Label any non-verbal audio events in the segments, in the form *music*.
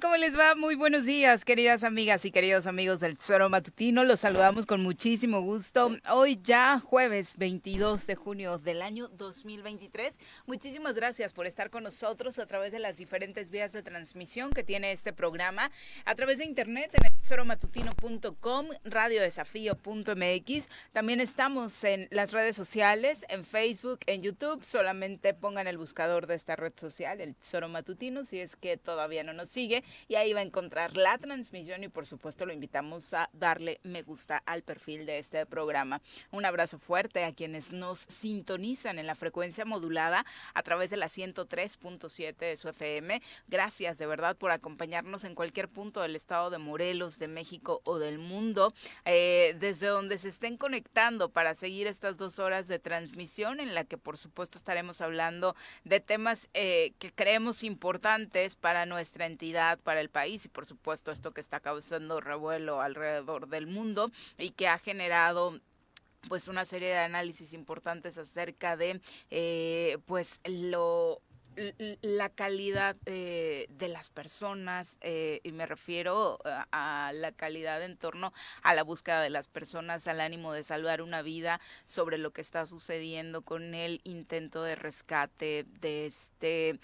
¿Cómo les va? Muy buenos días, queridas amigas y queridos amigos del Tesoro Matutino. Los saludamos con muchísimo gusto. Hoy ya jueves 22 de junio del año 2023. Muchísimas gracias por estar con nosotros a través de las diferentes vías de transmisión que tiene este programa. A través de internet en tesoromatutino.com, radiodesafío.mx. También estamos en las redes sociales, en Facebook, en YouTube. Solamente pongan el buscador de esta red social, el Tesoro Matutino, si es que todavía no nos sigue y ahí va a encontrar la transmisión y por supuesto lo invitamos a darle me gusta al perfil de este programa. Un abrazo fuerte a quienes nos sintonizan en la frecuencia modulada a través de la 103.7 de su FM. Gracias de verdad por acompañarnos en cualquier punto del estado de Morelos, de México o del mundo, eh, desde donde se estén conectando para seguir estas dos horas de transmisión en la que por supuesto estaremos hablando de temas eh, que creemos importantes para nuestra entidad para el país y por supuesto esto que está causando revuelo alrededor del mundo y que ha generado pues una serie de análisis importantes acerca de eh, pues lo la calidad eh, de las personas eh, y me refiero a, a, la calidad en torno a la búsqueda de las personas al ánimo de salvar una vida sobre lo que está sucediendo con el intento de rescate de este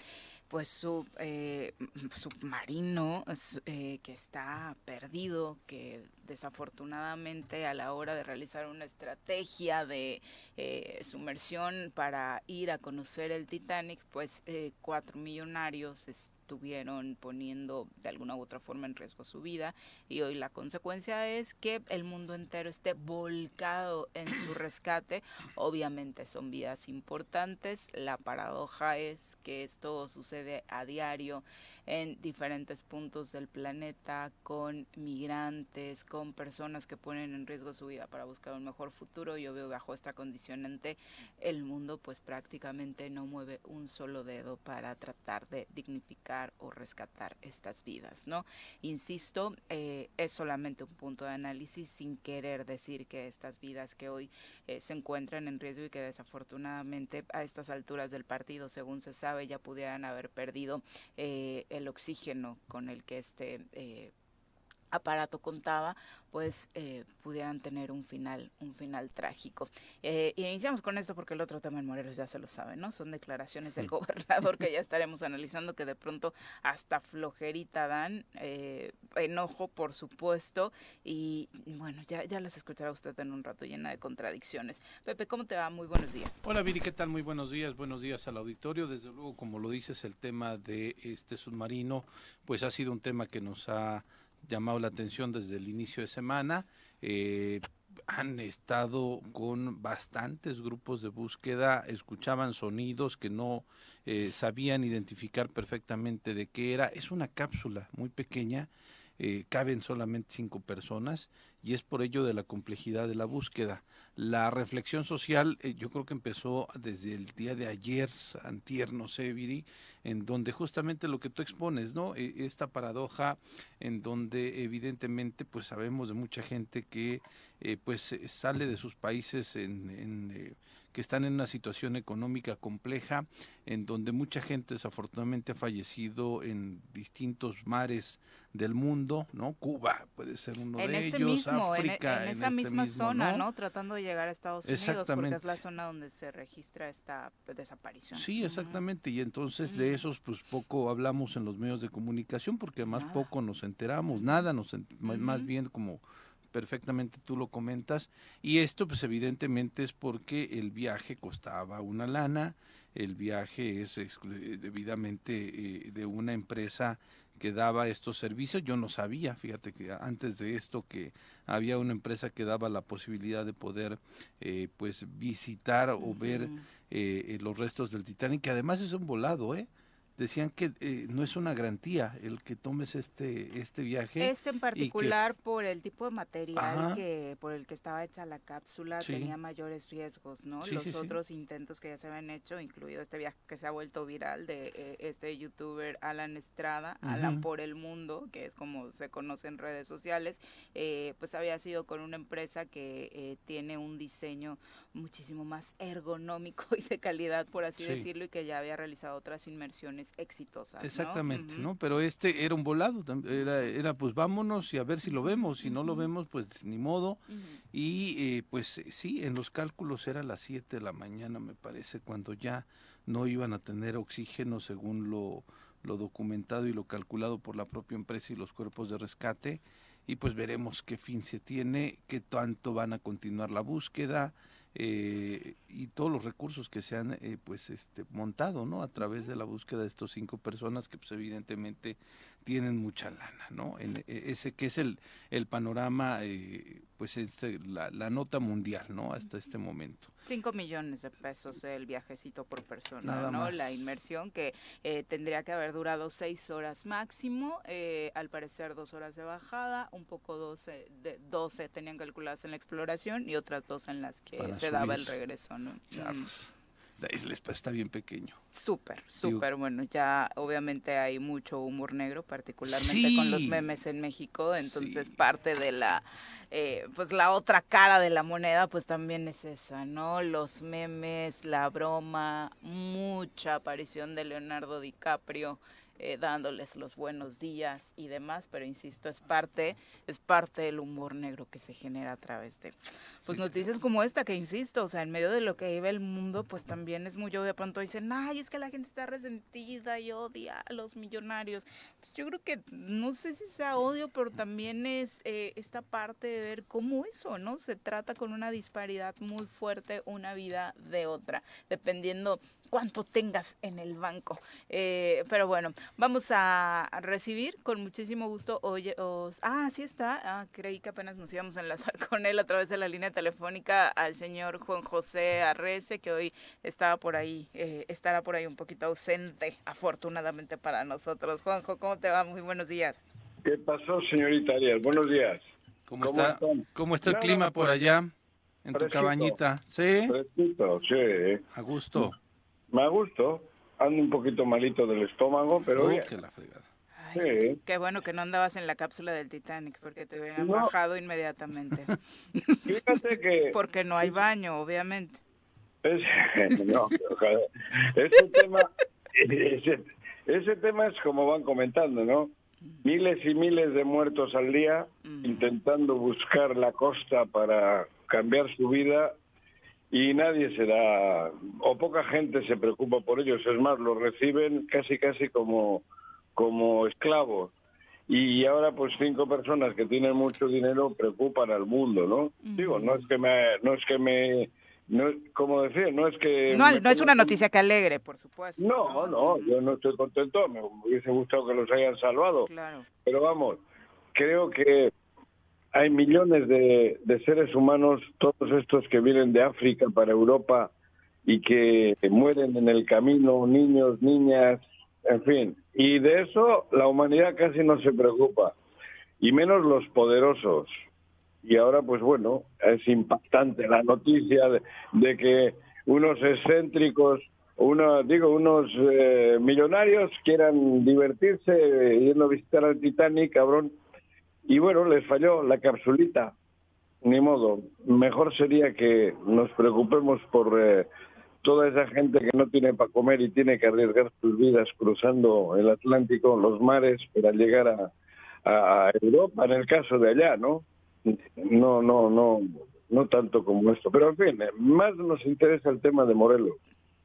pues su eh, submarino eh, que está perdido, que desafortunadamente a la hora de realizar una estrategia de eh, sumersión para ir a conocer el Titanic, pues eh, cuatro millonarios estuvieron poniendo de alguna u otra forma en riesgo su vida y hoy la consecuencia es que el mundo entero esté volcado en su *coughs* rescate. Obviamente son vidas importantes. La paradoja es que esto sucede a diario en diferentes puntos del planeta con migrantes, con personas que ponen en riesgo su vida para buscar un mejor futuro. Yo veo bajo esta condicionante el mundo pues prácticamente no mueve un solo dedo para tratar de dignificar o rescatar estas vidas, ¿no? Insisto, eh, es solamente un punto de análisis sin querer decir que estas vidas que hoy eh, se encuentran en riesgo y que desafortunadamente a estas alturas del partido, según se sabe, ya pudieran haber perdido eh, el oxígeno con el que este aparato contaba, pues eh, pudieran tener un final, un final trágico. Eh, y iniciamos con esto porque el otro tema en Morelos ya se lo sabe, ¿no? Son declaraciones del gobernador que ya estaremos analizando que de pronto hasta flojerita dan, eh, enojo por supuesto, y bueno, ya, ya las escuchará usted en un rato llena de contradicciones. Pepe, ¿cómo te va? Muy buenos días. Hola Viri, ¿qué tal? Muy buenos días, buenos días al auditorio. Desde luego, como lo dices, el tema de este submarino, pues ha sido un tema que nos ha llamado la atención desde el inicio de semana. Eh, han estado con bastantes grupos de búsqueda, escuchaban sonidos que no eh, sabían identificar perfectamente de qué era. Es una cápsula muy pequeña, eh, caben solamente cinco personas y es por ello de la complejidad de la búsqueda. La reflexión social eh, yo creo que empezó desde el día de ayer, antier, no en donde justamente lo que tú expones, ¿no? E, esta paradoja en donde evidentemente pues sabemos de mucha gente que eh, pues sale de sus países en, en eh, que están en una situación económica compleja, en donde mucha gente desafortunadamente ha fallecido en distintos mares del mundo, ¿no? Cuba puede ser uno de este ellos, mismo, África, en, en, esa este misma mismo, zona, ¿no? ¿no? Tratando de llegar a Estados Unidos, porque es la zona donde se registra esta desaparición. Sí, exactamente. Y entonces de esos, pues poco hablamos en los medios de comunicación, porque además Nada. poco nos enteramos, nada, nos más bien como perfectamente tú lo comentas. Y esto, pues evidentemente es porque el viaje costaba una lana, el viaje es debidamente eh, de una empresa que daba estos servicios. Yo no sabía, fíjate que antes de esto que había una empresa que daba la posibilidad de poder eh, pues visitar o ver eh, eh, los restos del Titanic, que además es un volado, ¿eh? Decían que eh, no es una garantía el que tomes este este viaje. Este en particular por el tipo de material Ajá. que por el que estaba hecha la cápsula Sí. tenía mayores riesgos, ¿no? Sí, Los sí, otros intentos que ya se habían hecho, incluido este viaje que se ha vuelto viral de eh, este youtuber Alan Estrada, Alan por el mundo, que es como se conoce en redes sociales, eh, pues había sido con una empresa que eh, tiene un diseño muchísimo más ergonómico *laughs* y de calidad, por así Sí. decirlo, y que ya había realizado otras inmersiones exitosas. ¿no? Exactamente. ¿no? Pero este era un volado, era, era pues vámonos y a ver si lo vemos, si no lo vemos pues ni modo. Y eh, pues sí, en los cálculos era las 7 de la mañana me parece, cuando ya no iban a tener oxígeno según lo, lo documentado y lo calculado por la propia empresa y los cuerpos de rescate. Y pues veremos qué fin se tiene, qué tanto van a continuar la búsqueda eh, y todos los recursos que se han eh, pues este montado no a través de la búsqueda de estos cinco personas que pues evidentemente tienen mucha lana no en e- ese que es el el panorama eh, pues este, la, la nota mundial no hasta este momento 5 millones de pesos el viajecito por persona, Nada ¿no? más. La inmersión que eh, tendría que haber durado seis horas máximo, eh, al parecer dos horas de bajada, un poco 12, de, 12 tenían calculadas en la exploración y otras dos en las que Para se daba el regreso, ¿no? Mm, La isla está- bien pequeño Súper, súper bueno. Ya obviamente hay mucho humor negro, particularmente con los memes en México. Entonces Sí. parte de la, eh, pues la otra cara de la moneda, pues también es esa, ¿no? Los memes, la broma, mucha aparición de Leonardo DiCaprio. Eh, dándoles los buenos días y demás, pero insisto, es parte, es parte del humor negro que se genera a través de pues Sí, noticias como esta, que insisto, o sea, en medio de lo que vive el mundo, pues también es muy obvio, de pronto dicen, ay, es que la gente está resentida y odia a los millonarios. Pues yo creo que, no sé si sea odio, pero también es eh, esta parte de ver cómo eso, ¿no? Se trata con una disparidad muy fuerte una vida de otra, dependiendo cuánto tengas en el banco. Eh, pero bueno, vamos a recibir con muchísimo gusto. Oye, os- ah, sí está. Ah, creí que apenas nos íbamos a enlazar *laughs* con él a través de la línea telefónica al señor Juan José Arrece, que hoy estaba por ahí, eh, estará por ahí un poquito ausente, afortunadamente para nosotros. Juanjo, ¿cómo te va? Muy buenos días. ¿Qué pasó, señorita Arias? Buenos días. cómo, ¿Cómo está están? cómo está el clima por allá en tu cabañita sí Fresquito, sí. a gusto Me ha gusto. Ando un poquito malito del estómago, pero bien. que la fregada Ay, Sí. Qué bueno que no andabas en la cápsula del Titanic, porque te hubieran No. bajado inmediatamente. *laughs* Fíjate que *laughs* porque no hay baño, obviamente. es- *laughs* no, ojalá. ese tema, ese, ese tema es como van comentando, ¿no? Miles y miles de muertos al día Mm. intentando buscar la costa para cambiar su vida y nadie se da, o poca gente se preocupa por ellos, es más, los reciben casi casi como, como esclavos. Y ahora pues cinco personas que tienen mucho dinero preocupan al mundo, ¿no? Digo, no es que me, no es que me, no, como decía, no es que... No, no es una noticia que alegre, por supuesto. No, no, yo no estoy contento, me hubiese gustado que los hayan salvado. Claro. Pero vamos, creo que hay millones de, de seres humanos, todos estos que vienen de África para Europa y que mueren en el camino, niños, niñas, en fin. Y de eso la humanidad casi no se preocupa, y menos los poderosos. Y ahora, pues bueno, es impactante la noticia de, que unos excéntricos, uno, digo, unos eh, millonarios quieran divertirse eh, yendo a visitar al Titanic, cabrón. Y bueno, les falló la capsulita. Ni modo. Mejor sería que nos preocupemos por eh, toda esa gente que no tiene para comer y tiene que arriesgar sus vidas cruzando el Atlántico, los mares, para llegar a, a Europa, en el caso de allá, ¿no? No, no, no, no tanto como esto. Pero en fin, más nos interesa el tema de Morelos.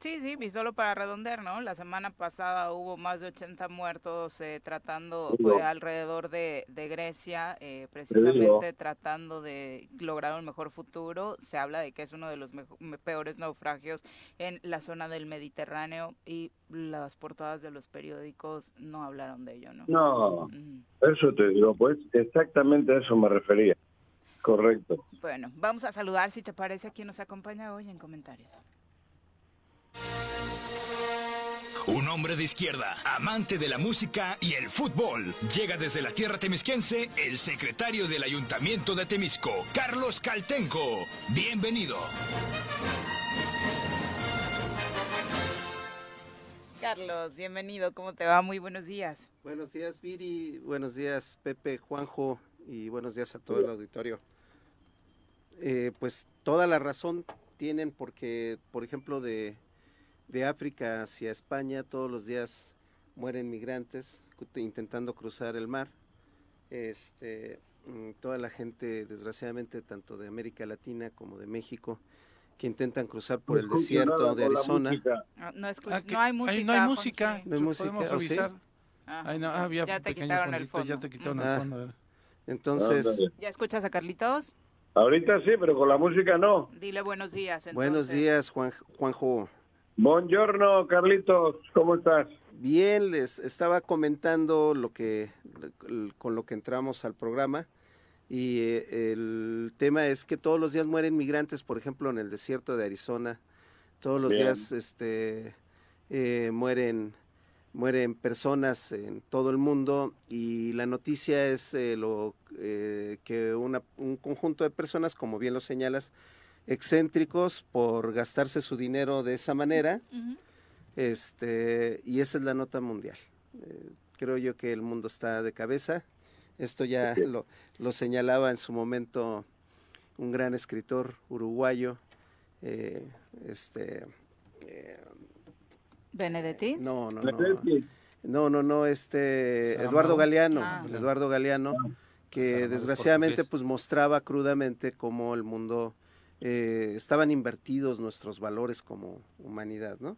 Sí, sí, y solo para redondear, ¿no? La semana pasada hubo más de 80 muertos eh, tratando, pues, alrededor de, de Grecia, eh, precisamente tratando de lograr un mejor futuro. Se habla de que es uno de los peores naufragios en la zona del Mediterráneo y las portadas de los periódicos no hablaron de ello, ¿no? No, eso te digo, pues exactamente a eso me refería. Correcto. Bueno, vamos a saludar, si te parece, a quien nos acompaña hoy en comentarios. Un hombre de izquierda, amante de la música y el fútbol. Llega desde la tierra temisquense el secretario del Ayuntamiento de Temisco, Carlos Caltenco. Bienvenido. Carlos, bienvenido. ¿Cómo te va? Muy buenos días. Buenos días, Viri. Buenos días, Pepe, Juanjo. Y buenos días a todo el auditorio. Eh, pues toda la razón tienen porque, por ejemplo, de, de África hacia España todos los días mueren migrantes intentando cruzar el mar. Este, mm, toda la gente, desgraciadamente, tanto de América Latina como de México, que intentan cruzar por el desierto de Arizona. No, no, escu- no hay música. No hay música. No hay música, Podemos revisar. Ah, Ahí no, ah, había ya te pequeño quitaron el fondo. Ya te quitaron Ah. el fondo. Entonces. ¿Ya escuchas a Carlitos? Ahorita sí, pero con la música no. Dile buenos días. buenos días, Juan, Juanjo. Buongiorno, Carlitos, ¿cómo estás? Bien, les estaba comentando lo que con lo que entramos al programa y eh, el tema es que todos los días mueren migrantes, por ejemplo, en el desierto de Arizona. Todos los Bien. días este eh, mueren mueren personas en todo el mundo y la noticia es eh, lo eh, que una- un conjunto de personas, como bien lo señalas, excéntricos por gastarse su dinero de esa manera, este, y esa es la nota mundial. Eh, creo yo que el mundo está de cabeza. Esto ya lo, lo señalaba en su momento un gran escritor uruguayo, eh, este, eh, ¿Benedetti? no, no, no, no, no, no, este. Eduardo Galeano, Ah. Eduardo Galeano, que Saramago es desgraciadamente pues mostraba crudamente cómo el mundo eh, estaban invertidos nuestros valores como humanidad, ¿no?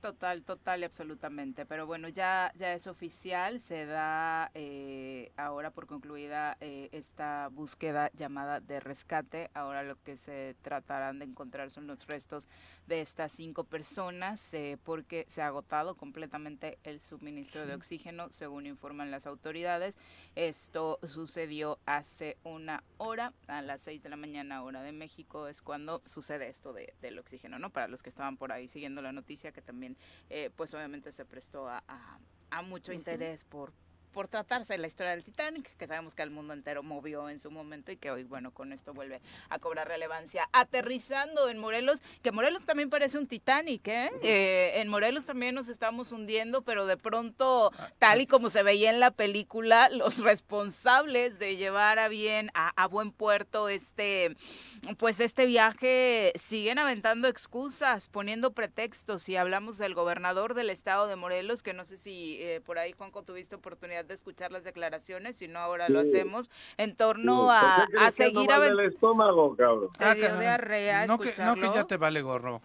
Total, total y absolutamente. Pero bueno, ya, ya es oficial, se da eh, ahora por concluida eh, esta búsqueda llamada de rescate. Ahora lo que se tratarán de encontrar son los restos de estas cinco personas eh, porque se ha agotado completamente el suministro de oxígeno, según informan las autoridades. Esto sucedió hace una hora, a las seis de la mañana hora de México es cuando sucede esto de, del oxígeno, ¿no? Para los que estaban por ahí siguiendo la noticia, que también eh, pues obviamente se prestó a, a- a mucho interés por, por tratarse de la historia del Titanic, que sabemos que el mundo entero movió en su momento y que hoy, bueno, con esto vuelve a cobrar relevancia. Aterrizando en Morelos, que Morelos también parece un Titanic, ¿eh? Eh, en Morelos también nos estamos hundiendo, pero de pronto, tal y como se veía en la película, los responsables de llevar a bien, a, a buen puerto este, pues este viaje siguen aventando excusas, poniendo pretextos. Y hablamos del gobernador del estado de Morelos, que no sé si eh, por ahí, Juanco, tuviste oportunidad de escuchar las declaraciones, si no, ahora lo hacemos, en torno ¿Por a, a seguir mal aventando. del estómago, cabrón? Te dio caray. diarrea no, que, no que escucharlo. ya te vale gorro.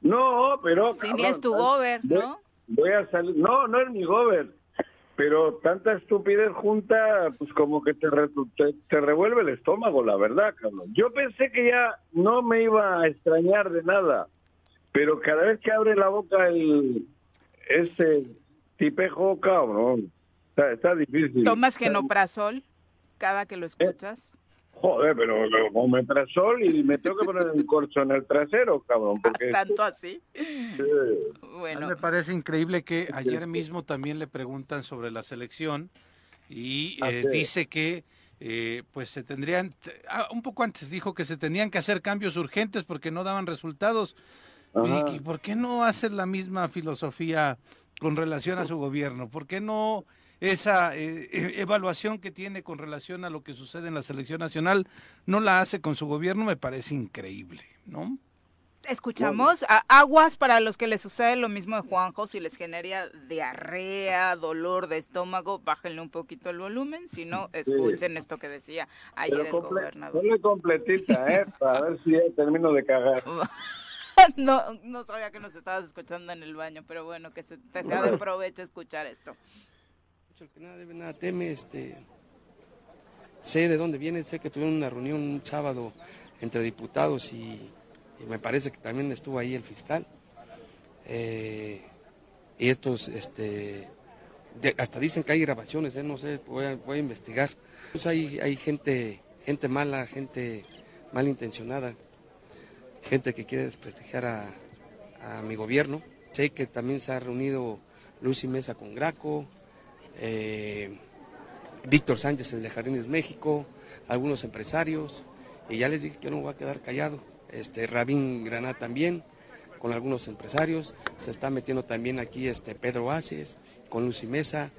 No, pero... Sí, ni cabrón, es tu gober, voy- ¿no? Voy a salir... No, no es mi gober. Pero tanta estupidez junta, pues como que te, re- te, te revuelve el estómago, la verdad, cabrón. Yo pensé que ya no me iba a extrañar de nada, pero cada vez que abre la boca el ese tipejo, cabrón, está, está difícil. Tomas genoprazol. cada que lo escuchas? Joder, pero como metrazol y me tengo que poner un corcho en el trasero, cabrón. Porque... ¿Tanto así? Sí. Bueno, Me parece increíble que ayer mismo también le preguntan sobre la selección y Ah, eh, dice que eh, pues se tendrían, ah, un poco antes dijo que se tenían que hacer cambios urgentes porque no daban resultados. Ajá. ¿Y, y por qué no hacer la misma filosofía con relación a su gobierno? ¿Por qué no esa eh, eh, evaluación que tiene con relación a lo que sucede en la selección nacional no la hace con su gobierno? Me parece increíble, ¿no? escuchamos a- aguas para los que les sucede lo mismo de Juanjo, si les genera diarrea, dolor de estómago, bájenle un poquito el volumen, si no, escuchen esto que decía ayer Pero el comple- gobernador. ponle completita, ¿eh? *laughs* Para ver si ya termino de cagar. *laughs* No, no sabía que nos estabas escuchando en el baño, pero bueno, que se, te sea de *laughs* provecho escuchar esto. El que nada debe, nada teme, este, sé de dónde viene, sé que tuvieron una reunión un sábado entre diputados y, me parece que también estuvo ahí el fiscal. Eh, y estos, este, hasta dicen que hay grabaciones, eh, no sé, voy a, voy a investigar. Pues hay, hay gente, gente mala, gente malintencionada, gente que quiere desprestigiar a, a mi gobierno. Sé que también se ha reunido Lucy Mesa con Graco, eh, Víctor Sánchez, el de Jardines México, algunos empresarios, y ya les dije que no me voy a quedar callado. Este, Rabín Granat también, con algunos empresarios, se está metiendo también aquí este Pedro Aces, con Lucy Mesa.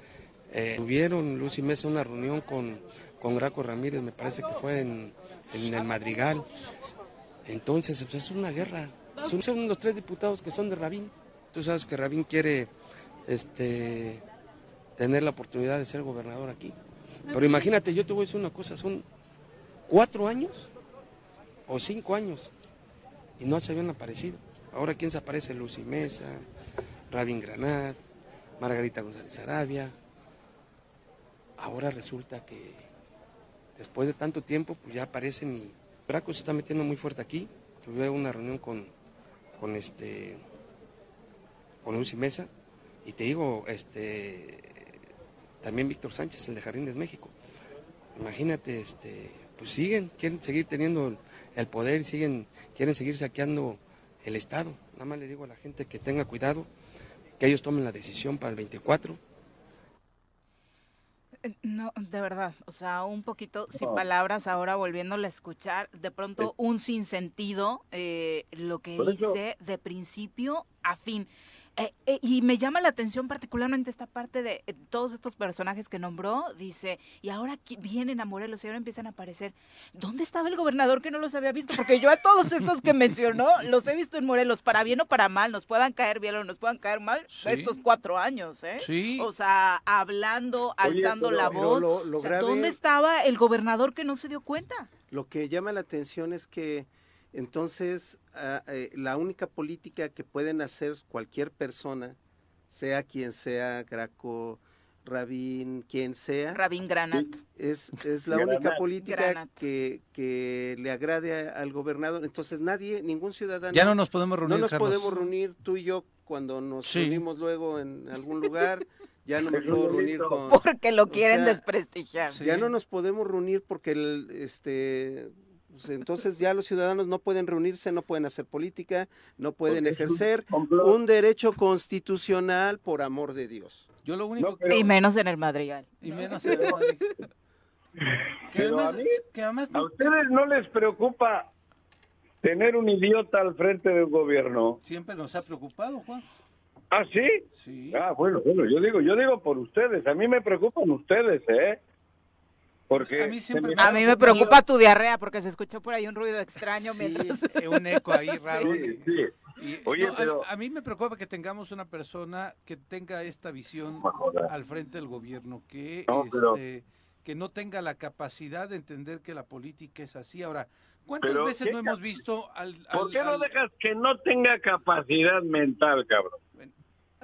Eh, tuvieron Lucy Mesa una reunión con, con Graco Ramírez, me parece que fue en, en el Madrigal. Entonces, pues, es una guerra. Son, son los tres diputados que son de Rabín. Tú sabes que Rabín quiere este, tener la oportunidad de ser gobernador aquí. Pero imagínate, yo te voy a decir una cosa, son cuatro años o cinco años y no se habían aparecido. Ahora, ¿quién se aparece? Lucy Mesa, Rabin Granat, Margarita González Arabia. Ahora resulta que después de tanto tiempo, pues ya aparecen y Braco se está metiendo muy fuerte aquí. Tuve una reunión con, con este con Lucy Mesa y te digo, este también Víctor Sánchez, el de Jardines México. Imagínate, este, pues siguen, quieren seguir teniendo el, poder, siguen, quieren seguir saqueando el Estado. Nada más le digo a la gente que tenga cuidado, que ellos tomen la decisión para el 24. Eh, No, de verdad, o sea, un poquito sin No. palabras ahora volviéndole a escuchar, de pronto un sinsentido, eh, lo que Por eso- dice de principio a fin. Eh, eh, y me llama la atención particularmente esta parte de eh, todos estos personajes que nombró, dice, y ahora vienen a Morelos y ahora empiezan a aparecer. ¿Dónde estaba el gobernador que no los había visto? Porque yo a todos estos que mencionó *laughs* los he visto en Morelos, para bien o para mal, nos puedan caer bien o nos puedan caer mal, Sí. estos cuatro años, ¿eh? Sí. O sea, hablando, alzando pero- la pero voz. lo- lo O sea, grave- ¿Dónde estaba el gobernador que no se dio cuenta? Lo que llama la atención es que entonces ah, eh, la única política que pueden hacer cualquier persona, sea quien sea, Graco, Rabín, quien sea, Rabín Granat. es, es la Granat. única política que, que le agrade a- al gobernador. Entonces nadie, ningún ciudadano, Ya no nos podemos no reunir, nos Carlos. podemos reunir tú y yo cuando nos Sí. reunimos luego en algún lugar, ya no me *laughs* puedo reunir con... Porque lo quieren sea, desprestigiar. Sí. Ya no nos podemos reunir porque el, este, pues, entonces ya los ciudadanos no pueden reunirse, no pueden hacer política, no pueden Porque es un ejercer un derecho constitucional por amor de Dios. Yo lo único No, pero- Y menos en el Madrigal. y menos en el Madrid. Que además, a mí- que además ¿A no- ustedes no les preocupa tener un idiota al frente del gobierno? siempre nos ha preocupado, Juan. ¿Ah, sí? Sí. Ah, bueno, bueno, yo digo, yo digo por ustedes. A mí me preocupan ustedes, ¿eh? Porque A mí me A mí me preocupa tu diarrea porque se escuchó por ahí un ruido extraño Sí, mientras... *laughs* Eh, un eco ahí raro. Sí, sí. Y- Oye, no, a- pero- a, mí me preocupa que tengamos una persona que tenga esta visión al frente del gobierno, que No, pero- este, que no tenga la capacidad de entender que la política es así. Ahora, ¿cuántas Pero, veces ¿qué no hemos visto al, ¿Por al- qué no al- dejas que no tenga capacidad mental, cabrón?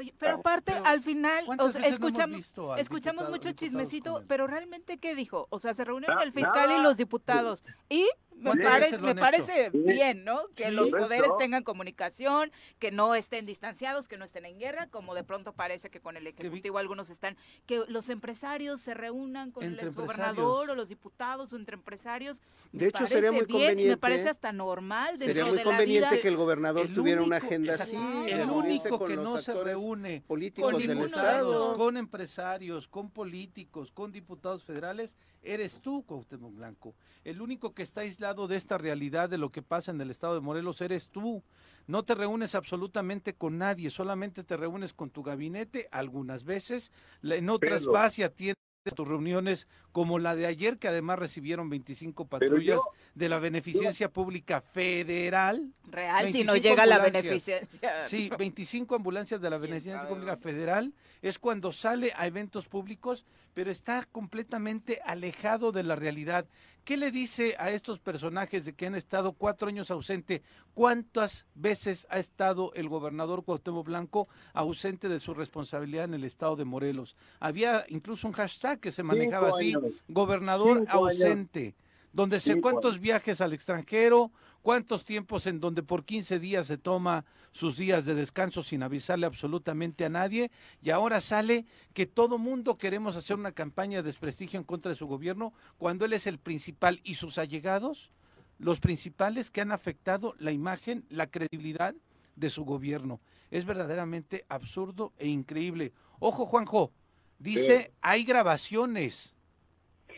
Oye, pero aparte, Pero, al final, ¿cuántas o sea, veces no hemos escuchamos, visto al escuchamos diputado- mucho chismecito, pero realmente, ¿qué dijo? O sea, se reunieron el fiscal y los diputados. Y Me, ¿Cuántas parece, veces lo me parece bien, ¿no? Que Sí. los Correcto. poderes tengan comunicación, que no estén distanciados, que no estén en guerra, como de pronto parece que con el vi- Ejecutivo algunos están, que los empresarios se reúnan con Entre el gobernador o los diputados o entre empresarios. De hecho, sería muy bien y me conveniente- parece hasta normal Sería muy de la conveniente vida. que el gobernador El tuviera una agenda así, El único que no se reúne políticos con del Estado. con empresarios, con políticos, con diputados federales, eres tú, Cuauhtémoc Blanco. El único que está aislado de esta realidad de lo que pasa en el estado de Morelos eres tú. No te reúnes absolutamente con nadie, solamente te reúnes con tu gabinete algunas veces, en otras Pero- vas y atiendes tus reuniones como la de ayer, que además recibieron 25 Pero patrullas yo- de la Beneficencia Pública Federal. Real, si no 25 llega la beneficencia. Sí, 25 ambulancias de la Beneficencia Pública? Federal es cuando sale a eventos públicos, pero está completamente alejado de la realidad. ¿Qué le dice a estos personajes de que han estado cuatro años ausente? ¿Cuántas veces ha estado el gobernador Cuauhtémoc Blanco ausente de su responsabilidad en el estado de Morelos? Había incluso un hashtag que se manejaba así, gobernador Cinco años. Donde sé Cinco cuántos viajes al extranjero, cuántos tiempos en donde por 15 días se toma sus días de descanso sin avisarle absolutamente a nadie, y ahora sale que todo mundo queremos hacer una campaña de desprestigio en contra de su gobierno cuando él es el principal y sus allegados, los principales que han afectado la imagen, la credibilidad de su gobierno. Es verdaderamente absurdo e increíble. Ojo, Juanjo, dice, Sí. hay grabaciones.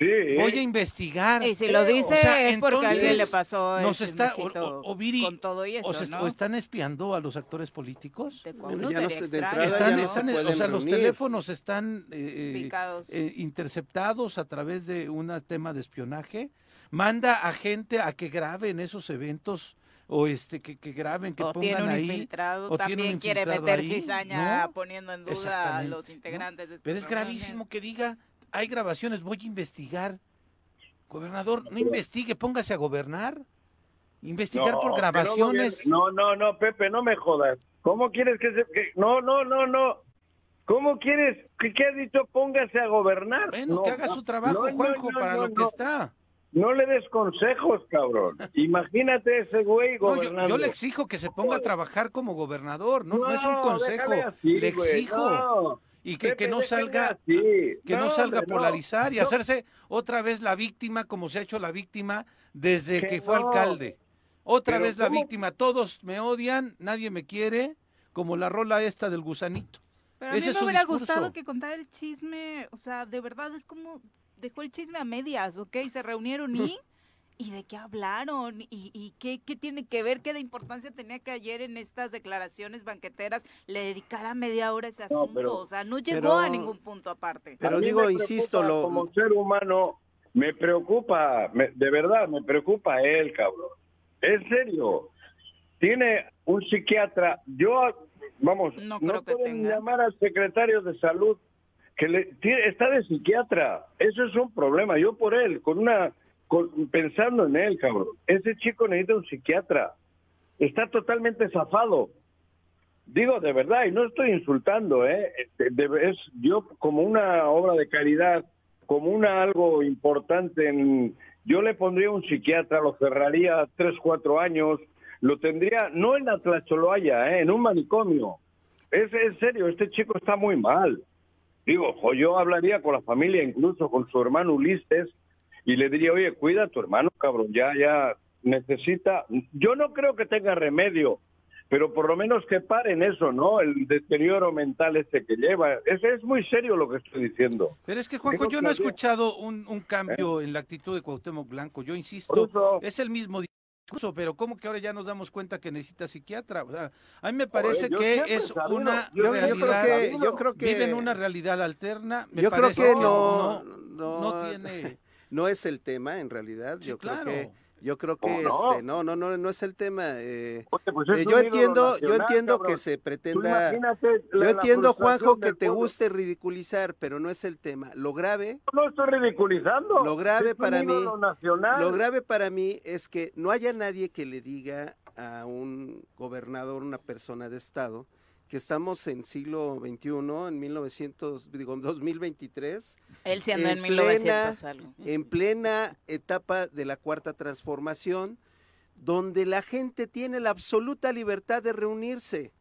Sí. Voy a investigar. Y si lo dice O sea, es porque a alguien le pasó nos está o, o- o Viri, con todo y eso, o se- ¿no? o están espiando a los actores políticos. De Bueno, Cuauhtémoc ya no sería sé, de extraño. entrada Están, ya no están- se o sea, los reunir. teléfonos están eh, eh, eh, interceptados a través de un tema de espionaje. Manda a gente a que graben esos eventos o este que, que graben, que o pongan tiene un ahí. infiltrado, o tiene un también quiere meter ahí, cizaña ¿no? poniendo en duda a los ¿no? integrantes de esta Pero es gravísimo que diga, hay grabaciones, voy a investigar. Gobernador, no investigue, póngase a gobernar. Investigar No, por grabaciones. No, no, no, Pepe, no me jodas. ¿Cómo quieres que se.? que- No, no, no, no. ¿Cómo quieres? ¿Qué, qué has dicho? Póngase a gobernar. Bueno, No, que haga su trabajo, no, Juanjo, para lo que está. No le des consejos, cabrón. *laughs* Imagínate ese güey yo, gobernando. yo le exijo que se ponga a trabajar como gobernador, no, no es un consejo, así, le exijo. Y que, que no salga, que no, No, salga a no. polarizar y hacerse otra vez la víctima como se ha hecho la víctima desde Que que fue no. alcalde. Otra Pero vez la ¿cómo? víctima, todos me odian, nadie me quiere, como la rola esta del gusanito. Pero a mí Ese me hubiera discurso. gustado que contara el chisme, o sea, de verdad es como dejó el chisme a medias, ¿ok? Se reunieron y *laughs* ¿Y de qué hablaron? ¿Y, y qué, qué tiene que ver? ¿Qué de importancia tenía que ayer en estas declaraciones banqueteras le dedicara media hora a ese No, asunto? pero- o sea, no llegó pero- a ningún punto aparte. Pero digo, insisto, lo- como ser humano me preocupa, me- de verdad me preocupa él, cabrón. En serio. Tiene un psiquiatra. Yo, vamos, No no, creo que pueden tenga. llamar al secretario de salud que le tiene- está de psiquiatra. Eso es un problema. Yo por él, con una, pensando en él, cabrón. Ese chico necesita un psiquiatra. Está totalmente zafado. Digo de verdad, y no estoy insultando, ¿eh? De- de- es yo como una obra de caridad, como una algo importante, en, yo le pondría un psiquiatra, lo cerraría tres, cuatro años, lo tendría, no en la ¿eh? en un manicomio. Es en serio, este chico está muy mal. Digo, yo hablaría con la familia, incluso con su hermano Ulises, y le diría, oye, cuida a tu hermano, cabrón, ya, ya necesita. Yo no creo que tenga remedio, pero por lo menos que paren eso, ¿no? El deterioro mental este que lleva. Es, es muy serio lo que estoy diciendo. Pero es que, Juanjo, yo no he escuchado un, un cambio en la actitud de Cuauhtémoc Blanco. Yo insisto, eso- es el mismo discurso, pero ¿cómo que ahora ya nos damos cuenta que necesita psiquiatra? O sea, a mí me parece que es sabido, una yo- yo creo realidad. que- yo creo que- Vive en una realidad alterna. Me Yo creo parece que que no, no, no, no tiene. No es el tema en realidad. Sí, yo claro. creo que yo creo que ¿Cómo no? este, no, no, no, no es el tema. eh, Oye, pues eh, yo entiendo, yo entiendo cabrón. que se pretenda. Yo entiendo, Juanjo, que te pueblo. guste ridiculizar, pero no es el tema. Lo grave, No estoy ridiculizando. Lo grave Es para mí- nacional. lo grave para mí es que no haya nadie que le diga a un gobernador, una persona de estado, que estamos en siglo XXI, en 1900, digo, 2023. Él se anda en, en 1900 plena, algo. En plena etapa de la cuarta transformación, donde la gente tiene la absoluta libertad de reunirse,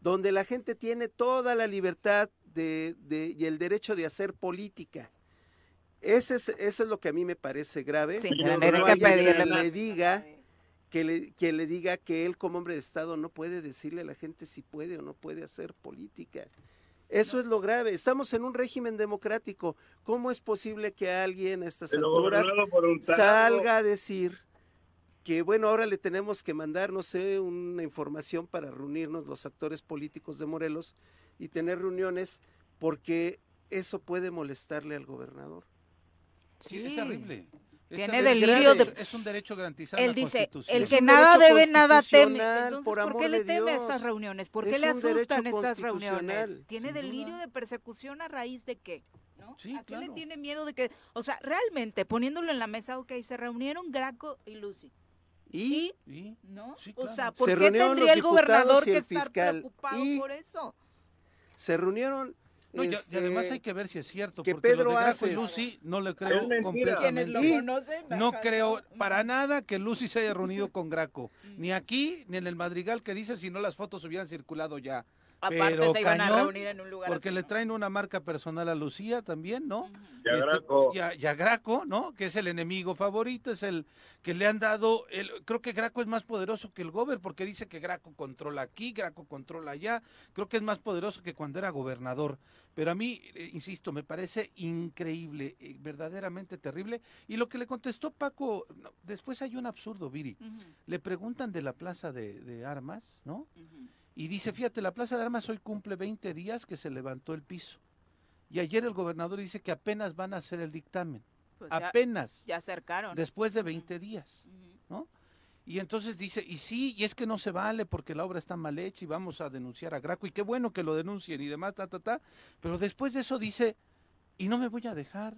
donde la gente tiene toda la libertad de, de, y el derecho de hacer política. Ese es, eso es lo que a mí me parece grave. Sí, que no que quien le diga que le, que le diga que él como hombre de Estado no puede decirle a la gente si puede o no puede hacer política. Eso no. es lo grave. Estamos en un régimen democrático. ¿Cómo es posible que alguien a estas Pero alturas salga a decir que, bueno, ahora le tenemos que mandar, no sé, una información para reunirnos los actores políticos de Morelos y tener reuniones porque eso puede molestarle al gobernador? Sí, es terrible. Tiene delirio de... Es un derecho garantizado. Él dice, Constitución. el que nada debe, nada teme. Entonces, por ¿por, amor qué le teme a estas reuniones? ¿Por qué Es le asustan estas reuniones? ¿Tiene delirio duda. de persecución a raíz de qué? ¿No? Sí, ¿A qué le claro. tiene miedo de que, o sea, realmente poniéndolo en la mesa, ok, se reunieron Graco y Lucy. Y ¿Y? ¿No? Sí, O claro. sea, Se ¿por qué tendría el gobernador que estar fiscal. preocupado Y- por eso? se reunieron. No, y, y este, además hay que ver si es cierto, que porque Pedro lo de Graco y Lucy no le creo completamente. lo Y conocen. No creo para nada que Lucy se haya reunido *laughs* con Graco, ni aquí ni en el Madrigal que dice si no las fotos hubieran circulado ya. Aparte Pero se iban a cañón, reunir en un lugar Porque así, le ¿no? traen una marca personal a Lucía también, ¿no? Y a Este, Graco. y a- y a Graco, ¿no? Que es el enemigo favorito, es el que le han dado, el, creo que Graco es más poderoso que el Gober, porque dice que Graco controla aquí, Graco controla allá, creo que es más poderoso que cuando era gobernador. Pero a mí, eh, insisto, me parece increíble, eh, verdaderamente terrible. Y lo que le contestó Paco, no, después hay un absurdo, Viri. Le preguntan de la plaza de, de armas, ¿no? ujú. Y dice, fíjate, la Plaza de Armas hoy cumple 20 días que se levantó el piso. Y ayer el gobernador dice que apenas van a hacer el dictamen. Pues apenas. ya acercaron. Después de 20 días. Ujú. Y entonces dice, y sí, y es que no se vale porque la obra está mal hecha y vamos a denunciar a Graco. Y qué bueno que lo denuncien y demás, ta, ta, ta. Pero después de eso dice, y no me voy a dejar.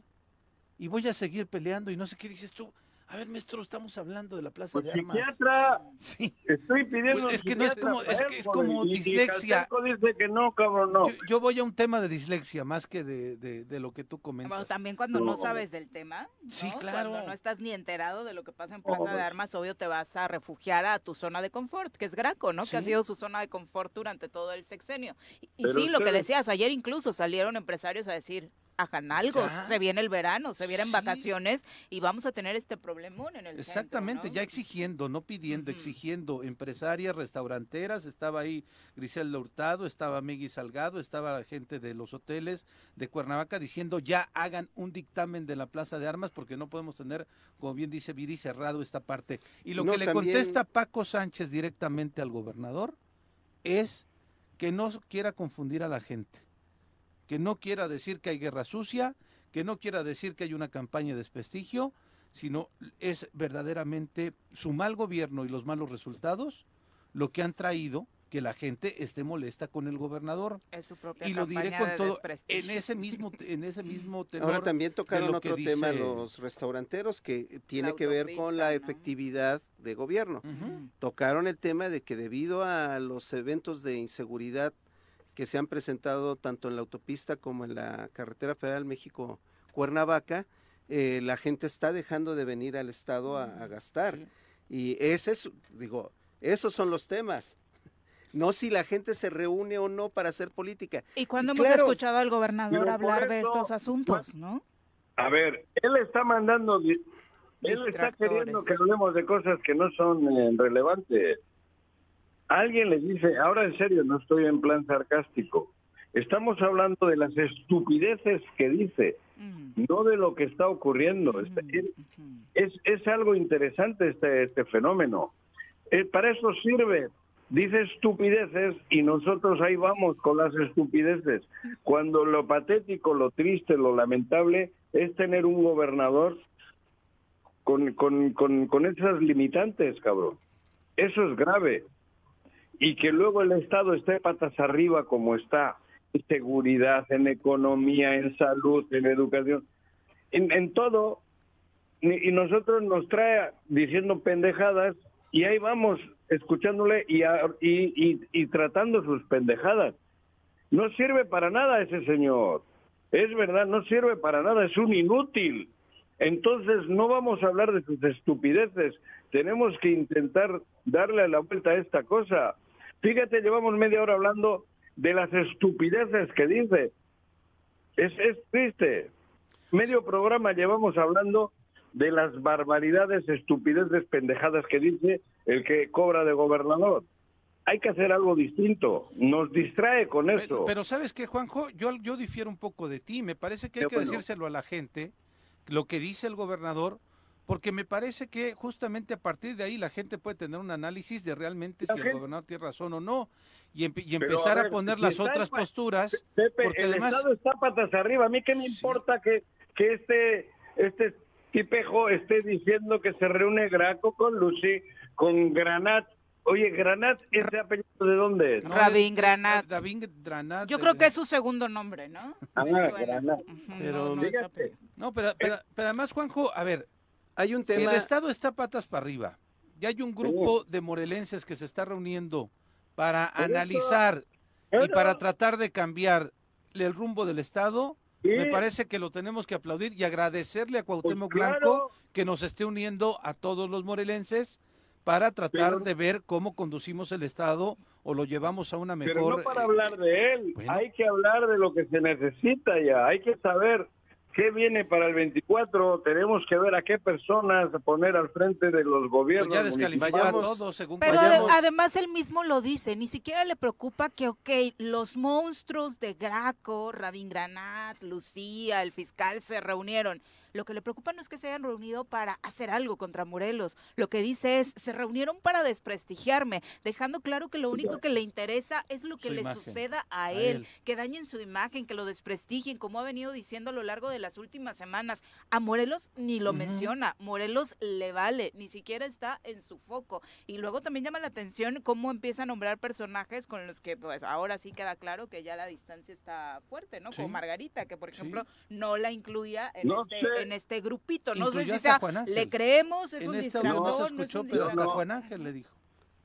Y voy a seguir peleando y no sé qué dices tú. A ver, maestro, estamos hablando de la Plaza Pues de Armas. psiquiatra, Sí. estoy pidiendo. Pues es que no es como- es que es joder, como y- dislexia. Dice que no, cabrón, no. Yo, yo voy a un tema de dislexia más que de, de- de lo que tú Bueno, comentas. también cuando no No. sabes del tema, ¿no? Sí, claro. Cuando no estás ni enterado de lo que pasa en Plaza de Armas, obvio te vas a refugiar a tu zona de confort, que es Graco, ¿no? Que ha sido su zona de confort durante todo el sexenio. Y, sí, lo que decías, ayer incluso salieron empresarios a decir, hagan algo, Ya. se viene el verano, se vienen Sí. vacaciones y vamos a tener este problemón en el centro, Exactamente, ¿no? ya exigiendo, no pidiendo, exigiendo empresarias, restauranteras, estaba ahí Griselda Hurtado, estaba Migui Salgado, estaba la gente de los hoteles de Cuernavaca diciendo ya hagan un dictamen de la Plaza de Armas porque no podemos tener, como bien dice Viri, cerrado esta parte. Y lo No, que le también- contesta Paco Sánchez directamente al gobernador es que no quiera confundir a la gente, que no quiera decir que hay guerra sucia, que no quiera decir que hay una campaña de desprestigio, sino es verdaderamente su mal gobierno y los malos resultados lo que han traído que la gente esté molesta con el gobernador. Es su propia Y lo diré campaña con de todo desprestigio. en ese mismo en ese mismo tenor. Ahora también tocaron otro tema los restauranteros que tiene que ver con la efectividad de gobierno. Tocaron el tema de que debido a los eventos de inseguridad que se han presentado tanto en la autopista como en la carretera federal México-Cuernavaca, eh, la gente está dejando de venir al estado a, a gastar. Sí. Y ese es, digo, esos son los temas. *laughs* No si la gente se reúne o no para hacer política. ¿Y cuándo Y hemos claro, escuchado al gobernador hablar de estos asuntos, no? A ver, él está mandando, él está queriendo que hablemos de cosas que no son eh, relevantes. Alguien le dice, ahora en serio, no estoy en plan sarcástico. Estamos hablando de las estupideces que dice, Ujú, no de lo que está ocurriendo. Es, ujú, ujú. es, es algo interesante este, este fenómeno. Eh, para eso sirve. Dice estupideces y nosotros ahí vamos con las estupideces. Cuando lo patético, lo triste, lo lamentable es tener un gobernador con, con, con, con esas limitantes, cabrón. Eso es grave. Y que luego el Estado esté patas arriba como está, en seguridad, en economía, en salud, en educación, en, todo, y nosotros nos trae diciendo pendejadas y ahí vamos escuchándole y, y, y, y tratando sus pendejadas. No sirve para nada ese señor. Es verdad, no sirve para nada, es un inútil. Entonces no vamos a hablar de sus estupideces, tenemos que intentar darle la vuelta a esta cosa. Fíjate, llevamos media hora hablando de las estupideces que dice. Es, es triste. Medio programa llevamos hablando de las barbaridades, estupideces, pendejadas que dice el que cobra de gobernador. Hay que hacer algo distinto. Nos distrae con eso. Pero, ¿sabes qué, Juanjo? Yo, yo difiero un poco de ti. Me parece que hay que decírselo a la gente, lo que dice el gobernador, porque me parece que justamente a partir de ahí la gente puede tener un análisis de realmente si el gobernador tiene razón o no y, empezar a, poner las otras posturas. porque el además... Estado está patas arriba. A mí qué me importa que, que este, este tipejo esté diciendo que se reúne Graco con Lucy, con Granat. Oye, Granat, ¿ese apellido de dónde es? Rabín Granat. David Granat. Yo creo que es su segundo nombre, ¿no? Ah, Granat. Pero, no, pero, pero, además, Juanjo, a ver, hay un tema... Si el Estado está patas para arriba, y hay un grupo de morelenses que se está reuniendo para analizar y para tratar de cambiar el rumbo del Estado, me parece que lo tenemos que aplaudir y agradecerle a Cuauhtémoc Pues Blanco que nos esté uniendo a todos los morelenses para tratar de ver cómo conducimos el Estado o lo llevamos a una mejor... Pero no para eh, hablar de él, bueno. hay que hablar de lo que se necesita ya, hay que saber qué viene para el 24, tenemos que ver a qué personas poner al frente de los gobiernos. Pues ya todos, según Pero además él mismo lo dice, ni siquiera le preocupa que, ok, los monstruos de Graco, Rabin Granat, Lucía, el fiscal se reunieron. Lo que le preocupa no es que se hayan reunido para hacer algo contra Morelos. Lo que dice es, se reunieron para desprestigiarme, dejando claro que lo único que le interesa es lo que Su le imagen, suceda a, a él, él. que dañen su imagen, que lo desprestigien, como ha venido diciendo a lo largo de las últimas semanas. A Morelos ni lo menciona, Morelos le vale, ni siquiera está en su foco. Y luego también llama la atención cómo empieza a nombrar personajes con los que pues ahora sí queda claro que ya la distancia está fuerte, ¿no? Como Sí. Margarita, que por Sí. ejemplo no la incluía en, No este, sé. En este grupito. No sé si hasta sea, Juan Ángel. le creemos, es En un distractor, no se no es escuchó, pero hasta. Juan Ángel le dijo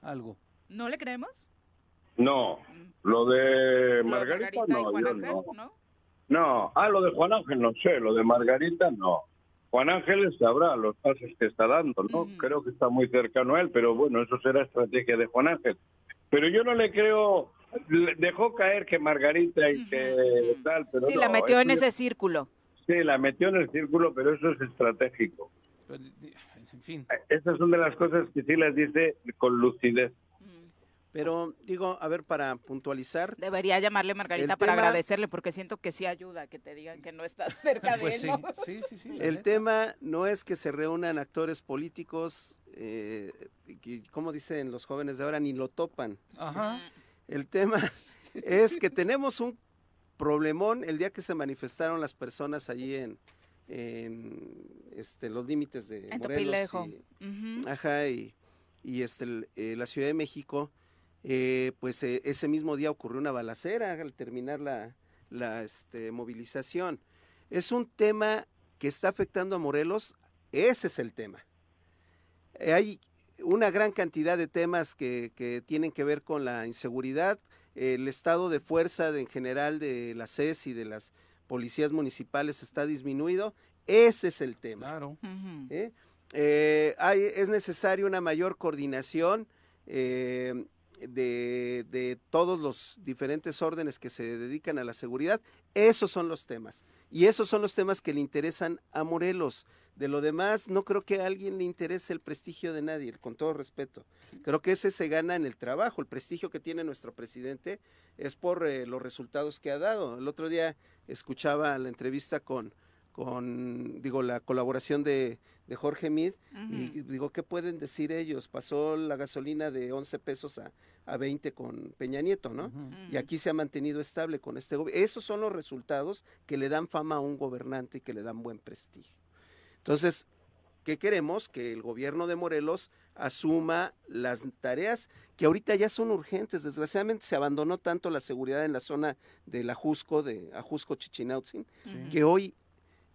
algo. ¿No le creemos? No, Mm. lo de Lo de Margarita, y no, Juan yo Ángel, no. ¿no? No, ah, lo de Juan Ángel no sé, lo de Margarita no. Juan Ángel sabrá los pasos que está dando, ¿no? Ujú. Creo que está muy cercano a él, pero bueno, eso será estrategia de Juan Ángel. Pero yo no le creo, le- dejó caer que Margarita y que Ujú. tal, pero Sí, no, la metió en ese círculo. Sí, la metió en el círculo, pero eso es estratégico. Pero, en fin. Esas son de las cosas que sí las dice con lucidez. Mm. Pero digo, a ver, para puntualizar, Debería llamarle Margarita para tema- agradecerle, porque siento que sí ayuda que te digan que no estás *laughs* cerca de Pues él, sí, ¿no? sí, sí, sí, el tema no es que se reúnan actores políticos, eh, que, como dicen los jóvenes de ahora, ni lo topan. Ajá. El tema *laughs* es que tenemos un problemón el día que se manifestaron las personas allí en, en este, los límites de En Morelos y- Ujú. Ajá, y, y este, eh, la Ciudad de México, eh, pues eh, ese mismo día ocurrió una balacera al terminar la, la este, movilización. Es un tema que está afectando a Morelos, ese es el tema. Hay una gran cantidad de temas que, que tienen que ver con la inseguridad, el estado de fuerza de- en general de la CES y de las policías municipales está disminuido, ese es el tema. Claro. ¿eh? Eh, hay, es necesaria una mayor coordinación eh, de, de todos los diferentes órdenes que se dedican a la seguridad. Esos son los temas. Y esos son los temas que le interesan a Morelos. De lo demás, no creo que a alguien le interese el prestigio de nadie, con todo respeto. Creo que ese se gana en el trabajo. El prestigio que tiene nuestro presidente es por eh, los resultados que ha dado. El otro día escuchaba la entrevista con, con digo, la colaboración de, de Jorge Mid y digo, ¿qué pueden decir ellos? Pasó la gasolina de 11 pesos a, a 20 con Peña Nieto, ¿no? Y aquí se ha mantenido estable con este gobierno. Esos son los resultados que le dan fama a un gobernante y que le dan buen prestigio. Entonces, ¿qué queremos? Que el gobierno de Morelos asuma las tareas que ahorita ya son urgentes. Desgraciadamente se abandonó tanto la seguridad en la zona del Ajusco, de Ajusco Chichinautzin, que hoy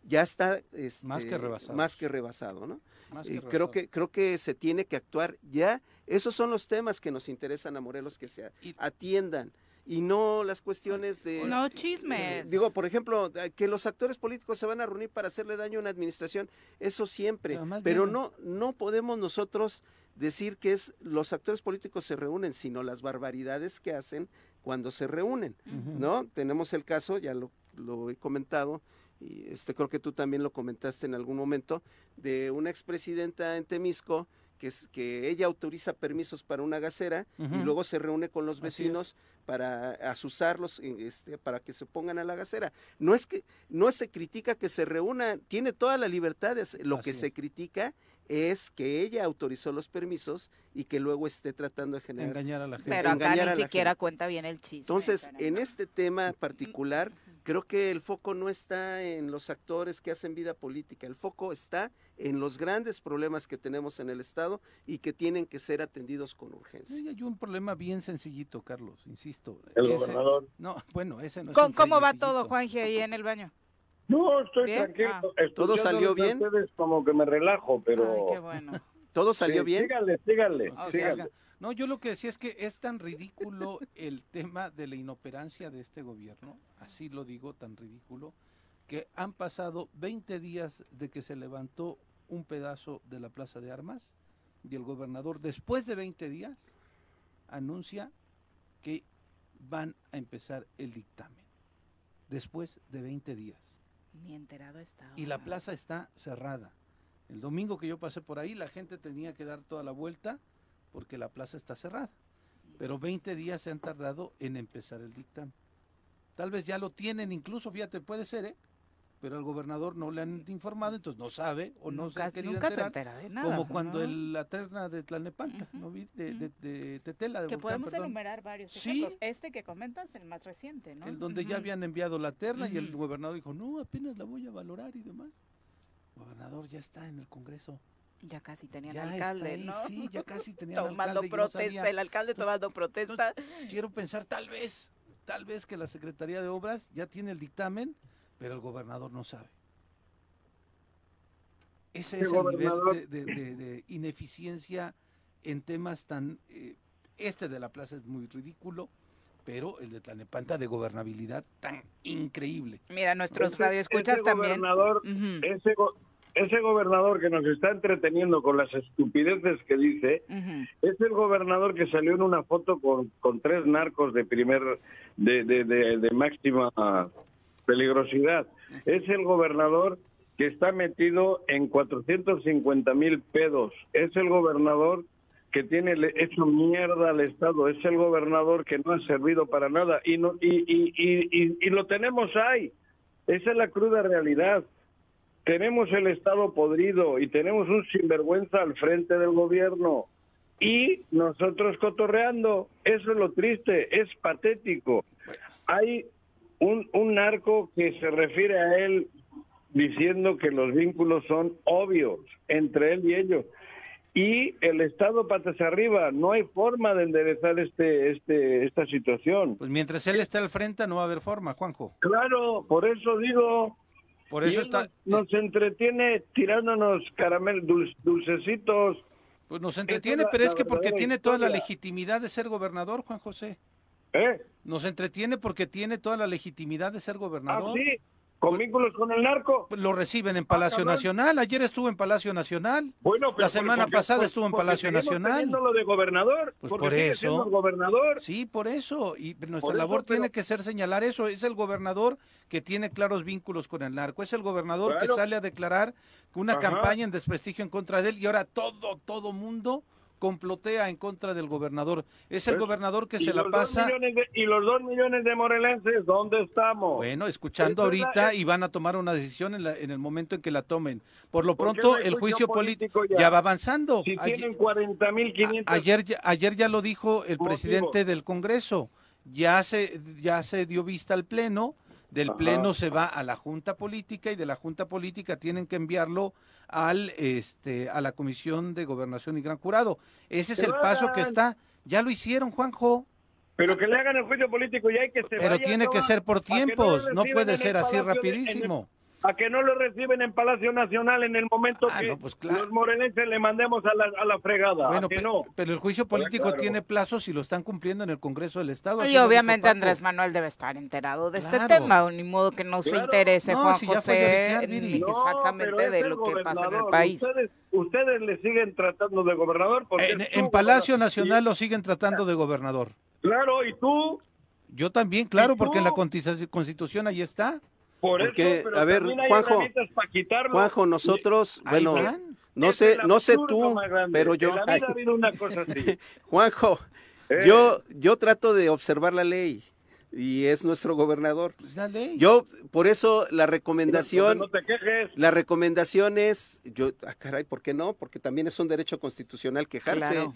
ya está este, Más que rebasado. más que rebasado, ¿no? Más Y que creo rebasado. que creo que se tiene que actuar ya. Esos son los temas que nos interesan a Morelos que se Y- atiendan y no las cuestiones de No chismes. Digo, por ejemplo, que los actores políticos se van a reunir para hacerle daño a una administración, eso siempre, Pero no no podemos nosotros decir que es los actores políticos se reúnen, sino las barbaridades que hacen cuando se reúnen. ¿no? Tenemos el caso, ya lo, lo he comentado, y este creo que tú también lo comentaste en algún momento, de una expresidenta en Temisco que, es, que ella autoriza permisos para una gasera y luego se reúne con los vecinos para asusarlos este, para que se pongan a la gasera. No es que no se critica que se reúnan, tiene toda la libertad, de hacer- lo que se critica es que ella autorizó los permisos y que luego esté tratando de generar Engañar a la gente. Pero acá ni siquiera gente. cuenta bien el chisme. Entonces, en este tema particular, creo que el foco no está en los actores que hacen vida política, el foco está en los grandes problemas que tenemos en el Estado y que tienen que ser atendidos con urgencia. Sí, hay un problema bien sencillito, Carlos, insisto. El Ese- gobernador. No, bueno, ese no es ¿Cómo, un cómo va sencillito. todo, Juanji, ahí en el baño? No, estoy ¿Bien? tranquilo. Ah. ¿Todo salió bien? ustedes como que me relajo, pero... Ay, qué bueno. ¿Todo salió Sí, bien? Síganle, síganle, Pues que síganle. No, yo lo que decía es que es tan ridículo el tema de la inoperancia de este gobierno, así lo digo, tan ridículo, que han pasado 20 días de que se levantó un pedazo de la Plaza de Armas y el gobernador, después de 20 días, anuncia que van a empezar el dictamen. Después de 20 días. Ni enterado estaba. Y la plaza está cerrada. El domingo que yo pasé por ahí, la gente tenía que dar toda la vuelta porque la plaza está cerrada. Pero 20 días se han tardado en empezar el dictamen. Tal vez ya lo tienen incluso, fíjate, puede ser, ¿eh? Pero al gobernador no le han informado, entonces no sabe o no se nunca ha querido nunca se enterar. entera de nada. como cuando ¿no? el, la terna de Tlalnepanta, Ujú, ¿no vi? De, ujú. de, de Tetela, de Que podemos perdón. enumerar varios Sí. ejemplos. Este que comentas, el más reciente, ¿no? el donde ya habían enviado la terna y el gobernador dijo, no, apenas la voy a valorar y demás. Gobernador ya está en el Congreso. Ya casi tenían Ya alcalde, ahí, ¿no? sí, ya casi *laughs* tenían Tomando alcalde no protesta, el alcalde Entonces, tomando protesta. Quiero pensar tal vez, tal vez que la Secretaría de Obras ya tiene el dictamen, pero el gobernador no sabe. Ese El es el nivel de, de- de- de ineficiencia en temas tan... eh, este de la plaza es muy ridículo, pero el de Tlanepanta de gobernabilidad tan increíble. Mira, nuestros Ese- radioescuchas ese también. gobernador- Ujú, Ese, go- ese gobernador que nos está entreteniendo con las estupideces que dice, es el gobernador que salió en una foto con, con tres narcos de primer, de, de, de, de máxima peligrosidad. Es el gobernador que está metido en 450 mil pedos. Es el gobernador que tiene hecho mierda al Estado. Es el gobernador que no ha servido para nada. Y, no, y, y, y, y, y lo tenemos ahí. Esa es la cruda realidad. Tenemos el Estado podrido y tenemos un sinvergüenza al frente del gobierno. Y nosotros cotorreando. Eso es lo triste, es patético. Hay un, un narco que se refiere a él diciendo que los vínculos son obvios entre él y ellos. Y el Estado patas arriba, no hay forma de enderezar este, este, esta situación. Pues mientras él esté al frente no va a haber forma, Juanjo. Claro, por eso digo, Por eso está... nos, nos entretiene tirándonos caramel, dul- dulcecitos. Pues nos entretiene, es la- pero es que porque tiene toda la legitimidad de ser gobernador, Juan José. ¿eh? Nos entretiene porque tiene toda la legitimidad de ser Ah, gobernador. sí, con vínculos con el narco. Lo reciben en Palacio. Nacional. Ayer estuvo en Palacio Nacional. Bueno, La semana pasada estuvo en Palacio Nacional. lo de gobernador. Pues por eso. gobernador. Sí, por eso. Y nuestra eso, labor tiene pero- que ser señalar eso. Es el gobernador que tiene claros vínculos con el narco. Es el gobernador que sale a declarar una Ajá. campaña en desprestigio en contra de él. Y ahora todo, todo mundo complotea en contra del gobernador. Es el Pues, gobernador que ¿Y se la pasa. de- y los dos millones de morelenses, ¿dónde estamos? Bueno, escuchando ahorita es- y van a tomar una decisión en, la- en el momento en que la tomen. Por lo ¿Por qué pronto, el juicio político ya? ya? va avanzando. Si Ayer- tienen 40.500... a- ayer, ya- ayer ya lo dijo el Motivos. presidente del Congreso. Ya se, ya se dio vista al Pleno. Del Ajá. Pleno se va a la Junta Política y de la Junta Política tienen que enviarlo al, este, a la Comisión de Gobernación y Gran Jurado. Ese es el paso que está. Ya lo hicieron, Juanjo. Pero que le hagan el juicio político y hay que se Pero vaya, tiene que ser por tiempos, no puede ser así rapidísimo. A que no lo reciben en Palacio Nacional en el momento Ah, que no, pues claro. los morelenses le mandemos a la, a la fregada. Bueno, ¿A que pe- no? pero el juicio político claro. tiene plazos y lo están cumpliendo en el Congreso del Estado. Y obviamente. Andrés Manuel debe estar enterado de este tema, ni modo que no se interese No, Juan si José exactamente de lo que pasa en el país. Ustedes, ustedes le siguen tratando de gobernador porque En, Palacio gobernador. Nacional lo siguen tratando de gobernador. Claro, y tú, Yo también, claro, ¿Y porque en la Constitución ahí está. Por Porque, eso, pero a ver, también hay Juanjo, herramientas para quitarlo. Juanjo, nosotros, bueno, van. no Es sé, no sé tú, pero yo, la vida ha habido una cosa así. *laughs* Juanjo, Eh. yo, yo trato de observar la ley y es nuestro gobernador. Pues la ley. Yo, por eso la recomendación, No te quejes. la recomendación es, yo, ah, caray, ¿por qué no? Porque también es un derecho constitucional quejarse. Claro.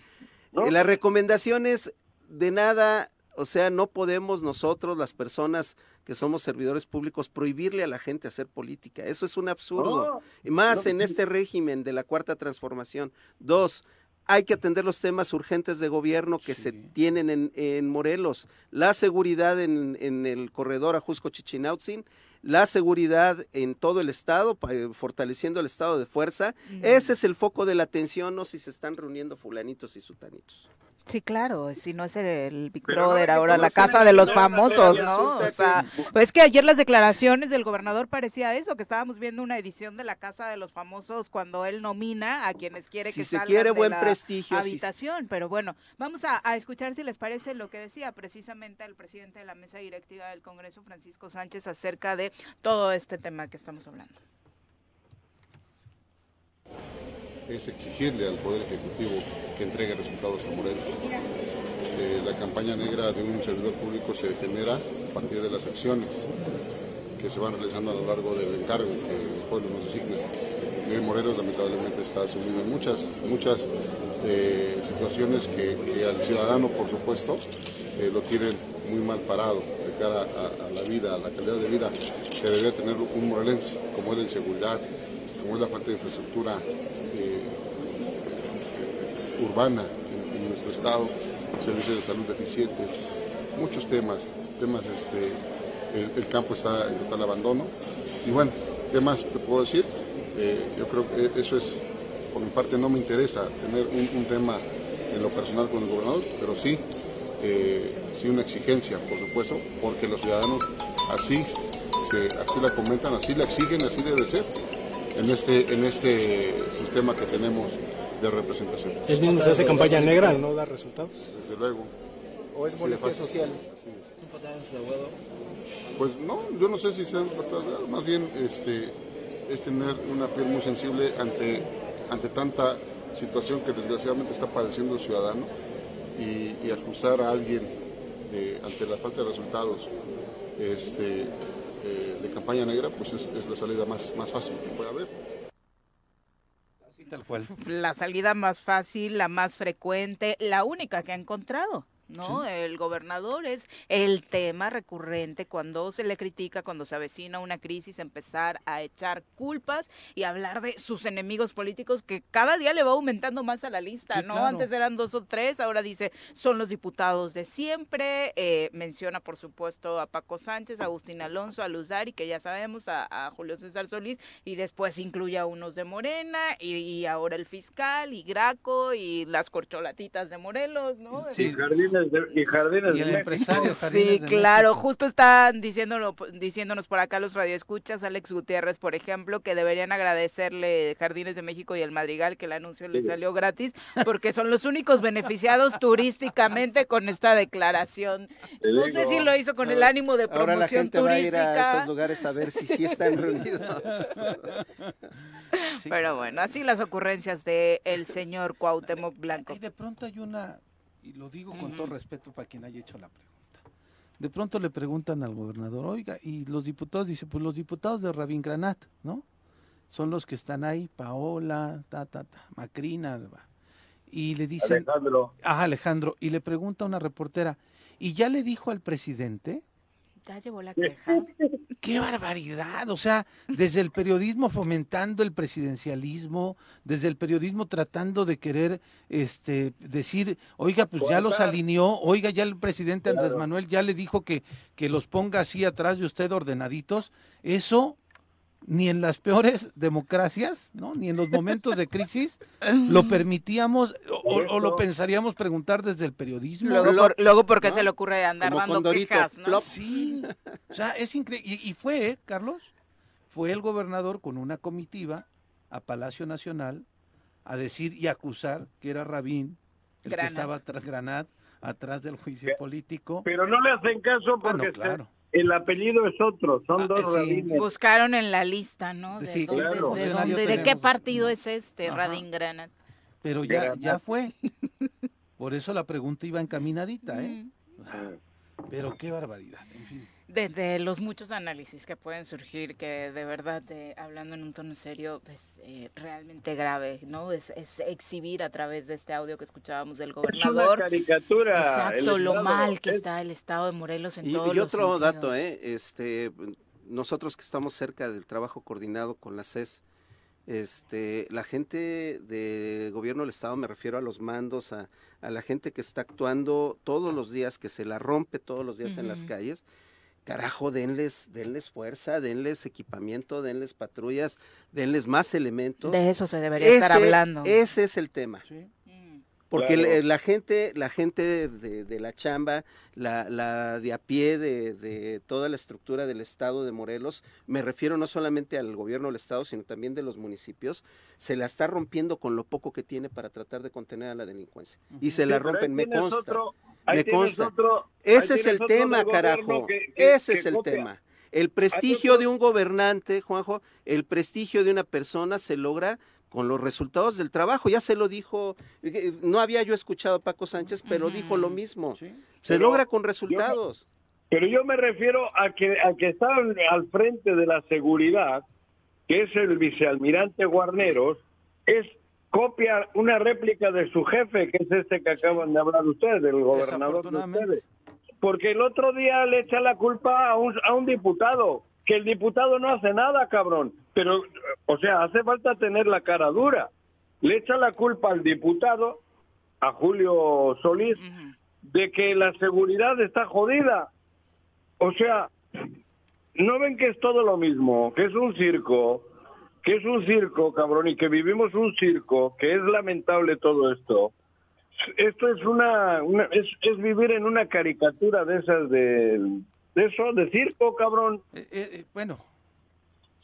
¿no? La recomendación es de nada, o sea, no podemos nosotros, las personas que somos servidores públicos, prohibirle a la gente hacer política. Eso es un absurdo. No, Y más no, en este régimen de la cuarta transformación. Dos, hay que atender los temas urgentes de gobierno que se tienen en, en Morelos. La seguridad en, en el corredor Ajusco-Chichinautzin, la seguridad en todo el estado, eh, fortaleciendo el estado de fuerza. Ese es el foco de la atención, no si se están reuniendo fulanitos y sutanitos. Sí, claro, si no es el Big Pero Brother, ahora la casa de los famosos, ¿no? O sea, pues es que ayer las declaraciones del gobernador parecía eso, que estábamos viendo una edición de la casa de los famosos cuando él nomina a quienes quiere Si que se salgan quiere de buen la prestigio, si- habitación, pero bueno, vamos a, a escuchar si les parece lo que decía precisamente el presidente de la mesa directiva del Congreso, Francisco Sánchez, acerca de todo este tema que estamos hablando. Es exigirle al Poder Ejecutivo que entregue resultados a Morelos. Eh, la campaña negra de un servidor público se genera a partir de las acciones que se van realizando a lo largo del encargo que el pueblo nos designa. Y hoy Morelos lamentablemente está sumido en muchas, muchas eh, situaciones que, al ciudadano, por supuesto, eh, lo tienen muy mal parado de cara a, a la vida, a la calidad de vida que debería tener un morelense, como es la inseguridad, como es la falta de infraestructura eh, urbana en, nuestro estado, servicios de salud deficientes, muchos temas, temas este, el, campo está en total abandono y bueno, ¿qué más te puedo decir? Eh, yo creo que eso es, por mi parte no me interesa tener un, un tema en lo personal con el gobernador, pero sí, eh, sí una exigencia, por supuesto, porque los ciudadanos así, se, así la comentan, así la exigen, así debe ser en este, en este sistema que tenemos de representación. ¿El mismo se hace campaña negra no da resultados? Desde luego. ¿O es de molestia fácil. social? Así es. Pues no, yo no sé si sean patadas de más bien este, es tener una piel muy sensible ante, ante tanta situación que desgraciadamente está padeciendo el ciudadano y, y acusar a alguien de, ante la falta de resultados este, eh, de campaña negra, pues es, es la salida más, más fácil que puede haber. Tal cual. *laughs* la salida más fácil, la más frecuente, la única que ha encontrado. ¿No? El gobernador es el tema recurrente cuando se le critica, cuando se avecina una crisis, empezar a echar culpas y hablar de sus enemigos políticos que cada día le va aumentando más a la lista, Sí, ¿no? claro. Antes eran dos o tres, ahora dice son los diputados de siempre, eh, menciona por supuesto a Paco Sánchez, a Agustín Alonso, a Luzari, que ya sabemos, a, a Julio César Solís, y después incluye a unos de Morena, y, y ahora el fiscal, y Graco, y las corcholatitas de Morelos, ¿no? Sí. Y jardines de, y jardines Y de el México. empresario Jardines Sí, de claro, México. justo están diciéndolo, diciéndonos por acá los radioescuchas, Alex Gutiérrez, por ejemplo, que deberían agradecerle Jardines de México y el Madrigal, que el anuncio les salió gratis, porque son los únicos beneficiados *laughs* turísticamente con esta declaración. Te No sé si lo hizo con el Ahora- ánimo de Ahora promoción la gente va a ir a turística. esos lugares a ver si sí están *laughs* reunidos. *laughs* Sí. Pero bueno, así las ocurrencias de el señor Cuauhtémoc Blanco. Y de pronto hay una, y lo digo con todo respeto para quien haya hecho la pregunta. De pronto le preguntan al gobernador, oiga, y los diputados, dice, pues los diputados de Rabín Granat, ¿no? Son los que están ahí, Paola, ta, ta, ta, Macrina, va. y le dicen, Alejandro. ah, Alejandro, y le pregunta a una reportera, ¿y ya le dijo al presidente? Ya llevó la *laughs* queja. ¡Qué barbaridad! O sea, desde el periodismo fomentando el presidencialismo, desde el periodismo tratando de querer este decir, oiga, pues ya los alineó, oiga, ya el presidente Andrés. Manuel ya le dijo que, que los ponga así atrás de usted ordenaditos. Eso ni en las peores democracias, ¿no? Ni en los momentos de crisis lo *laughs* permitíamos o, o lo pensaríamos preguntar desde el periodismo. Luego, por, luego porque ¿no? se le ocurre andar Como dando quejas, ¿no? plop. Sí, o sea, es increíble. Y, y fue, ¿eh, Carlos, fue el gobernador con una comitiva a Palacio Nacional a decir y acusar que era Rabín el Granat. que estaba tras Granat, atrás del juicio político. Pero no le hacen caso Ah, porque no, claro. El apellido es otro, son Ah, dos sí. Buscaron en la lista, ¿no? De, Sí, dónde, claro. de Funcionarios dónde- de qué partido es este, Ajá. Radin Granat. Pero ya, Granat. ya fue. *laughs* Por eso la pregunta iba encaminadita, ¿eh? Mm. Pero qué barbaridad, en fin. Desde los muchos análisis que pueden surgir, que de verdad, eh, hablando en un tono serio, es eh, realmente grave, ¿no? Es, es exhibir a través de este audio que escuchábamos del Es una gobernador. caricatura. Exacto, lo mal que Es- está el estado de Morelos en Y, todos y los otro dato. ¿eh? Este, nosotros que estamos cerca del trabajo coordinado con la CES, este, la gente del gobierno del estado, me refiero a los mandos, a, a la gente que está actuando todos los días, que se la rompe todos los días en las calles, carajo, denles, denles fuerza, denles equipamiento, denles patrullas, denles más elementos. De eso se debería estar Ese- hablando. Ese es el tema. Sí. Porque Claro. le- la gente, la gente de, la chamba, la, la de a pie de, de toda la estructura del estado de Morelos, me refiero no solamente al gobierno del estado, sino también de los municipios, se la está rompiendo con lo poco que tiene para tratar de contener a la delincuencia. Y se la rompen, me consta. otro- me consta. otro- Ese es el tema, carajo. que- que- Ese que es el copia. tema. El prestigio de un gobernante, Juanjo, el prestigio de una persona se logra con los resultados del trabajo. Ya se lo dijo, eh, no había yo escuchado a Paco Sánchez, pero dijo lo mismo. Sí. Se Pero logra con resultados. Pero yo me refiero a que, a que está al- frente de la seguridad, que es el vicealmirante Guarneros, es copia, una réplica de su jefe, que es este que acaban de hablar ustedes, del gobernador de ustedes. Porque el otro día le echa la culpa a un, a un diputado, que el diputado no hace nada, cabrón. Pero, o sea, hace falta tener la cara dura. Le echa la culpa al diputado, a Julio Solís, de que la seguridad está jodida. O sea, no ven que es todo lo mismo, que es un circo, que es un circo, cabrón, y que vivimos un circo, que es lamentable todo esto. Esto es una, una- es, es vivir en una caricatura de esas de, de eso, de circo, cabrón. Eh, eh, eh, bueno,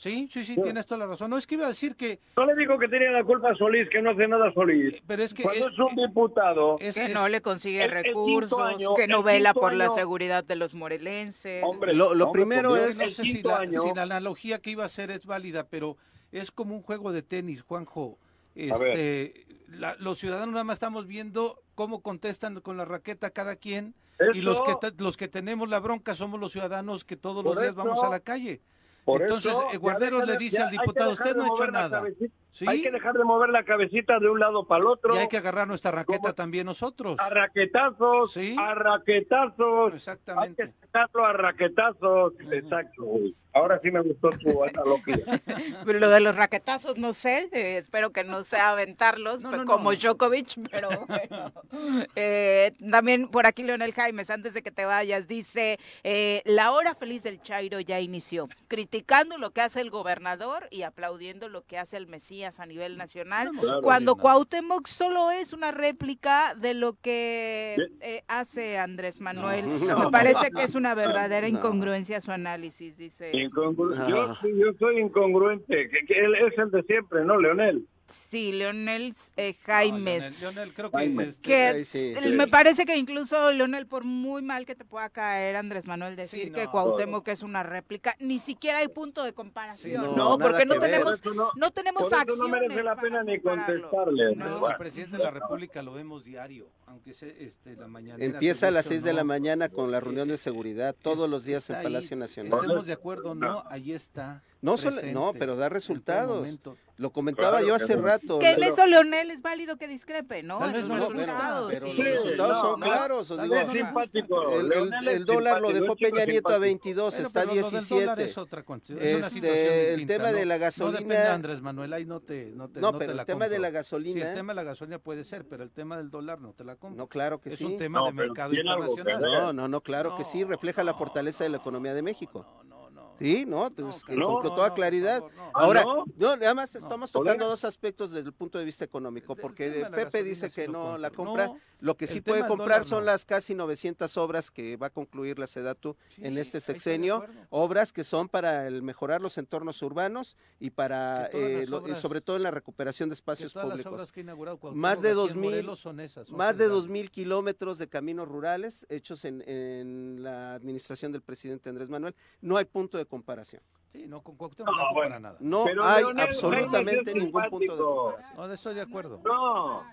sí, sí, sí, Sí. tienes toda la razón. No, es que iba a decir que, No le digo que tiene la culpa Solís, que no hace nada Solís. eh, pero es que... Cuando eh, es un diputado, es- que es- no le consigue el- el quinto recursos, año- que no el vela por la seguridad de los morelenses. hombre, Lo- lo hombre, primero Dios, no es- sé el si la, año- si la analogía que iba a hacer es válida, pero es como un juego de tenis, Juanjo. A. Este, la- los ciudadanos nada más estamos viendo cómo contestan con la raqueta cada quien y los que ta- los que tenemos la bronca somos los ciudadanos que todos los días vamos a la calle. Por Entonces, eso, eh, Guarderos le dice ya al hay diputado, usted no ha hecho nada. Sí, Hay que dejar de mover la cabecita de un lado para el otro. y hay que agarrar nuestra raqueta ¿Cómo? también nosotros. A raquetazos, Sí. a raquetazos. Hay Exactamente. que sacarlo a raquetazos. Exacto, güey. Ahora sí me gustó tu analogía. *laughs* Pero lo de los raquetazos, no sé, eh, espero que no sea aventarlos No, pe- no, como no. Djokovic, *laughs* pero bueno. Eh, también por aquí Leonel Jaimes, antes de que te vayas, dice, eh, la hora feliz del Chairo ya inició, criticando lo que hace el gobernador y aplaudiendo lo que hace el Mesías a nivel nacional, No hemos Claro. cuando. Cuauhtémoc solo es una réplica de lo que eh, hace Andrés Manuel. No. Me *laughs* parece que es una verdadera No. incongruencia su análisis, dice. Incongru- Ah. yo, sí, yo soy incongruente. Que, que él es el de siempre, ¿no, Leonel? Sí, Leonel eh, No. Leonel, Leonel, creo que Jaime. este, que Ahí sí. el- me parece que incluso Leonel, por muy mal que te pueda caer Andrés Manuel decir Sí, que no. Cuauhtémoc es una réplica, ni siquiera hay punto de comparación, Sí, ¿no? no, Porque no que tenemos, Por eso no- no tenemos eso no acciones merece la pena ni contestarle, No. Bueno. al presidente de la República lo vemos diario, aunque se, este, la mañana Empieza a las 6 de la mañana con la reunión de seguridad, todos los días en Palacio Nacional. Estemos de acuerdo, no, ahí está. No, solo- no, pero da resultados. Lo comentaba Claro yo hace rato. Que en la- eso Leonel es válido que discrepe, ¿no? Tal vez los no, bueno, resultados, pero sí. los resultados no, son no. claros. o Tal digo, simpático. el, el- el dólar lo dejó Peña Nieto a simpático. 22, Bueno, está pero del dólar 17. es otra es una Este, el tema ¿no? de la No depende de gasolina- Andrés Manuel, ahí no te, no te, No, te pero la el tema de compro. la Sí, gasolina. el tema de la gasolina puede ser, pero el tema del dólar no te la compro. No, claro que es sí. un tema No, de mercado internacional. No, no, no, claro que sí, No, refleja la no, fortaleza de la economía de México. Sí, no, pues, No, con no, toda no, claridad. por favor, no. Ahora, Ah, ¿no? no, nada más estamos tocando dos aspectos desde el punto de vista económico, porque tema de la Pepe dice que no la compra. No, lo que el sí puede comprar dólar son no. las casi 900 obras que va a concluir la SEDATU en este sexenio, obras que son para el mejorar los entornos urbanos y para, eh, lo- obras- sobre todo en la recuperación de Que espacios públicos. obras que ha inaugurado Más de aquí en 2000 Morelos son esas, son más de federales. 2000 kilómetros de caminos rurales hechos en, en la administración del presidente Andrés Manuel. No hay punto de comparación. Sí, no, con Cuauhtémoc no compara nada. No Pero hay Leonel absolutamente ningún punto de comparación. No, estoy de acuerdo. No.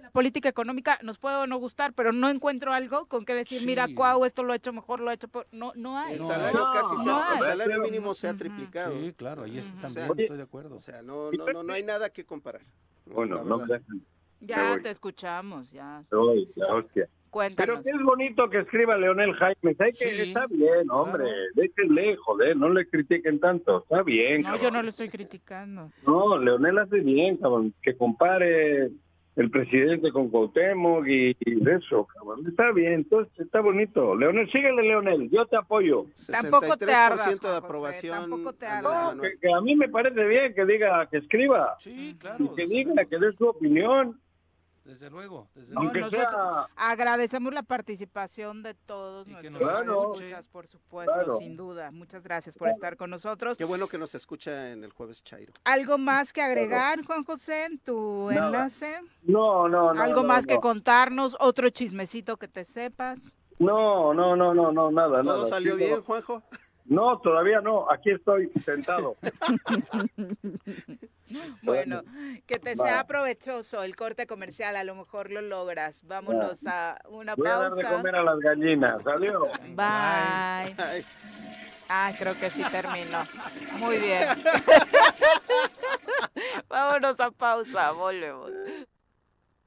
La política económica nos puede o no gustar, pero no encuentro algo con que decir, mira. Cuau, esto lo ha hecho mejor, lo ha hecho por... No, no hay. El salario no, casi se no ha- el salario mínimo se ha triplicado. Sí, claro, ahí es O también, sea, estoy de acuerdo. O sea, no, no, no, no hay nada que comparar. Bueno, no Ya te escuchamos, ya. Soy la hostia. Pero Cuéntanos. que es bonito que escriba Leonel Jaime. ¿Sabe que Sí, está bien, hombre? Déjenle, joder, no le critiquen tanto. Está bien, No, cabrón. yo no lo estoy criticando. No, Leonel hace bien, cabrón. Que compare el presidente con Cuauhtémoc y, eso, cabrón. Está bien, entonces está bonito. Leonel, síguele, Leonel. Yo te apoyo. Tampoco te 63% ardas, de José, aprobación. tampoco te Andrés ardas. No, Manuel. que, que a mí me parece bien que diga, que escriba. Sí, claro. Y que diga, que dé su opinión. Desde luego, desde No, luego. Aunque nosotros sea... agradecemos la participación de todos Y que nuestros nos escuche. escuchas, por supuesto, Claro. sin duda. Muchas gracias por estar con nosotros. Qué bueno que nos escucha en el jueves Chairo. ¿Algo más que agregar, Juan José, en tu Nada. enlace? No, no, no. ¿Algo no, más no. que contarnos? ¿Otro chismecito que te sepas? No, no, no, no, no, nada, nada. ¿Todo salió Sí, bien, no. Juanjo? No, todavía no. Aquí estoy sentado. *laughs* Bueno, que te Va. sea provechoso el corte comercial, a lo mejor lo logras. Vámonos a una Voy a dar de pausa. comer a las gallinas. ¿Salió? Bye. Ay, Ah, creo que sí terminó. Muy bien. *laughs* *laughs* Vámonos a pausa, volvemos.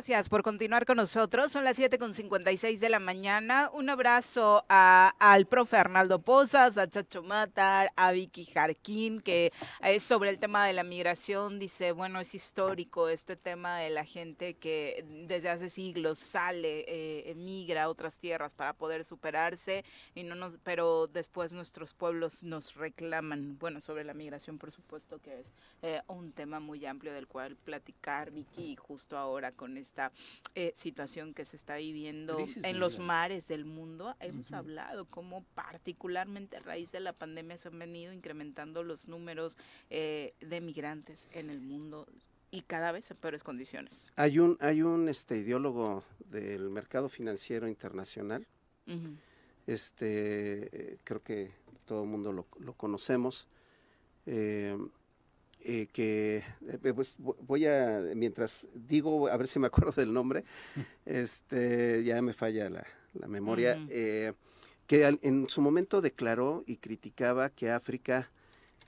Gracias por continuar con nosotros. Son las 7.56 de la mañana. Un abrazo a- al profe Arnaldo Pozas, a Chacho Matar, a Vicky Jarquín, que es sobre el tema de la migración. Dice, bueno, es histórico este tema de la gente que desde hace siglos sale, eh, emigra a otras tierras para poder superarse, y no nos, pero después nuestros pueblos nos reclaman. Bueno, sobre la migración, por supuesto que es eh, un tema muy amplio del cual platicar, Vicky, justo ahora con esta eh, situación que se está viviendo Crisis en los mares del mundo. Hemos Ujú. hablado cómo particularmente a raíz de la pandemia se han venido incrementando los números eh, de migrantes en el mundo y cada vez en peores condiciones. Hay un, hay un este, ideólogo del mercado financiero internacional, Ujú. este, eh, creo que todo el mundo lo, lo conocemos, eh, que eh, pues, vo- voy a, mientras digo, a ver si me *laughs* acuerdo del nombre, este, ya me falla la, la memoria, eh, que al- en su momento declaró y criticaba que África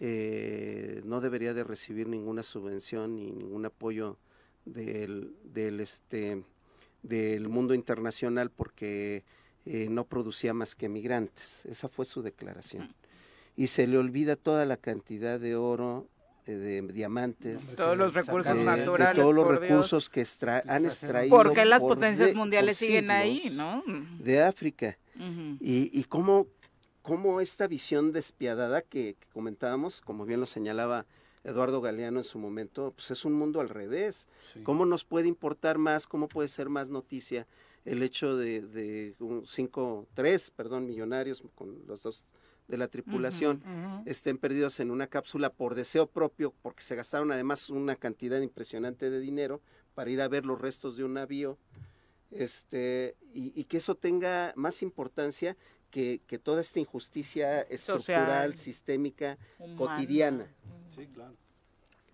eh, no debería de recibir ninguna subvención ni ningún apoyo del, del, este, del mundo internacional porque no producía más que migrantes. Esa fue su declaración. Y se le olvida toda la cantidad de oro, de diamantes, Todos los recursos de- de naturales, todos los Dios. recursos que extra- han extraído. ¿Por qué las por potencias de- mundiales siguen ahí, no? De África. Y, y cómo, cómo esta visión despiadada que, que comentábamos, como bien lo señalaba Eduardo Galeano en su momento, pues es un mundo al revés. ¿Cómo nos puede importar más, cómo puede ser más noticia el hecho de, de un cinco, tres, perdón, millonarios con los dos de la tripulación estén perdidos en una cápsula por deseo propio, porque se gastaron además una cantidad impresionante de dinero para ir a ver los restos de un navío, este, y, y que eso tenga más importancia que, que toda esta injusticia estructural, Social. sistémica, Humana. cotidiana. Sí, claro.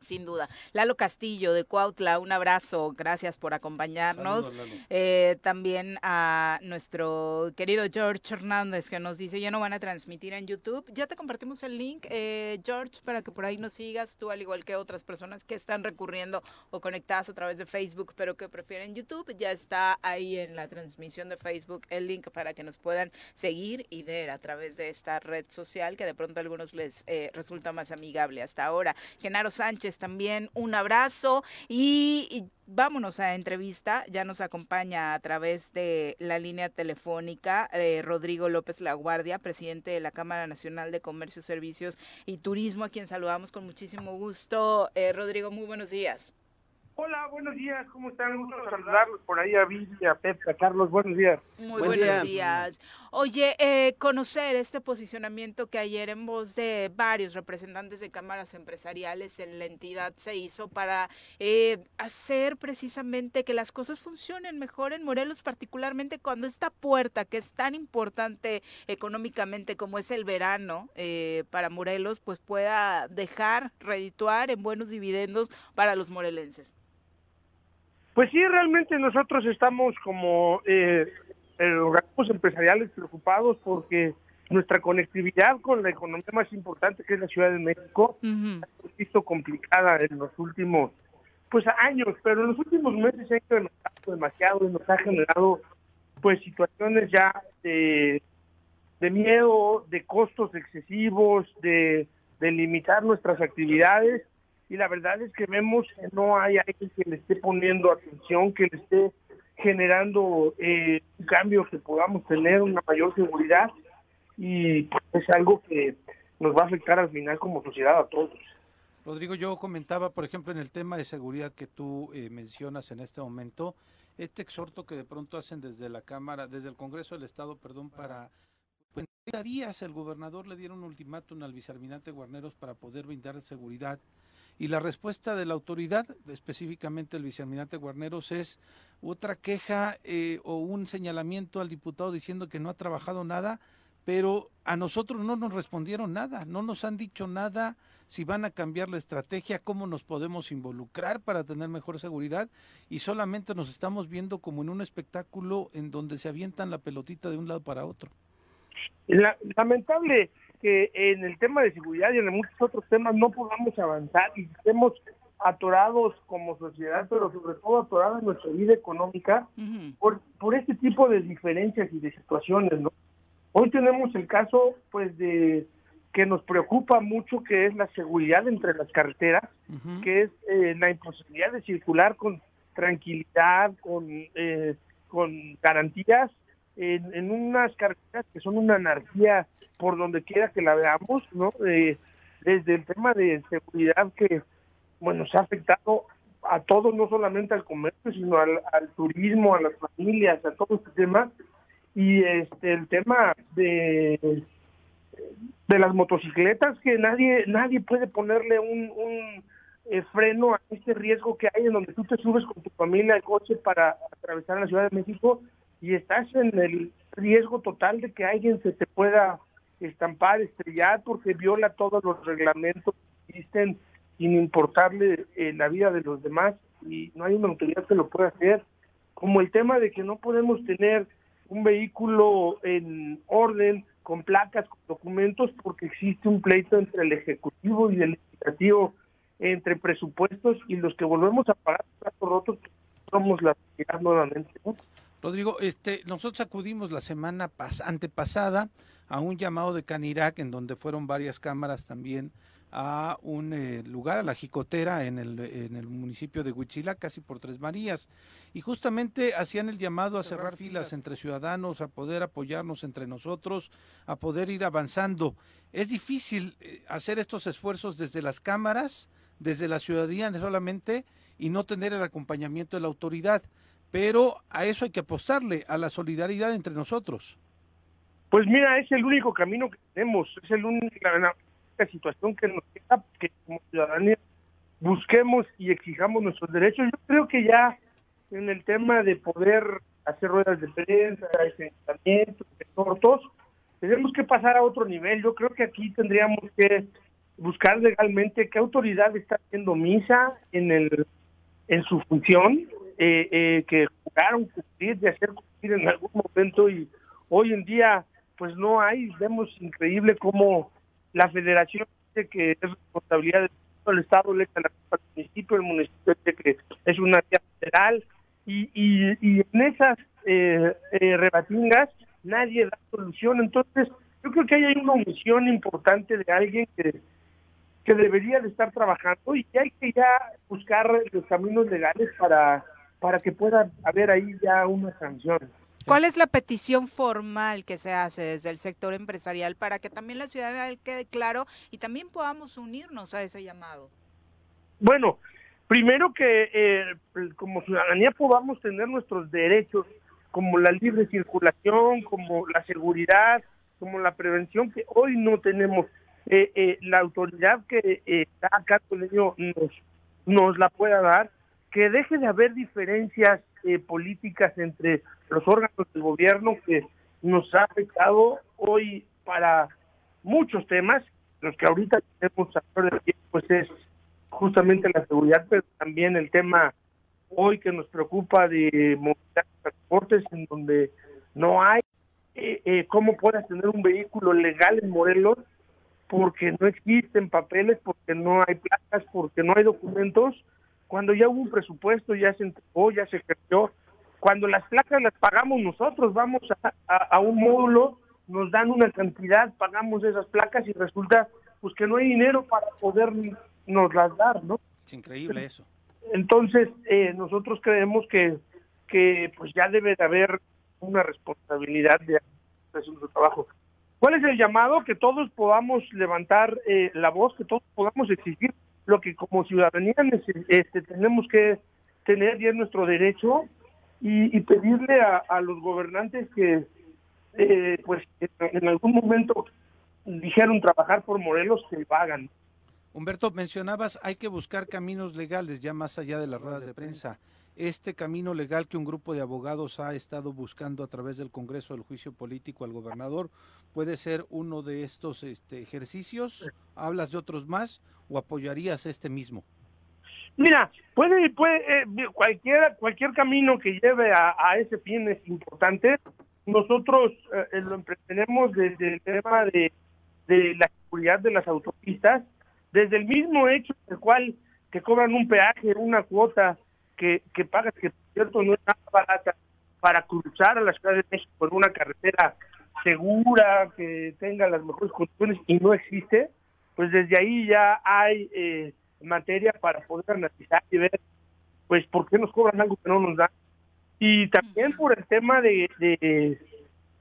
Sin duda. Lalo Castillo de Cuautla, un abrazo, gracias por acompañarnos. Saludos. Eh, también a nuestro querido George Hernández que nos dice, ya no van a transmitir en YouTube. Ya te compartimos el link, eh, George, para que por ahí nos sigas, tú al igual que otras personas que están recurriendo o conectadas a través de Facebook, pero que prefieren YouTube. Ya está ahí en la transmisión de Facebook el link para que nos puedan seguir y ver a través de esta red social que de pronto a algunos les eh, resulta más amigable hasta ahora. Genaro Sánchez también un abrazo y, y vámonos a entrevista. Ya nos acompaña a través de la línea telefónica eh, Rodrigo López Laguardia, presidente de la Cámara Nacional de Comercio, Servicios y Turismo, a quien saludamos con muchísimo gusto. Eh, Rodrigo, muy buenos días. Hola, buenos días, ¿cómo están? Gusto saludarlos por ahí a Vivi, a Pepe, a Carlos, buenos días. Muy buenos días. Oye, eh, conocer este posicionamiento que ayer en voz de varios representantes de cámaras empresariales en la entidad se hizo para eh, hacer precisamente que las cosas funcionen mejor en Morelos, particularmente cuando esta puerta que es tan importante económicamente como es el verano eh, para Morelos, pues pueda dejar redituar en buenos dividendos para los morelenses. Pues sí, realmente nosotros estamos como eh, eh, organismos empresariales preocupados porque nuestra conectividad con la economía más importante que es la Ciudad de México se ha visto complicada en los últimos pues años, pero en los últimos meses se ha incrementado demasiado y nos ha generado pues situaciones ya de, de miedo, de costos excesivos, de, de limitar nuestras actividades y la verdad es que vemos que no hay alguien que le esté poniendo atención, que le esté generando eh, un cambio que podamos tener una mayor seguridad y pues, es algo que nos va a afectar al final como sociedad a todos. Rodrigo, yo comentaba, por ejemplo, en el tema de seguridad que tú eh, mencionas en este momento, este exhorto que de pronto hacen desde la Cámara, desde el Congreso del Estado, perdón, para... Pues, en 30 días el gobernador le dieron un ultimátum al vicealmirante Guarneros para poder brindar seguridad. Y la respuesta de la autoridad, específicamente el vicealmirante Guarneros, es otra queja eh, o un señalamiento al diputado diciendo que no ha trabajado nada, pero a nosotros no nos respondieron nada, no nos han dicho nada si van a cambiar la estrategia, cómo nos podemos involucrar para tener mejor seguridad y solamente nos estamos viendo como en un espectáculo en donde se avientan la pelotita de un lado para otro. La- lamentable que en el tema de seguridad y en muchos otros temas no podamos avanzar y estemos atorados como sociedad, pero sobre todo atorados en nuestra vida económica por, por este tipo de diferencias y de situaciones, ¿no? Hoy tenemos el caso, pues, de que nos preocupa mucho, que es la seguridad entre las carreteras, que es eh, la imposibilidad de circular con tranquilidad, con, eh, con garantías, en, en unas carreteras que son una anarquía por donde quiera que la veamos, ¿no? Eh, desde el tema de seguridad que, bueno, se ha afectado a todos, no solamente al comercio, sino al, turismo, a las familias, a todo este tema. Y este el tema de de las motocicletas que nadie nadie puede ponerle un, un eh, freno a este riesgo que hay en donde tú te subes con tu familia al coche para atravesar la Ciudad de México y estás en el riesgo total de que alguien se te pueda estampar, estrellar, porque viola todos los reglamentos que existen sin importarle eh, la vida de los demás y no hay una autoridad que lo pueda hacer. Como el tema de que no podemos tener un vehículo en orden, con placas, con documentos, porque existe un pleito entre el Ejecutivo y el Legislativo, entre presupuestos y los que volvemos a pagar platos rotos, somos la sociedad nuevamente. ¿no? Rodrigo, este, nosotros acudimos la semana pas- antepasada a un llamado de Canirac, en donde fueron varias cámaras también a un eh, lugar, a la Jicotera, en el, en el municipio de Huichila, casi por Tres Marías. Y justamente hacían el llamado a cerrar filas entre ciudadanos, a poder apoyarnos entre nosotros, a poder ir avanzando. Es difícil eh, hacer estos esfuerzos desde las cámaras, desde la ciudadanía solamente, y no tener el acompañamiento de la autoridad. Pero a eso hay que apostarle, a la solidaridad entre nosotros. Pues mira, es el único camino que tenemos, es el único, la, única situación que nos queda que como ciudadanía busquemos y exijamos nuestros derechos. Yo creo que ya en el tema de poder hacer ruedas de prensa, enfrentamientos, exhortos, tenemos que pasar a otro nivel. Yo creo que aquí tendríamos que buscar legalmente qué autoridad está haciendo misa en el en su función, eh, eh, que jugaron cumplir, de hacer cumplir en algún momento y hoy en día pues no hay, vemos increíble cómo la federación dice que es responsabilidad del Estado, le echa la culpa al municipio, el municipio dice que es una vía federal y, y, en esas eh, eh, rebatingas nadie da solución. Entonces, yo creo que hay una omisión importante de alguien que, que debería de estar trabajando y que hay que ya buscar los caminos legales para, para que pueda haber ahí ya una sanción. ¿Cuál es la petición formal que se hace desde el sector empresarial para que también la ciudadanía quede claro y también podamos unirnos a ese llamado? Bueno, primero que eh, como ciudadanía podamos tener nuestros derechos como la libre circulación, como la seguridad, como la prevención que hoy no tenemos. Eh, eh, la autoridad que eh, está acá con ello nos, nos la pueda dar, que deje de haber diferencias eh, políticas entre los órganos del gobierno que nos ha afectado hoy para muchos temas, los que ahorita tenemos a pues es justamente la seguridad, pero también el tema hoy que nos preocupa de movilidad de transportes, en donde no hay eh, eh, cómo puedas tener un vehículo legal en Morelos, porque no existen papeles, porque no hay placas, porque no hay documentos, cuando ya hubo un presupuesto, ya se entregó, ya se ejerció, cuando las placas las pagamos nosotros, vamos a, a, a un módulo, nos dan una cantidad, pagamos esas placas y resulta pues que no hay dinero para poder nos las dar, ¿no? Es increíble eso. Entonces, eh, nosotros creemos que, que pues ya debe de haber una responsabilidad de hacer su trabajo. ¿Cuál es el llamado? Que todos podamos levantar eh, la voz, que todos podamos exigir lo que como ciudadanía este, tenemos que tener y es nuestro derecho y, pedirle a, los gobernantes que eh, pues en algún momento dijeron trabajar por Morelos que lo. Humberto, mencionabas hay que buscar caminos legales ya más allá de las ruedas de prensa. Este camino legal que un grupo de abogados ha estado buscando a través del Congreso del Juicio Político al gobernador puede ser uno de estos este, ejercicios. ¿Hablas de otros más o apoyarías este mismo? Mira, puede, puede eh, cualquier cualquier camino que lleve a, a, ese fin es importante. Nosotros eh, lo emprendemos desde el tema de, de la seguridad de las autopistas desde el mismo hecho en el cual te cobran un peaje, una cuota que, que pagas, que por cierto no es nada barata, para cruzar a la Ciudad de México por una carretera segura, que tenga las mejores condiciones y no existe, pues desde ahí ya hay eh, materia para poder analizar y ver, pues, por qué nos cobran algo que no nos dan. Y también por el tema de, de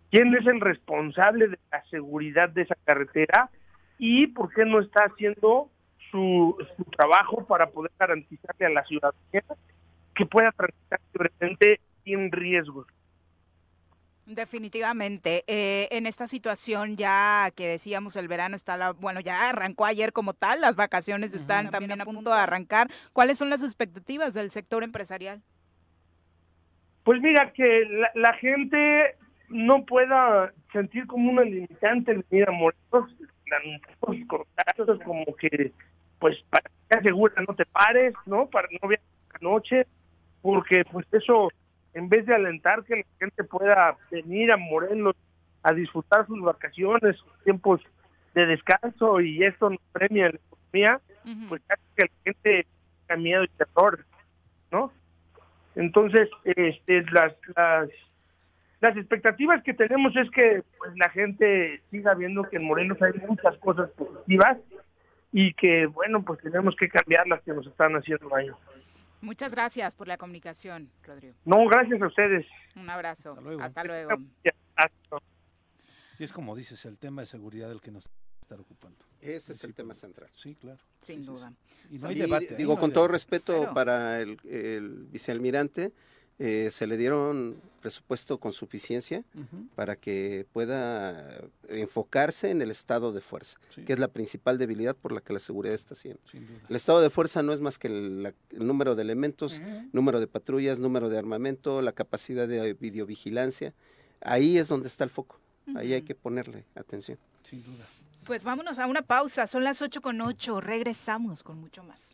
quién es el responsable de la seguridad de esa carretera, y por qué no está haciendo su, su trabajo para poder garantizarle a la ciudadanía que pueda transitar libremente sin riesgos. Definitivamente. Eh, en esta situación ya que decíamos el verano está la, bueno, ya arrancó ayer como tal, las vacaciones están también a punto de arrancar. ¿Cuáles son las expectativas del sector empresarial? Pues mira, que la, la gente no pueda sentir como una limitante el venir a Morelos, los contactos como que pues para que asegura no te pares, ¿no? Para no viajar la noche, porque pues eso en vez de alentar que la gente pueda venir a Morelos a disfrutar sus vacaciones, sus tiempos de descanso y esto nos premia la economía, uh -huh. pues hace que la gente tenga miedo y terror, ¿no? Entonces, este, las, las las expectativas que tenemos es que pues, la gente siga viendo que en Morelos hay muchas cosas positivas y que, bueno, pues tenemos que cambiar las que nos están haciendo daño. Muchas gracias por la comunicación, Rodrigo. No, gracias a ustedes. Un abrazo. Hasta luego. Hasta luego. Y es como dices, el tema de seguridad el que nos está ocupando. Ese es el tema central. Sí, claro. Sin sí, duda. Sí, Y no hay debate. Digo, no con hay todo debate. respeto Cero. para el, el vicealmirante, eh, se le dieron presupuesto con suficiencia para que pueda enfocarse en el estado de fuerza, Sí. que es la principal debilidad por la que la seguridad está haciendo. Sin duda. El estado de fuerza no es más que el, la- el número de elementos, número de patrullas, número de armamento, la capacidad de videovigilancia. Ahí es donde está el foco. Ahí hay que ponerle atención. Sin duda. Pues vámonos a una pausa, son las 8 con 8, regresamos con mucho más.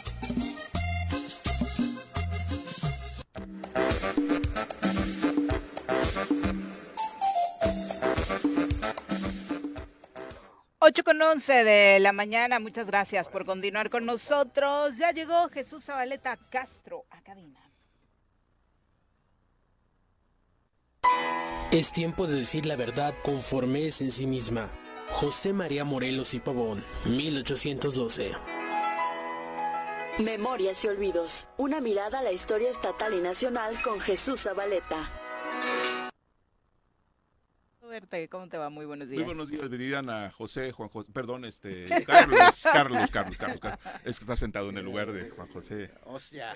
Ocho con 11 de la mañana, muchas gracias por continuar con nosotros. Ya llegó Jesús Zabaleta Castro a cabina. Es tiempo de decir la verdad conforme es en sí misma. José María Morelos y Pavón, 1812. Memorias y olvidos. Una mirada a la historia estatal y nacional con Jesús Zabaleta. Verte, ¿cómo te va? Muy buenos días. Muy buenos días, Viridiana, José, Juan José, perdón, este, Carlos, Carlos, Carlos, Carlos, Carlos. Es que está sentado en el lugar de Juan José. Hostia.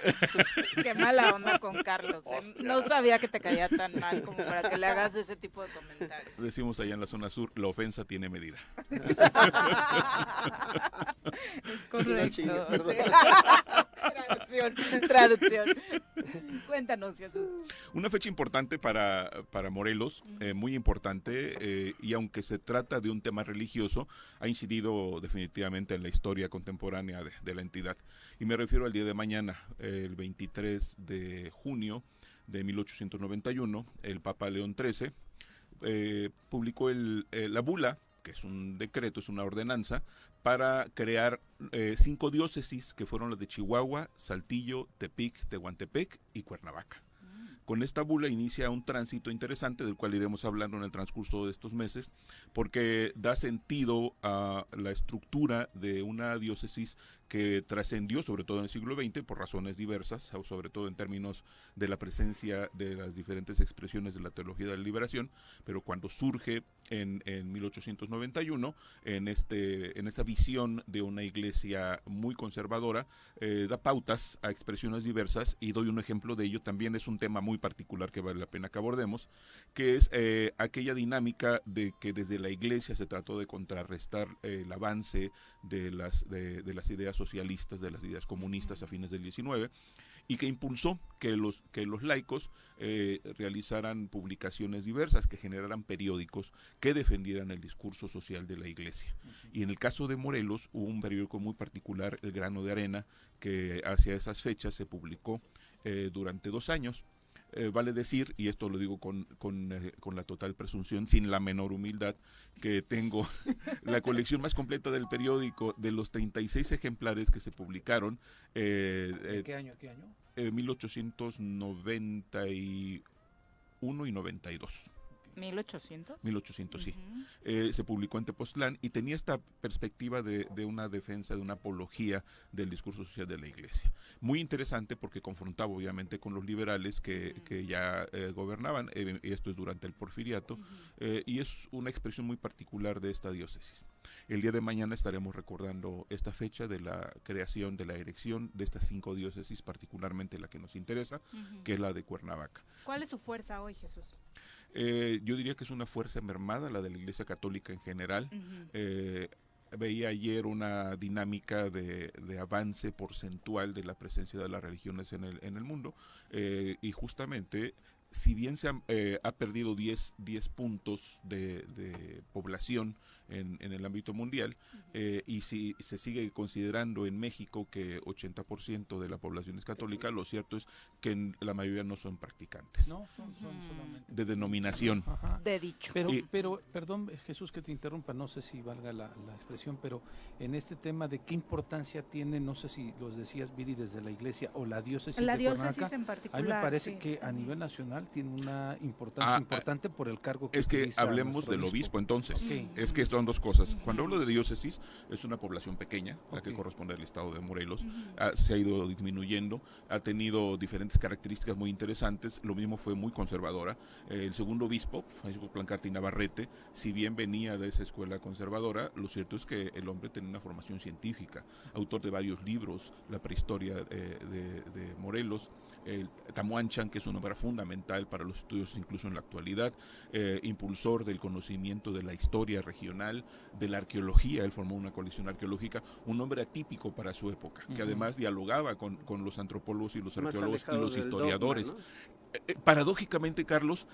Qué mala onda con Carlos. ¿eh? Hostia. No sabía que te caía tan mal como para que le hagas ese tipo de comentarios. Decimos allá en la zona sur, la ofensa tiene medida. Es *laughs* correcto. traducción, traducción. Cuéntanos, Jesús. Una fecha importante para, para Morelos, eh, muy importante, eh, y aunque se trata de un tema religioso, ha incidido definitivamente en la historia contemporánea de, la entidad. Y me refiero al día de mañana, el 23 de junio de 1891, el Papa León XIII eh, publicó el, eh, la bula, que es un decreto, es una ordenanza, para crear cinco diócesis que fueron las de Chihuahua, Saltillo, Tepic, Tehuantepec y Cuernavaca. Con esta bula inicia un tránsito interesante del cual iremos hablando en el transcurso de estos meses, porque da sentido a la estructura de una diócesis que trascendió, sobre todo en el siglo XX, por razones diversas, sobre todo en términos de la presencia de las diferentes expresiones de la teología de la liberación, pero cuando surge en, en 1891, en, este, en esta visión de una iglesia muy conservadora, eh, da pautas a expresiones diversas y doy un ejemplo de ello, también es un tema muy particular que vale la pena que abordemos, que es eh, aquella dinámica de que desde la iglesia se trató de contrarrestar eh, el avance de las, de, de las ideas socialistas, de las ideas comunistas a fines del 19 y que impulsó que los, que los laicos eh, realizaran publicaciones diversas, que generaran periódicos que defendieran el discurso social de la iglesia. Y en el caso de Morelos hubo un periódico muy particular, El Grano de Arena, que hacia esas fechas se publicó eh, durante dos años. Eh, vale decir, y esto lo digo con, con, eh, con la total presunción, sin la menor humildad, que tengo *laughs* la colección más completa del periódico de los 36 ejemplares que se publicaron. Eh, ¿En eh, qué año? ¿Qué año? eh, 1891 y 92. 1800. 1800, sí. Eh, se publicó en Tepoztlán y tenía esta perspectiva de, de una defensa, de una apología del discurso social de la iglesia. Muy interesante porque confrontaba obviamente con los liberales que, que ya eh, gobernaban, eh, esto es durante el porfiriato, y es una expresión muy particular de esta diócesis. El día de mañana estaremos recordando esta fecha de la creación, de la erección de estas cinco diócesis, particularmente la que nos interesa, que es la de Cuernavaca. ¿Cuál es su fuerza hoy, Jesús? Eh, yo diría que es una fuerza mermada, la de la Iglesia Católica en general. Eh, veía ayer una dinámica de, de avance porcentual de la presencia de las religiones en el, en el mundo eh, y justamente si bien se han, eh, ha perdido 10, 10 puntos de, de población en, en el ámbito mundial eh, y si se sigue considerando en México que 80% de la población es católica, lo cierto es que en- la mayoría no son practicantes No, son, son solamente. de denominación. Ajá. De dicho. Pero, Y- pero, perdón, eh, Jesús, que te interrumpa, no sé si valga la, la expresión, pero en este tema de qué importancia tiene, no sé si los decías, Viri, desde la iglesia o la diócesis La de diócesis Cuernavaca, en a mí me particular, parece sí. que a nivel nacional tiene una importancia Ah, importante por el cargo que Es que hablemos del obispo entonces. Es que esto son dos cosas. Cuando hablo de diócesis, es una población pequeña, la que corresponde al estado de Morelos. Ah, se ha ido disminuyendo, ha tenido diferentes características muy interesantes. Lo mismo fue muy conservadora. Eh, el segundo obispo, Francisco Plancarte y Navarrete, si bien venía de esa escuela conservadora, lo cierto es que el hombre tenía una formación científica, autor de varios libros, La prehistoria eh, de, de Morelos el Tamuanchan, que es una obra fundamental para los estudios incluso en la actualidad, eh, impulsor del conocimiento de la historia regional, de la arqueología, él formó una colección arqueológica, un hombre atípico para su época, que además dialogaba con, con, los antropólogos y los arqueólogos y los historiadores. Dogma, ¿no? Eh, eh, paradójicamente, Carlos,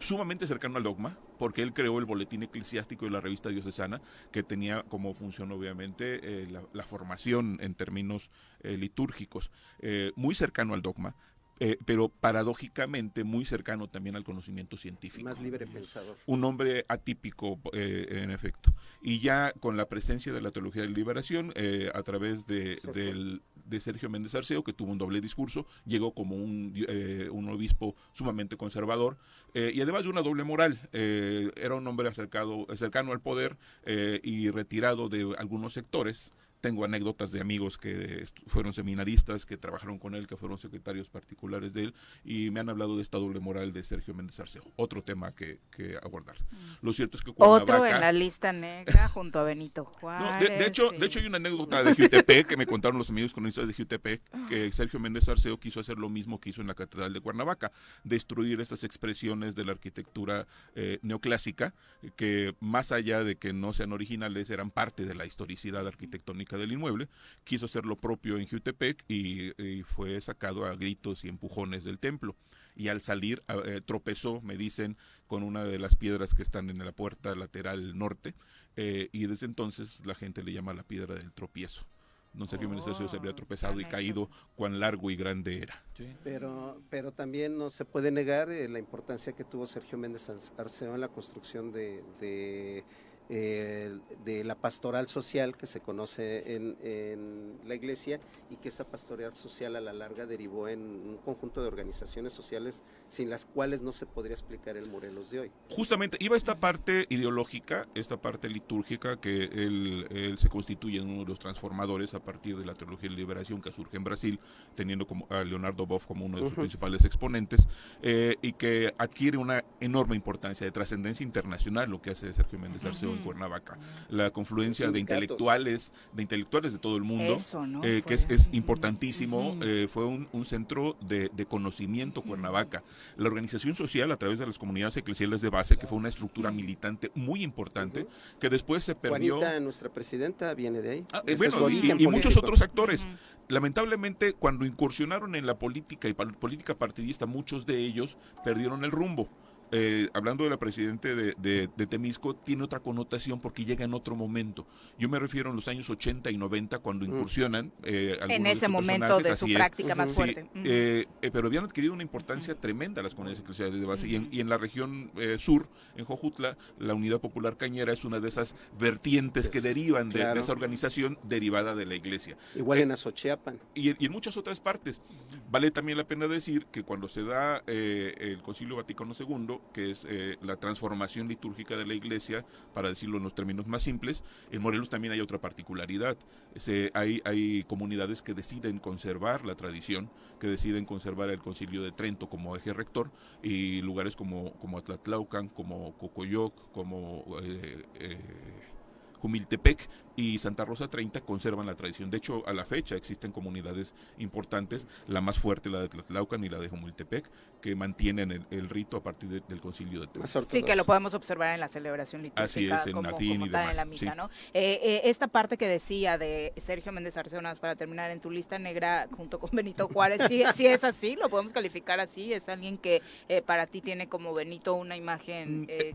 sumamente cercano al dogma, porque él creó el boletín eclesiástico y la revista diocesana, que tenía como función obviamente eh, la, la, formación en términos eh, litúrgicos, eh, muy cercano al dogma, eh, pero paradójicamente muy cercano también al conocimiento científico. Más libre pensador. Un hombre atípico, eh, en efecto. Y ya con la presencia de la teología de la liberación, eh, a través de, del, de, Sergio Méndez Arceo, que tuvo un doble discurso, llegó como un, eh, un obispo sumamente conservador y además de una doble moral. era un hombre acercado, cercano al poder y retirado de algunos sectores tengo anécdotas de amigos que fueron seminaristas, que trabajaron con él, que fueron secretarios particulares de él, y me han hablado de esta doble moral de Sergio Méndez Arceo. Otro tema que, que abordar. Mm. Lo cierto es que Cuernavaca... Otro en la lista negra *laughs* junto a Benito Juárez. No, de, de, hecho, sí. de hecho, hay una anécdota de Jutepec que me contaron los amigos cronistas de Jutepec, que Sergio Méndez Arceo quiso hacer lo mismo que hizo en la Catedral de Cuernavaca, destruir estas expresiones de la arquitectura eh, neoclásica, que más allá de que no sean originales, eran parte de la historicidad arquitectónica del inmueble, quiso hacer lo propio en Jutepec y, y, fue sacado a gritos y empujones del templo. Y al salir eh, tropezó, me dicen, con una de las piedras que están en la puerta lateral norte eh, y desde entonces la gente le llama la piedra del tropiezo. Don Sergio oh, Méndez se habría tropezado y caído cuán largo y grande era. Sí. Pero, pero también no se puede negar eh, la importancia que tuvo Sergio Méndez Arceo en la construcción de, de eh, de la pastoral social que se conoce en, en, la iglesia y que esa pastoral social a la larga derivó en un conjunto de organizaciones sociales sin las cuales no se podría explicar el Morelos de hoy. Justamente iba esta parte ideológica, esta parte litúrgica que él, él se constituye en uno de los transformadores a partir de la teología de liberación que surge en Brasil, teniendo como a Leonardo Boff como uno de sus uh -huh. principales exponentes eh, y que adquiere una enorme importancia de trascendencia internacional lo que hace Sergio Méndez -huh. En Cuernavaca, la confluencia de intelectuales, de intelectuales de todo el mundo, Eso, ¿no? eh, que es, es importantísimo, uh -huh. eh, fue un, un centro de, de, conocimiento Cuernavaca. La organización social a través de las comunidades eclesiales de base, que fue una estructura militante muy importante, que después se perdió. Juanita, nuestra presidenta, viene de ahí. Ah, eh, bueno, y, y, muchos otros actores. Lamentablemente, cuando incursionaron en la política y política partidista, muchos de ellos perdieron el rumbo eh, hablando de la presidente de, de, de, Temisco, tiene otra connotación porque llega en otro momento. Yo me refiero en los años 80 y 90 cuando incursionan. Eh, en ese de momento de su práctica es. más sí, fuerte. Eh, pero habían adquirido una importancia tremenda las comunidades eclesiales de base. Y en, y, en, la región eh, sur, en Jojutla, la Unidad Popular Cañera es una de esas vertientes que derivan de, claro. de esa organización derivada de la iglesia. Igual en Azochiapan. Y, y, en muchas otras partes. Vale también la pena decir que cuando se da el Concilio Vaticano II, que es eh, la transformación litúrgica de la iglesia, para decirlo en los términos más simples, en Morelos también hay otra particularidad. Se, hay, hay comunidades que deciden conservar la tradición, que deciden conservar el concilio de Trento como eje rector, y lugares como, como Atlatlaucan, como Cocoyoc, como... Eh, eh, Humiltepec y Santa Rosa 30 conservan la tradición. De hecho, a la fecha existen comunidades importantes, la más fuerte la de Tlatlaucan y la de Humiltepec, que mantienen el, el rito a partir de, del concilio de Trento. Sí, que lo podemos observar en la celebración litúrgica. Así es, en como, latín como y demás. En la misa, sí. ¿no? Eh, eh, esta parte que decía de Sergio Méndez Arceonas, para terminar, en tu lista negra junto con Benito Juárez, sí, *laughs* sí es así, lo podemos calificar así, es alguien que eh, para ti tiene como Benito una imagen... Eh,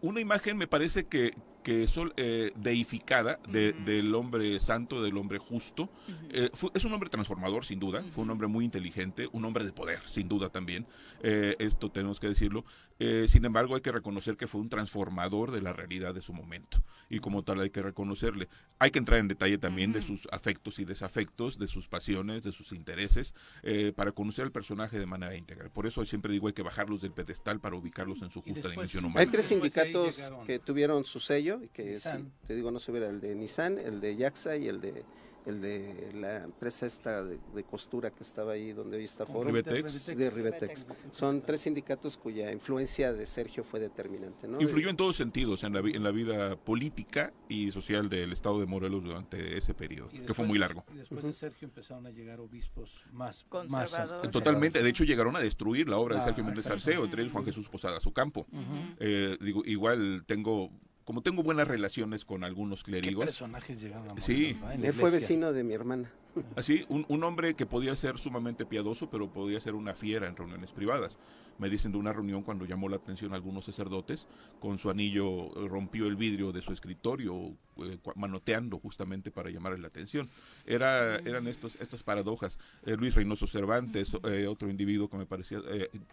una imagen me parece que, que es eh, deificada de, uh -huh. del hombre santo, del hombre justo. Uh -huh. eh, fue, es un hombre transformador, sin duda. Uh -huh. Fue un hombre muy inteligente, un hombre de poder, sin duda también. Eh, esto tenemos que decirlo. Eh, sin embargo, hay que reconocer que fue un transformador de la realidad de su momento. Y como tal hay que reconocerle. Hay que entrar en detalle también de sus afectos y desafectos, de sus pasiones, de sus intereses, eh, para conocer al personaje de manera íntegra. Por eso siempre digo hay que bajarlos del pedestal para ubicarlos en su justa dimensión humana. Hay tres sindicatos que tuvieron su sello que sí, te digo, no se hubiera el de Nissan, el de Yaxa y el de el de la empresa esta de, de costura que estaba ahí donde hoy está Foro. Ribetex. De Ribetex. Son tres sindicatos cuya influencia de Sergio fue determinante. ¿no? Influyó en todos sentidos en la, en la vida política y social del estado de Morelos durante ese periodo, que fue muy largo. Y después de Sergio empezaron a llegar obispos más Conservadores. más Totalmente, de hecho llegaron a destruir la obra de Ah, Sergio Méndez exacto. Arceo, entre ellos Juan Jesús Posada Ocampo. Ujú. Eh, digo, igual tengo, como tengo buenas relaciones con algunos ¿Qué clérigos. personajes llegaron a Sí. Él fue vecino de mi hermana. Así, un, un hombre que podía ser sumamente piadoso, pero podía ser una fiera en reuniones privadas. Me dicen de una reunión cuando llamó la atención a algunos sacerdotes, con su anillo eh, rompió el vidrio de su escritorio, eh, manoteando justamente para llamarle la atención. Era, eran estos, estas paradojas. Eh, Luis Reynoso Cervantes, eh, otro individuo que me parecía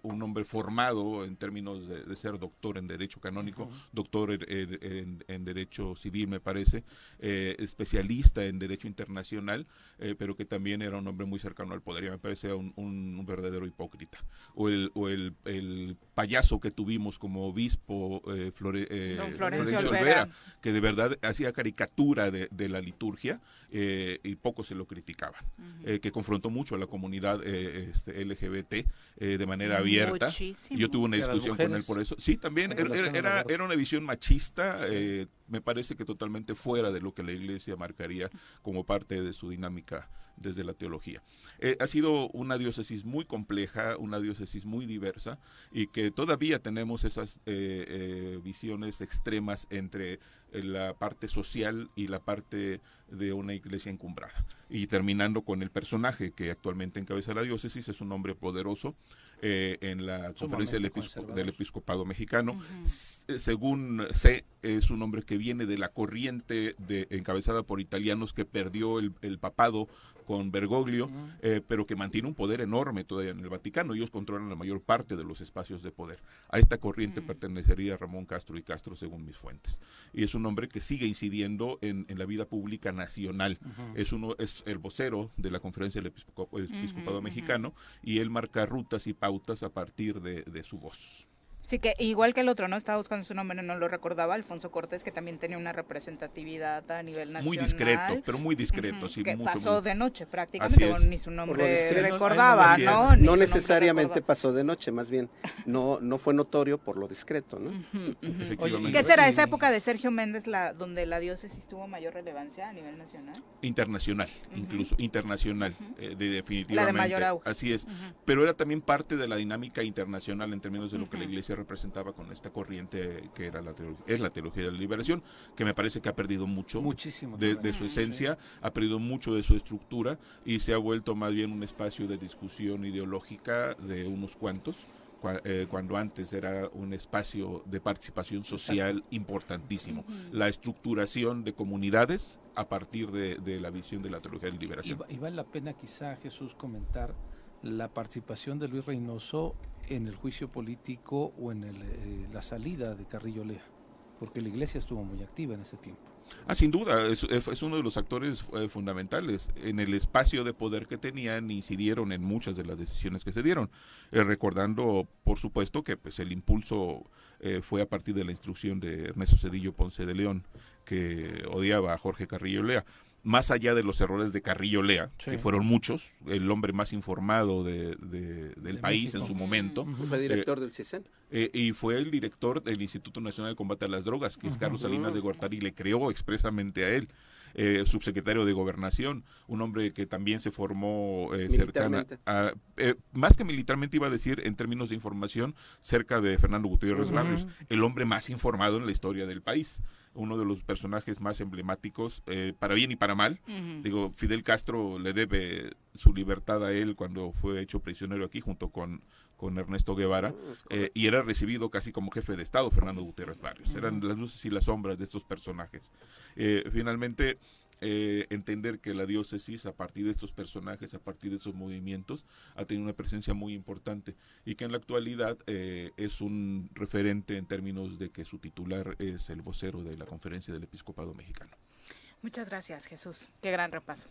un hombre formado en términos de, de ser doctor en Derecho Canónico, doctor en, en- en- en Derecho Civil, me parece, especialista en Derecho Internacional, eh, pero que también era un hombre muy cercano al poder. Y me parece un, un- un verdadero hipócrita. O el, o el, el payaso que tuvimos como obispo, eh, Flore- eh, Don Florencio Florencio Olvera. Olvera, que de verdad hacía caricatura de, de la liturgia eh, y poco se lo criticaban, eh, que confrontó mucho a la comunidad eh, este, LGBT eh, de manera abierta. Muchísimo. Yo tuve una ¿Y a las discusión con él por eso. Sí, también era, era, una visión machista, eh, me parece que totalmente fuera de lo que la iglesia marcaría como parte de su dinámica desde la teología. Eh, ha sido una diócesis muy compleja, una diócesis muy diversa y que todavía tenemos esas eh, eh, visiones extremas entre la parte social y la parte de una iglesia encumbrada. Y terminando con el personaje que actualmente encabeza la diócesis, es un hombre poderoso eh, en la conferencia del, episcopado mexicano. Según sé, es un hombre que viene de la corriente de, encabezada por italianos que perdió el, el papado con Bergoglio, eh, pero que mantiene un poder enorme todavía en el Vaticano. Ellos controlan la mayor parte de los espacios de poder. A esta corriente pertenecería Ramón Castro y Castro, según mis fuentes. Y es un hombre que sigue incidiendo en, en la vida pública nacional. Es uno es el vocero de la conferencia del episcopado mexicano y él marca rutas y pautas a partir de, de su voz. Sí, que igual que el otro, ¿no? Estaba buscando su nombre, no lo recordaba, Alfonso Cortés, que también tenía una representatividad a nivel nacional. Muy discreto, pero muy discreto, sí, que mucho, pasó muy- de noche prácticamente, ni su nombre discreto, recordaba. ¿no? No necesariamente pasó de noche, más bien no, no fue notorio por lo discreto, ¿no? Ujú. Efectivamente. ¿Qué será esa época de Sergio Méndez la donde la diócesis tuvo mayor relevancia a nivel nacional? Internacional, incluso internacional, eh, de- definitivamente. mayor auge. Así es. Pero era también parte de la dinámica internacional en términos de lo que la iglesia representaba con esta corriente que era la teología, es la teología de la liberación, que me parece que ha perdido mucho Muchísimo de, de su esencia, ha perdido mucho de su estructura y se ha vuelto más bien un espacio de discusión ideológica de unos cuantos. cua- eh, cuando antes era un espacio de participación social importantísimo. La estructuración de comunidades a partir de, de la visión de la teología de la Y, liberación. va- y vale la pena quizá, Jesús, comentar la participación de Luis Reynoso en el juicio político o en el, eh, la salida de Carrillo Lea, porque la iglesia estuvo muy activa en ese tiempo. Ah, sin duda, es, uno de los actores eh, fundamentales. En el espacio de poder que tenían, incidieron en muchas de las decisiones que se dieron. Eh, recordando, por supuesto, que pues el impulso eh, fue a partir de la instrucción de Ernesto Cedillo Ponce de León, que odiaba a Jorge Carrillo Lea. Más allá de los errores de Carrillo Lea, Sí. que fueron muchos, el hombre más informado de- de- del De país en su momento. Fue director del CISEN. Eh, y fue el director del Instituto Nacional de Combate a las Drogas, que es Carlos. Salinas de Gortari, le creó expresamente a él. eh, subsecretario de Gobernación, un hombre que también se formó eh, cercana a, eh, más que militarmente iba a decir en términos de información, cerca de Fernando Gutiérrez Ujú. Barrios, el hombre más informado en la historia del país, uno de los personajes más emblemáticos, eh, para bien y para mal. Digo, Fidel Castro le debe su libertad a él cuando fue hecho prisionero aquí junto con, con Ernesto Guevara eh, y era recibido casi como jefe de Estado Fernando Gutiérrez Barrios. Eran las luces y las sombras de estos personajes. Eh, finalmente, eh, entender que la diócesis, a partir de estos personajes, a partir de esos movimientos, ha tenido una presencia muy importante y que en la actualidad eh, es un referente en términos de que su titular es el vocero de la Conferencia del Episcopado Mexicano. Muchas gracias, Jesús. Qué gran repaso.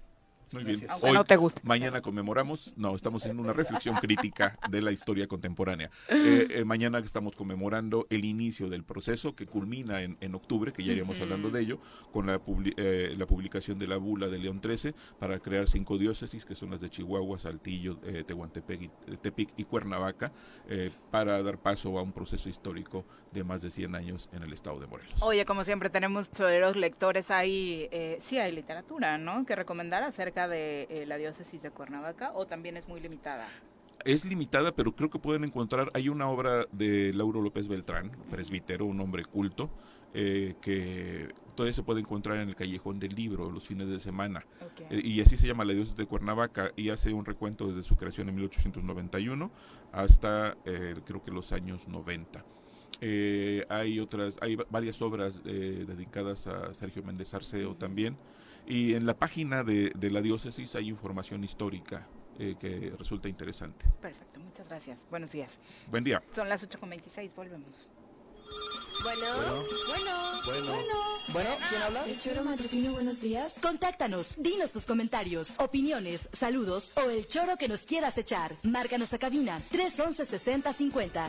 Muy bien. Aunque no te guste. Mañana conmemoramos, no, estamos en una reflexión *laughs* crítica de la historia contemporánea. *laughs* Eh, eh, mañana estamos conmemorando el inicio del proceso que culmina en, en octubre, que ya iríamos hablando de ello, con la, publi- eh, la publicación de la bula de León XIII para crear cinco diócesis, que son las de Chihuahua, Saltillo, eh, Tehuantepec, y, Tepic y Cuernavaca, eh, para dar paso a un proceso histórico de más de 100 años en el estado de Morelos. Oye, como siempre tenemos choreros lectores ahí, eh, sí hay literatura, ¿no? Que recomendar acerca de eh, la diócesis de Cuernavaca o también es muy limitada. Es limitada, pero creo que pueden encontrar, hay una obra de Lauro López Beltrán, presbítero, un hombre culto, eh, que todavía se puede encontrar en el callejón del libro los fines de semana. Eh, y así se llama La Diócesis de Cuernavaca y hace un recuento desde su creación en 1891 hasta eh, creo que los años 90. Eh, hay otras, hay va- varias obras dedicadas a Sergio Méndez Arceo también. Y en la página de, de la diócesis hay información histórica eh, que resulta interesante. Perfecto, muchas gracias. Buenos días. Buen día. Son las 8.26, volvemos. Bueno, bueno, Bueno. Bueno, ¿quién habla? El choro matutino, buenos días. Contáctanos, dinos tus comentarios, opiniones, saludos o el choro que nos quieras echar. Márcanos a cabina 311 6050.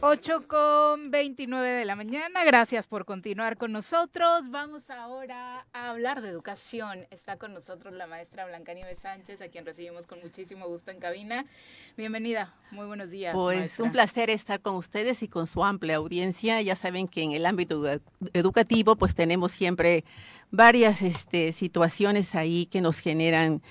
8 con 29 de la mañana. Gracias por continuar con nosotros. Vamos ahora a hablar de educación. Está con nosotros la maestra Blanca Nieves Sánchez, a quien recibimos con muchísimo gusto en cabina. Bienvenida. Muy buenos días. Pues maestra. un placer estar con ustedes y con su amplia audiencia. Ya saben que en el ámbito edu- educativo pues tenemos siempre varias este, situaciones ahí que nos generan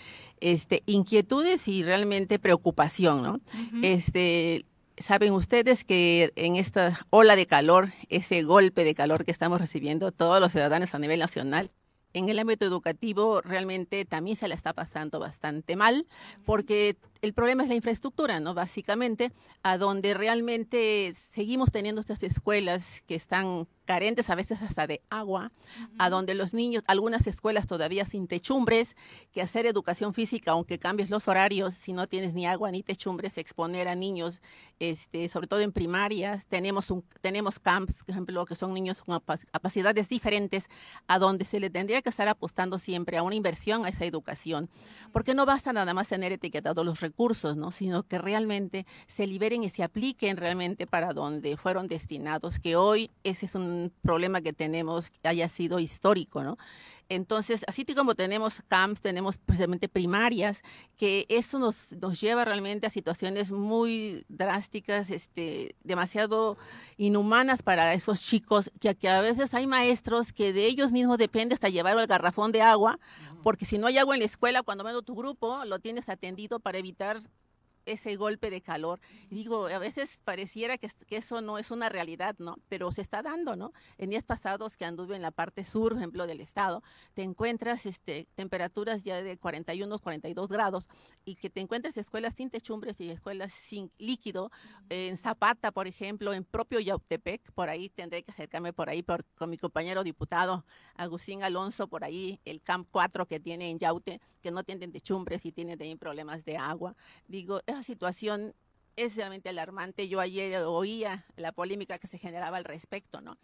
este, inquietudes y realmente preocupación, ¿no? Este saben ustedes que en esta ola de calor, ese golpe de calor que estamos recibiendo todos los ciudadanos a nivel nacional, en el ámbito educativo realmente también se la está pasando bastante mal, porque el problema es la infraestructura, ¿no? Básicamente, a donde realmente seguimos teniendo estas escuelas que están carentes a veces hasta de agua, a donde los niños, algunas escuelas todavía sin techumbres, que hacer educación física, aunque cambies los horarios, si no tienes ni agua ni techumbres, exponer a niños, este, sobre todo en primarias, tenemos un, tenemos camps, por ejemplo, que son niños con apa- capacidades diferentes, a donde se le tendría que estar apostando siempre a una inversión a esa educación, porque no basta nada más tener etiquetados los recursos, ¿no? sino que realmente se liberen y se apliquen realmente para donde fueron destinados, que hoy ese es un problema que tenemos que haya sido histórico, ¿no? Entonces, así como tenemos camps, tenemos precisamente primarias, que eso nos, nos lleva realmente a situaciones muy drásticas, este, demasiado inhumanas para esos chicos, que, que a veces hay maestros que de ellos mismos depende hasta llevar el garrafón de agua, porque si no hay agua en la escuela, cuando menos tu grupo lo tienes atendido para evitar ese golpe de calor. Digo, a veces pareciera que, es- que eso no es una realidad, ¿no? Pero se está dando, ¿no? En días pasados que anduve en la parte sur, por ejemplo, del estado, te encuentras este, temperaturas ya de 41, 42 grados y que te encuentres escuelas sin techumbres y escuelas sin líquido. En Zapata, por ejemplo, en propio Yautepec, por ahí tendré que acercarme por ahí con mi compañero diputado Agustín Alonso, por ahí el Camp 4 que tiene en Yaute, que no tienen techumbres y también problemas de agua. Digo, situación es realmente alarmante. Yo ayer oía la polémica que se generaba al respecto, ¿no?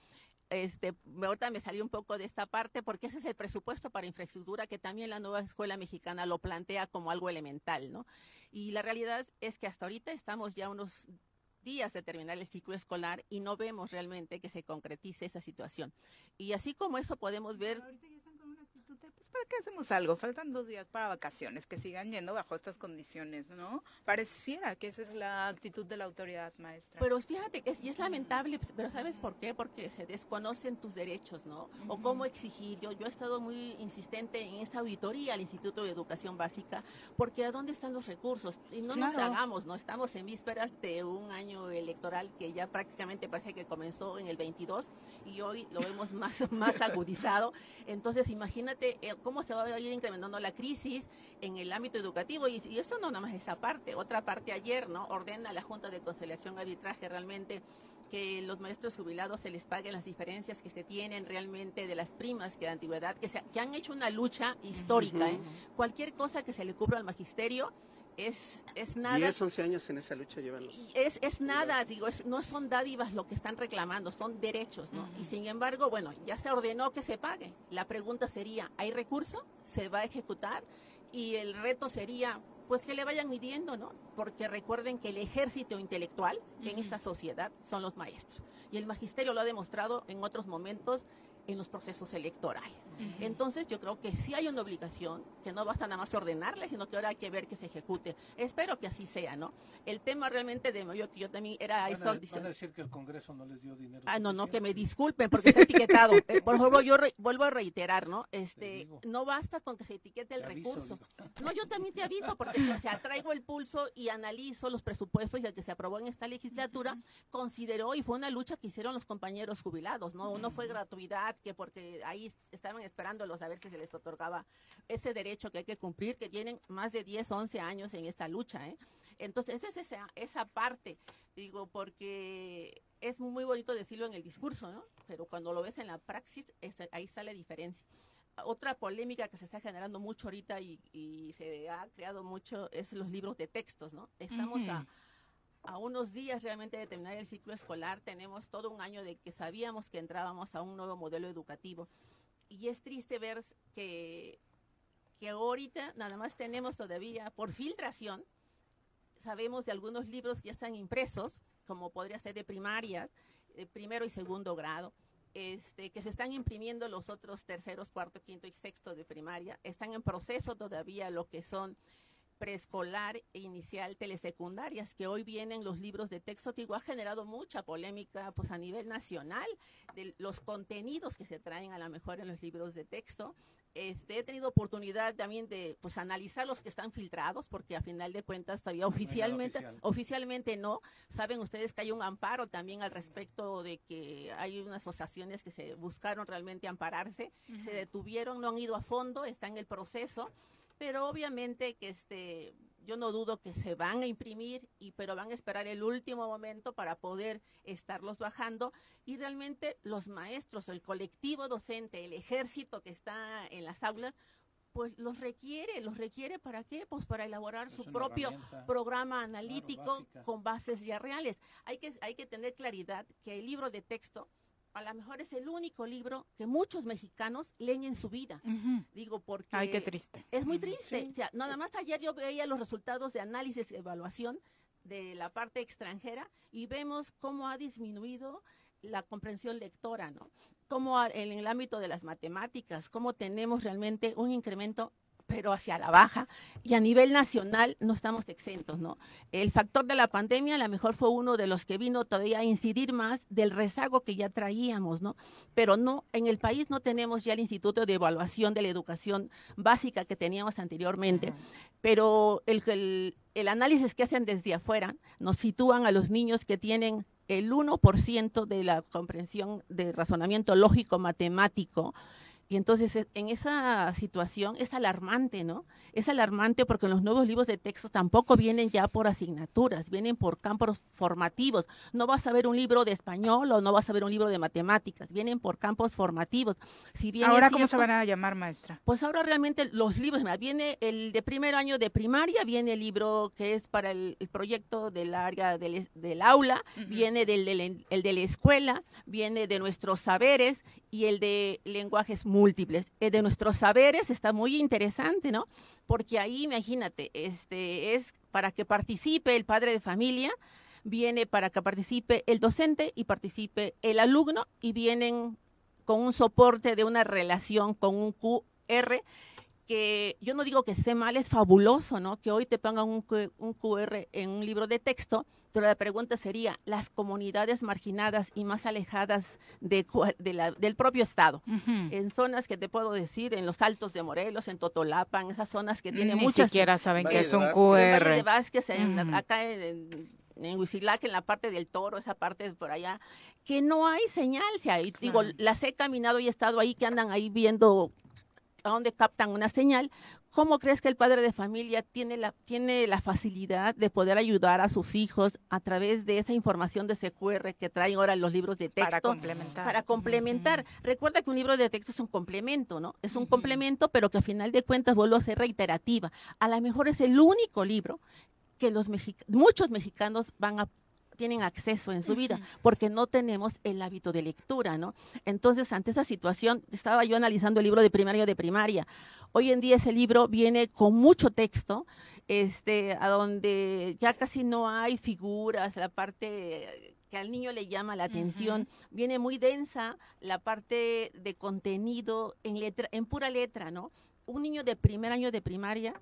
Este, ahorita me salió un poco de esta parte porque ese es el presupuesto para infraestructura que también la nueva escuela mexicana lo plantea como algo elemental, ¿no? Y la realidad es que hasta ahorita estamos ya unos días de terminar el ciclo escolar y no vemos realmente que se concretice esa situación. Y así como eso podemos ver para qué hacemos algo, faltan dos días para vacaciones, que sigan yendo bajo estas condiciones, ¿no? Pareciera que esa es la actitud de la autoridad maestra. Pero fíjate que es, y es lamentable, pues, pero ¿sabes por qué? Porque se desconocen tus derechos, ¿no? O cómo exigir. Yo, yo he estado muy insistente en esta auditoría al Instituto de Educación Básica, porque ¿a dónde están los recursos? Y no nos hagamos, ¿no? Estamos en vísperas de un año electoral que ya prácticamente parece que comenzó en el 22 y hoy lo vemos más, *laughs* más agudizado. Entonces, imagínate eh, cómo se va a ir incrementando la crisis en el ámbito educativo y, y eso no nada más esa parte. Otra parte ayer, ¿no? Ordena la Junta de Conciliación Arbitraje realmente que los maestros jubilados se les paguen las diferencias que se tienen realmente de las primas que de antigüedad, que, se, que han hecho una lucha histórica. ¿eh? Cualquier cosa que se le cubra al magisterio es, es nada. 10, 11 años en esa lucha llevan los... Es, es nada, digo, es- no son dádivas lo que están reclamando, son derechos, ¿no? Y sin embargo, bueno, ya se ordenó que se pague. La pregunta sería, ¿hay recurso? ¿Se va a ejecutar? Y el reto sería, pues que le vayan midiendo, ¿no? Porque recuerden que el ejército intelectual en esta sociedad son los maestros. Y el magisterio lo ha demostrado en otros momentos en los procesos electorales. Entonces yo creo que sí hay una obligación, que no basta nada más ordenarle, sino que ahora hay que ver que se ejecute. Espero que así sea, ¿no? El tema realmente de yo, yo también era Van eso, a, van a decir que el Congreso no les dio dinero. Ah, no, no, que me disculpen porque está etiquetado. *laughs* Eh, Por favor, yo re- vuelvo a reiterar, ¿no? Este, no basta con que se etiquete el Te aviso, recurso. *laughs* No, yo también te aviso porque o sea, traigo el pulso y analizo los presupuestos y el que se aprobó en esta legislatura consideró y fue una lucha que hicieron los compañeros jubilados, ¿no? No fue gratuidad, que porque ahí estaban esperándolos a ver si se les otorgaba ese derecho que hay que cumplir, que tienen más de 10, 11 años en esta lucha, ¿eh? Entonces, es esa, esa parte, digo, porque es muy bonito decirlo en el discurso, ¿no? Pero cuando lo ves en la praxis, esa- ahí sale diferencia. Otra polémica que se está generando mucho ahorita y, y se ha creado mucho es los libros de textos, ¿no? Estamos Ujú. a, a unos días realmente de terminar el ciclo escolar, tenemos todo un año de que sabíamos que entrábamos a un nuevo modelo educativo. Y es triste ver que, que ahorita nada más tenemos todavía por filtración sabemos de algunos libros que ya están impresos, como podría ser de primaria, de primero y segundo grado, este, que se están imprimiendo los otros terceros, cuarto, quinto y sexto de primaria. Están en proceso todavía lo que son preescolar e inicial telesecundarias, que hoy vienen los libros de texto, digo, ha generado mucha polémica pues a nivel nacional de los contenidos que se traen a lo mejor en los libros de texto. Este, he tenido oportunidad también de pues analizar los que están filtrados, porque a final de cuentas todavía oficialmente, oficial. oficialmente no. Saben ustedes que hay un amparo también al respecto de que hay unas asociaciones que se buscaron realmente ampararse, se detuvieron, no han ido a fondo, está en el proceso, pero obviamente que este yo no dudo que se van a imprimir y pero van a esperar el último momento para poder estarlos bajando y realmente los maestros, el colectivo docente, el ejército que está en las aulas pues los requiere, los requiere para qué? Pues para elaborar su propio programa analítico con bases ya reales. Hay que hay que tener claridad que el libro de texto a lo mejor es el único libro que muchos mexicanos leen en su vida. Digo, porque Ay, qué triste. es muy triste. sí. O sea, nada más ayer yo veía los resultados de análisis y evaluación de la parte extranjera y vemos cómo ha disminuido la comprensión lectora, ¿no? Cómo en el ámbito de las matemáticas, cómo tenemos realmente un incremento pero hacia la baja y a nivel nacional no estamos exentos, ¿no? El factor de la pandemia a lo mejor fue uno de los que vino todavía a incidir más del rezago que ya traíamos, ¿no? Pero no, en el país no tenemos ya el Instituto de Evaluación de la Educación Básica que teníamos anteriormente, pero el, el, el análisis que hacen desde afuera nos sitúan a los niños que tienen el 1% de la comprensión de razonamiento lógico matemático y entonces e- en esa situación es alarmante, ¿no? Es alarmante porque los nuevos libros de texto tampoco vienen ya por asignaturas, vienen por campos formativos. No vas a ver un libro de español o no vas a ver un libro de matemáticas, vienen por campos formativos. Si bien Ahora, ¿cómo se van a llamar, maestra? pues ahora realmente los libros, mira, viene el de primer año de primaria, viene el libro que es para el, el proyecto del área del, del aula, viene del, del- el de la escuela, viene de nuestros saberes y el de lenguajes múltiples. El de nuestros saberes está muy interesante, ¿no? Porque ahí, imagínate, este es para que participe el padre de familia, viene para que participe el docente y participe el alumno y vienen con un soporte de una relación con un QR que yo no digo que esté mal, es fabuloso, ¿no? Que hoy te pongan un, QR en un libro de texto, pero la pregunta sería, las comunidades marginadas y más alejadas de, cua- de la- del propio Estado, en zonas que te puedo decir, en los Altos de Morelos, en Totolapan, esas zonas que tienen Ni muchas... siquiera saben que es un Vázquez. El Valle QR. de Vázquez, en- acá en, en Huitzilac, en la parte del Toro, esa parte de por allá, que no hay señal. O sea, y digo, las he caminado y he estado ahí, que andan ahí viendo a dónde captan una señal. ¿Cómo crees que el padre de familia tiene la, tiene la facilidad de poder ayudar a sus hijos a través de esa información de CQR que traen ahora los libros de texto? Para complementar. Para complementar. Recuerda que un libro de texto es un complemento, ¿no? Es un complemento, pero que a final de cuentas vuelvo a ser reiterativa. A lo mejor es el único libro que los muchos mexicanos van a tienen acceso en su vida, porque no tenemos el hábito de lectura, ¿no? Entonces, ante esa situación, estaba yo analizando el libro de primario de primaria. Hoy en día ese libro viene con mucho texto, este, a donde ya casi no hay figuras, la parte que al niño le llama la atención, viene muy densa la parte de contenido en letra, en pura letra, ¿no? Un niño de primer año de primaria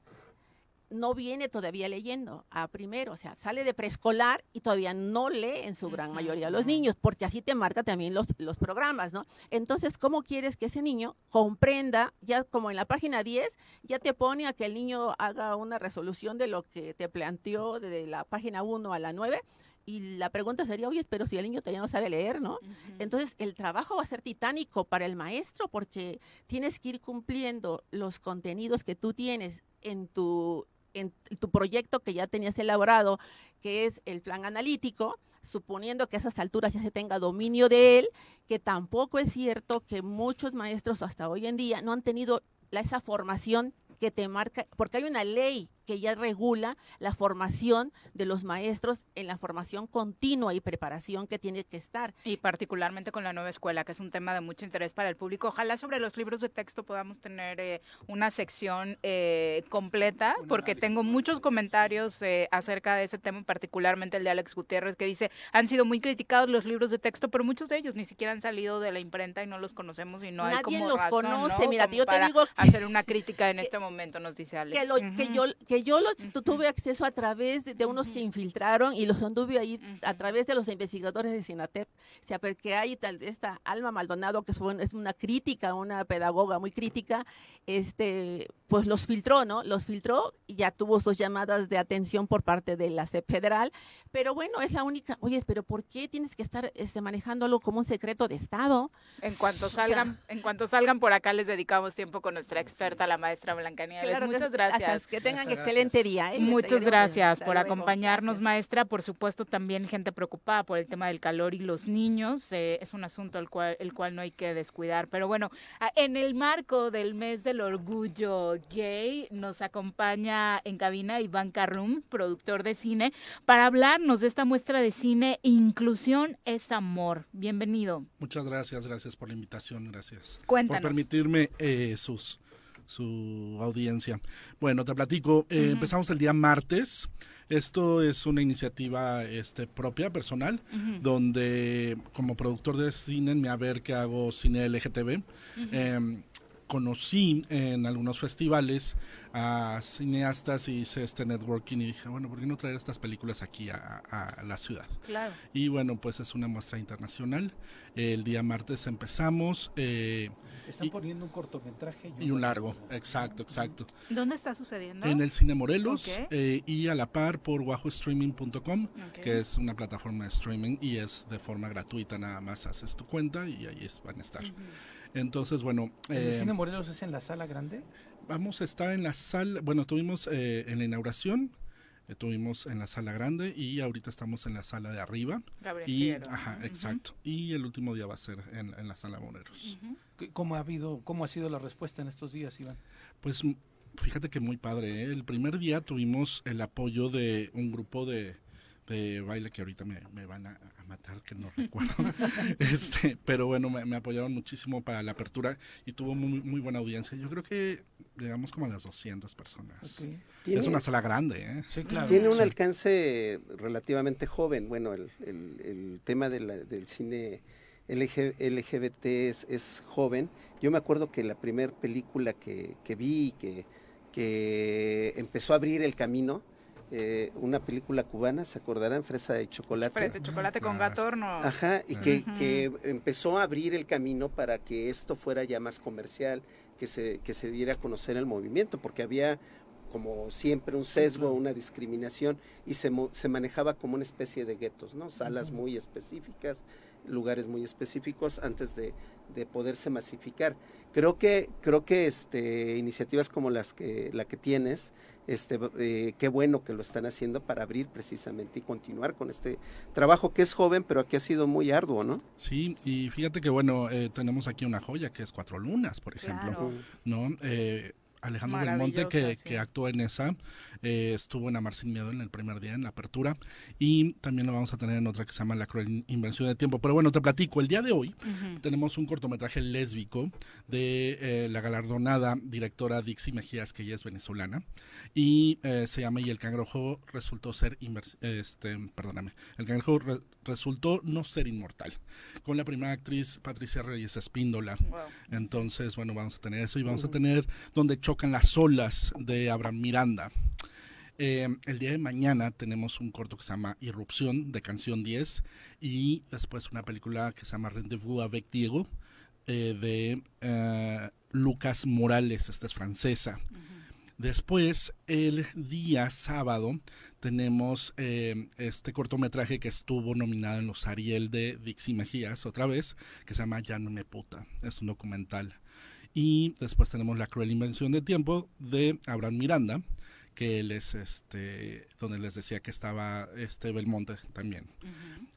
no viene todavía leyendo a primero, o sea, sale de preescolar y todavía no lee en su gran mayoría los niños, porque así te marca también los, los programas, ¿no? Entonces, ¿cómo quieres que ese niño comprenda, ya como en la página 10, ya te pone a que el niño haga una resolución de lo que te planteó de la página 1 a la 9? Y la pregunta sería, oye, pero si el niño todavía no sabe leer, ¿no? Entonces, el trabajo va a ser titánico para el maestro porque tienes que ir cumpliendo los contenidos que tú tienes en tu en tu proyecto que ya tenías elaborado, que es el plan analítico, suponiendo que a esas alturas ya se tenga dominio de él, que tampoco es cierto que muchos maestros hasta hoy en día no han tenido esa formación que te marca, porque hay una ley que ya regula la formación de los maestros en la formación continua y preparación que tiene que estar. Y particularmente con la nueva escuela, que es un tema de mucho interés para el público. Ojalá sobre los libros de texto podamos tener eh, una sección eh, completa, porque tengo muchos comentarios eh, acerca de ese tema, particularmente el de Alex Gutiérrez, que dice, han sido muy criticados los libros de texto, pero muchos de ellos ni siquiera han salido de la imprenta y no los conocemos y no hay como los razón, conoce. Mira, como yo te digo hacer una crítica en *laughs* este momento, nos dice Alex. Que, lo, que yo, que yo los tuve acceso a través de, unos que infiltraron y los anduve ahí a través de los investigadores de Sinatep. O sea, porque hay tal, esta Alma Maldonado, que es, es una crítica, una pedagoga muy crítica, este, pues los filtró, ¿no? Los filtró y ya tuvo sus llamadas de atención por parte de la CEP federal. Pero bueno, es la única. Oye, pero ¿por qué tienes que estar este, manejando algo como un secreto de Estado? En cuanto salgan, en cuanto salgan por acá, les dedicamos tiempo con nuestra experta, la maestra Blanca Nieves. Muchas gracias. Que tengan excelente día. ¿eh? Muchas gracias por acompañarnos, maestra. Por supuesto, también gente preocupada por el tema del calor y los niños. Eh, es un asunto el cual, el cual no hay que descuidar. Pero bueno, en el marco del mes del orgullo gay, nos acompaña en cabina Iván Carrum, productor de cine, para hablarnos de esta muestra de cine Inclusión es Amor. Bienvenido. Muchas gracias, gracias por la invitación, gracias Cuéntanos. por permitirme eh, sus su audiencia. Bueno, te platico, eh, empezamos el día martes. Esto es una iniciativa este, propia, personal, donde como productor de cine, me a ver que hago cine LGTB. Em, conocí en algunos festivales a cineastas y hice este networking y dije, bueno, ¿por qué no traer estas películas aquí a, la ciudad? Claro. Y bueno, pues es una muestra internacional. El día martes empezamos. Eh, Están poniendo un cortometraje y un, largo. Exacto, exacto. ¿Dónde está sucediendo? En el Cine Morelos eh, y a la par por wahostreaming.com, que es una plataforma de streaming y es de forma gratuita, nada más haces tu cuenta y ahí van a estar. Entonces, bueno. ¿El eh, Cine Morelos es en la sala grande? Vamos a estar en la sala. Bueno, estuvimos eh, en la inauguración. Estuvimos en la sala grande y ahorita estamos en la sala de arriba. y, ajá, exacto. Y el último día va a ser en, la sala Morelos. ¿Cómo ha habido, cómo ha sido la respuesta en estos días, Iván? Pues fíjate que muy padre. ¿eh? El primer día tuvimos el apoyo de un grupo de, de baile que ahorita me, me van a, matar, que no *laughs* recuerdo. este, pero bueno, me, apoyaron muchísimo para la apertura y tuvo muy, muy buena audiencia. Yo creo que llegamos como a las 200 personas. Es una sala grande, ¿eh? Sí, claro. Tiene un alcance relativamente joven. Bueno, el, el, el tema del cine LGBT es, es, joven. Yo me acuerdo que la primera película que, que vi que, que empezó a abrir el camino eh, una película cubana, ¿se acordarán? Fresa de chocolate. Fresa de chocolate con gato horno. Ajá, y que, que, empezó a abrir el camino para que esto fuera ya más comercial, que se, que se diera a conocer el movimiento, porque había como siempre un sesgo, una discriminación y se, se manejaba como una especie de guetos, ¿no? Salas muy específicas lugares muy específicos antes de, de poderse masificar. Creo que, creo que este, iniciativas como las que, la que tienes, este, eh, qué bueno que lo están haciendo para abrir precisamente y continuar con este trabajo que es joven, pero que ha sido muy arduo, ¿no? Sí, y fíjate que bueno, eh, tenemos aquí una joya que es Cuatro Lunas, por ejemplo, Claro. ¿no? Eh, Alejandro Belmonte, que, sí. que actuó en esa, eh, estuvo en Amar Sin Miedo en el primer día, en la apertura, y también lo vamos a tener en otra que se llama La Cruel Inversión de Tiempo. Pero bueno, te platico, el día de hoy tenemos un cortometraje lésbico de eh, la galardonada directora Dixie Mejías, que ella es venezolana, y eh, se llama Y el cangrejo resultó ser, este, perdóname, el cangrejo re- resultó no ser inmortal, con la primera actriz Patricia Reyes Espíndola. Entonces, bueno, vamos a tener eso y vamos a tener donde chocan las olas de Abraham Miranda. Eh, el día de mañana tenemos un corto que se llama Irrupción de Canción 10 y después una película que se llama Rendezvous avec Diego eh, de eh, Lucas Morales, esta es francesa. Después, el día sábado, tenemos eh, este cortometraje que estuvo nominado en los Ariel de Dixie Mejías, otra vez, que se llama Ya no me puta. Es un documental. Y después tenemos La cruel invención de tiempo de Abraham Miranda, que él es este, donde les decía que estaba este Belmonte también.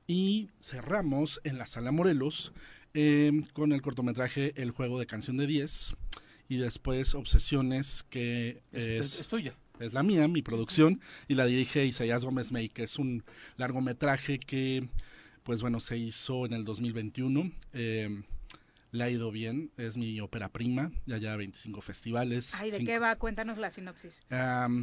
Y cerramos en la Sala Morelos eh, con el cortometraje El juego de canción de 10 y después Obsesiones que Es- es, tuya. Es la mía, mi producción y la dirige Isaías Gómez May, que es un largometraje que pues bueno, se hizo en el 2021. eh, le ha ido bien, es mi ópera prima, ya ya 25 festivales. Ay, ¿de cinco- qué va? Cuéntanos la sinopsis.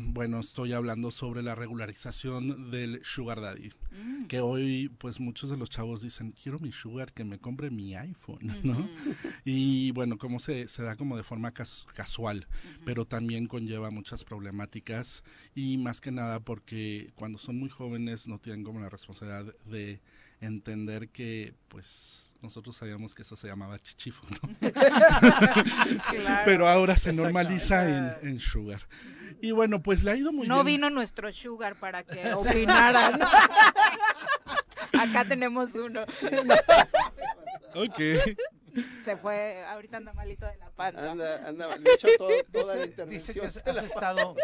Bueno, estoy hablando sobre la regularización del sugar daddy, Mm. que hoy pues muchos de los chavos dicen, quiero mi sugar, que me compre mi iPhone, ¿no? Y bueno, como se, se da como de forma cas- casual, pero también conlleva muchas problemáticas y más que nada porque cuando son muy jóvenes no tienen como la responsabilidad de entender que pues nosotros sabíamos que eso se llamaba chichifo, ¿no? *laughs* Claro. pero ahora se normaliza en, en sugar. Y bueno, pues le ha ido muy no bien. vino nuestro sugar para que *laughs* opinaran. *laughs* Acá tenemos uno. Ok. Se fue, ahorita anda malito de la panza. Anda, anda, le echó todo- toda la Dice- Dice intervención. que has, has estado,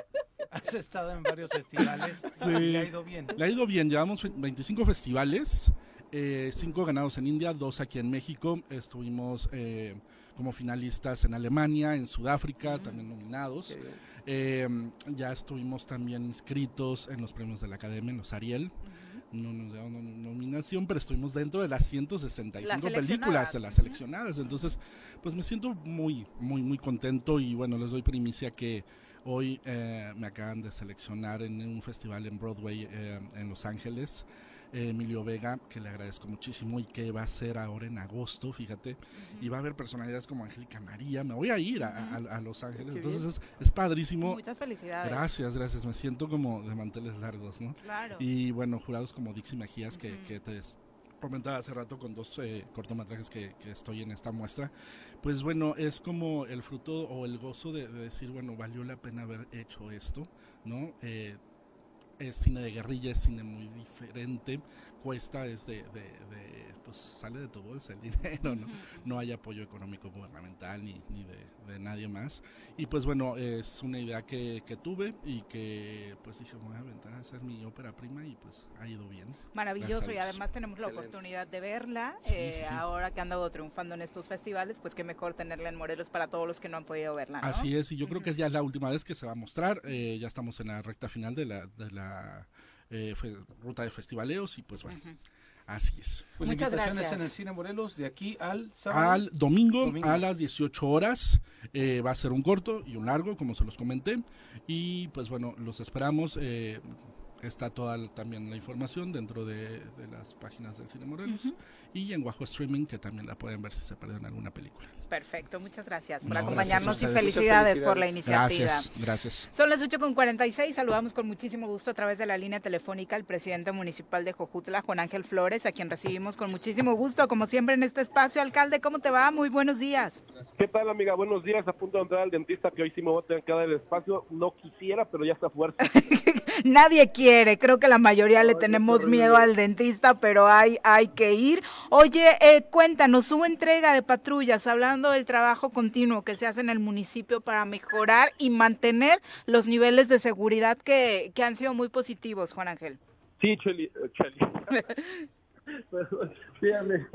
has estado en varios festivales Sí. y le ha ido bien. Le ha ido bien, llevamos ve- 25 festivales, 5 ganados en India, 2 aquí en México. Estuvimos eh, como finalistas en Alemania, en Sudáfrica, también nominados. Eh, ya estuvimos también inscritos en los premios de la Academia, en los Ariel. No nos dieron nom- nominación, pero estuvimos dentro de las 165 Las películas de las seleccionadas. Entonces, pues me siento muy, muy, muy contento y bueno, les doy primicia que hoy eh, me acaban de seleccionar en un festival en Broadway eh, en Los Ángeles. Emilio Vega, que le agradezco muchísimo y que va a ser ahora en agosto, fíjate, y va a haber personalidades como Angélica María, me voy a ir a, a- a Los Ángeles, Qué entonces es, es padrísimo. Muchas felicidades. Gracias, gracias, me siento como de manteles largos, ¿no? Claro. Y bueno, jurados como Dixie Mejías, que, que te comentaba hace rato con dos eh, cortometrajes que, que estoy en esta muestra, pues bueno, es como el fruto o el gozo de, de decir, bueno, valió la pena haber hecho esto, ¿no? Eh, es cine de guerrilla, es cine muy diferente, cuesta, es de, de- de, pues sale de tu bolsa el *laughs* dinero, ¿no? No hay apoyo económico gubernamental ni, ni de, de nadie más. Y pues bueno, es una idea que, que tuve y que pues dije, voy a aventar a hacer mi ópera prima y pues ha ido bien. Maravilloso y además tenemos la Excelente. oportunidad de verla. Sí, eh, sí, sí. Ahora que han dado triunfando en estos festivales, pues qué mejor tenerla en Morelos para todos los que no han podido verla. ¿no? Así es, y yo creo que ya es la última vez que se va a mostrar. eh, ya estamos en la recta final de la, de la eh, fe- ruta de festivaleos y pues bueno, así es. Pues la invitación es en el Cine Morelos de aquí al sábado. Al domingo, Domingo. a las 18 horas eh, va a ser un corto y un largo, como se los comenté. Y pues bueno, los esperamos. eh, está toda la- también la información dentro de, de las páginas del Cine Morelos y en Guajo Streaming, que también la pueden ver si se perdieron alguna película. Perfecto, muchas gracias por No, acompañarnos gracias y felicidades, por la iniciativa. Gracias, gracias. Son las 8 con 46. Saludamos con muchísimo gusto a través de la línea telefónica al presidente municipal de Jojutla, Juan Ángel Flores, a quien recibimos con muchísimo gusto, como siempre en este espacio. Alcalde, ¿cómo te va? Muy buenos días. ¿Qué tal, amiga? Buenos días. A punto de entrar al dentista, que hoy sí me voy a tener que dar el espacio. No quisiera, pero ya está fuerte. *laughs* nadie quiere. Creo que la mayoría le tenemos miedo al dentista, pero hay, hay que ir. Oye, eh, cuéntanos, hubo entrega de patrullas, hablando del trabajo continuo que se hace en el municipio para mejorar y mantener los niveles de seguridad que, que han sido muy positivos, Juan Ángel. Sí, Cheli. Cheli. *laughs* amiga.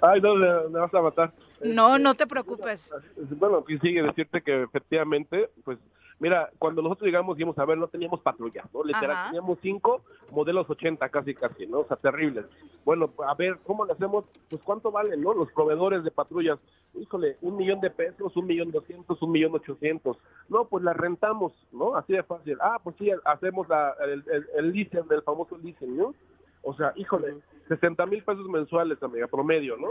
Ay, no, me, me vas a matar. No, no te preocupes. Bueno, que sigue decirte que efectivamente, pues, mira, cuando nosotros llegamos, dijimos, a ver, no teníamos patrulla, ¿no? Literal, Ajá. teníamos cinco modelos 80 casi, casi, ¿no? O sea, terribles. Bueno, a ver, ¿cómo le hacemos? Pues, ¿cuánto valen, no? Los proveedores de patrullas. Híjole, un millón de pesos, un millón doscientos, un millón ochocientos. No, pues la rentamos, ¿no? Así de fácil. Ah, pues sí, hacemos la, el, el, el leasing, del famoso leasing, ¿no? O sea, híjole, 60 mil pesos mensuales, amiga, promedio, ¿no?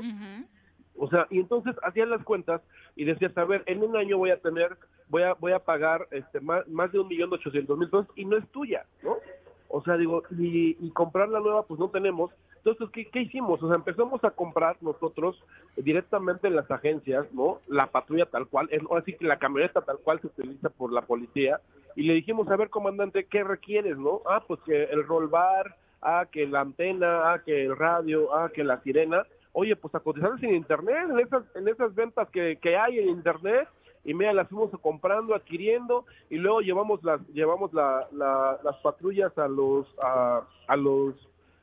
O sea, y entonces hacían las cuentas y decías, a ver, en un año voy a tener, voy a, voy a pagar este más, más de un millón ochocientos mil pesos y no es tuya, ¿no? O sea, digo, y, y comprar la nueva, pues no tenemos. Entonces, ¿qué, ¿qué hicimos? O sea, empezamos a comprar nosotros directamente en las agencias, ¿no? La patrulla tal cual, es, así que la camioneta tal cual se utiliza por la policía. Y le dijimos, a ver, comandante, ¿qué requieres, no? Ah, pues que el roll bar, ah, que la antena, ah, que el radio, ah, que la sirena. Oye, pues a cotizar en internet, en esas, en esas ventas que, que hay en internet, y mira, las fuimos comprando, adquiriendo, y luego llevamos las, llevamos la, la- las patrullas a los, a, a los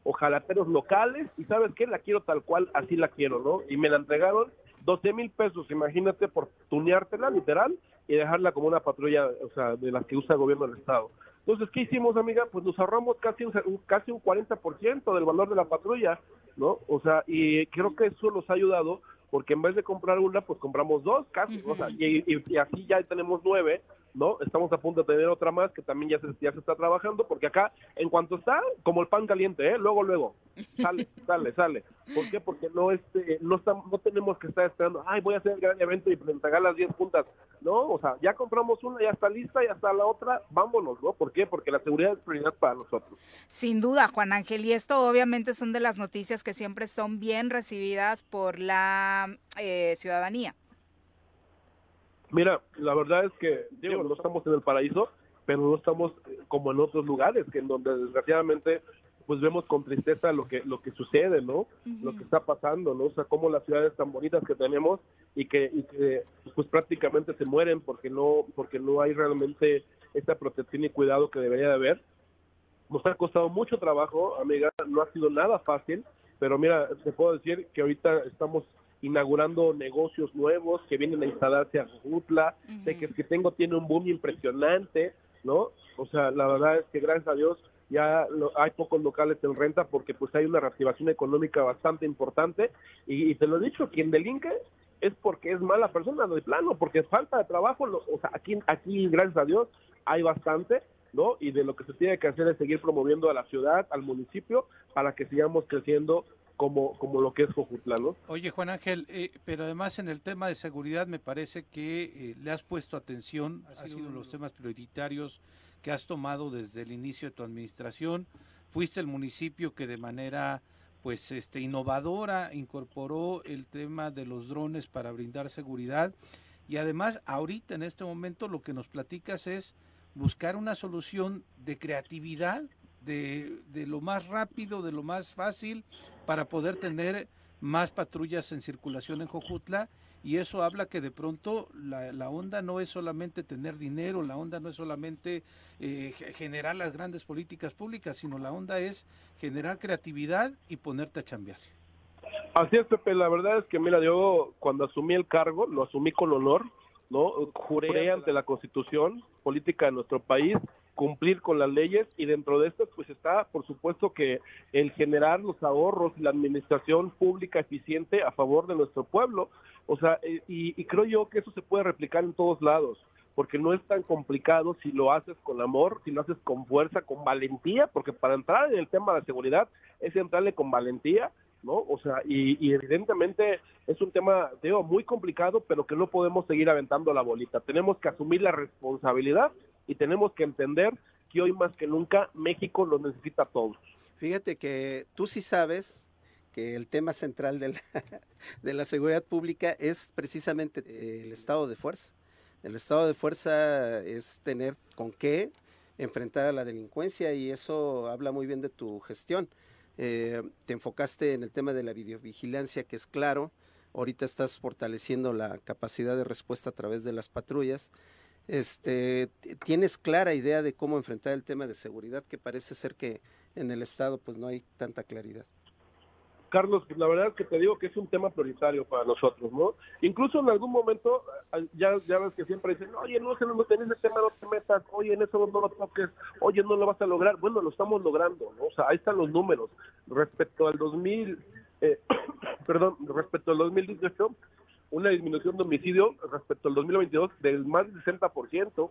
ojalateros locales, y sabes qué, la quiero tal cual, así la quiero, ¿no? Y me la entregaron 12 mil pesos, imagínate, por tuneártela, literal, y dejarla como una patrulla, o sea, de las que usa el gobierno del Estado. Entonces, ¿qué hicimos, amiga? Pues nos ahorramos casi un, un- casi un 40% del valor de la patrulla, ¿no? O sea, y creo que eso nos ha ayudado porque en vez de comprar una, pues compramos dos casi, o sea, y, y- y así ya tenemos nueve, ¿no? Estamos a punto de tener otra más que también ya se, ya se está trabajando, porque acá, en cuanto está, como el pan caliente, ¿eh? Luego, luego, sale, *laughs* sale, sale. ¿Por qué? Porque no, este, no, estamos, no tenemos que estar esperando, ay, voy a hacer el gran evento y entregar las 10 puntas. No, o sea, ya compramos una, ya está lista, ya está la otra, vámonos, ¿no? ¿Por qué? Porque la seguridad es prioridad para nosotros. Sin duda, Juan Ángel, y esto obviamente son de las noticias que siempre son bien recibidas por la eh, ciudadanía. Mira, la verdad es que, digo, no estamos en el paraíso, pero no estamos eh, como en otros lugares, que en donde desgraciadamente pues vemos con tristeza lo que lo que sucede, ¿no? Lo que está pasando, ¿no? O sea, cómo las ciudades tan bonitas que tenemos y que, y que pues prácticamente se mueren porque no porque no hay realmente esta protección y cuidado que debería de haber. Nos ha costado mucho trabajo, amiga, no ha sido nada fácil, pero mira, te puedo decir que ahorita estamos inaugurando negocios nuevos que vienen a instalarse a Jutla, de que que tengo tiene un boom impresionante, ¿no? O sea, la verdad es que gracias a Dios ya lo- hay pocos locales en renta porque pues hay una reactivación económica bastante importante y, y te lo he dicho, quien delinque es porque es mala persona de plano, porque falta de trabajo, lo- o sea, aquí, aquí gracias a Dios hay bastante, ¿no? Y de lo que se tiene que hacer es seguir promoviendo a la ciudad, al municipio, para que sigamos creciendo como, como lo que es Jojutla, ¿no? Oye, Juan Ángel, eh, pero además en el tema de seguridad me parece que eh, le has puesto atención, ha sido uno de los temas prioritarios que has tomado desde el inicio de tu administración. Fuiste el municipio que de manera pues este innovadora incorporó el tema de los drones para brindar seguridad y además ahorita en este momento lo que nos platicas es buscar una solución de creatividad de, de lo más rápido, de lo más fácil, para poder tener más patrullas en circulación en Jojutla. Y eso habla que de pronto la, la onda no es solamente tener dinero, la onda no es solamente eh, ge- generar las grandes políticas públicas, sino la onda es generar creatividad y ponerte a chambear. Así es, Pepe, la verdad es que, mira, yo cuando asumí el cargo, lo asumí con honor, ¿no? Juré ante la Constitución política de nuestro país cumplir con las leyes y dentro de esto pues está por supuesto que el generar los ahorros y la administración pública eficiente a favor de nuestro pueblo o sea eh, y, y creo yo que eso se puede replicar en todos lados porque no es tan complicado si lo haces con amor, si lo haces con fuerza, con valentía, porque para entrar en el tema de seguridad es entrarle con valentía, ¿no? O sea, y, y evidentemente es un tema, digo, muy complicado, pero que no podemos seguir aventando la bolita. Tenemos que asumir la responsabilidad y tenemos que entender que hoy más que nunca México lo necesita a todos. Fíjate que tú sí sabes que el tema central de la, *laughs* de la seguridad pública es precisamente el estado de fuerza. El estado de fuerza es tener con qué enfrentar a la delincuencia y eso habla muy bien de tu gestión. Eh, te enfocaste en el tema de la videovigilancia, que es claro. Ahorita estás fortaleciendo la capacidad de respuesta a través de las patrullas. Este, ¿Tienes clara idea de cómo enfrentar el tema de seguridad que parece ser que en el Estado pues no hay tanta claridad? Carlos, la verdad es que te digo que es un tema prioritario para nosotros, ¿no? Incluso en algún momento, ya, ya ves que siempre dicen, oye, no, no tenés ese tema, no te metas, oye, en eso no lo toques, oye, no lo vas a lograr. Bueno, lo estamos logrando, ¿no? O sea, ahí están los números. Respecto al 2000, eh, *coughs* perdón, respecto al 2018, una disminución de homicidio respecto al 2022 del más del 60%,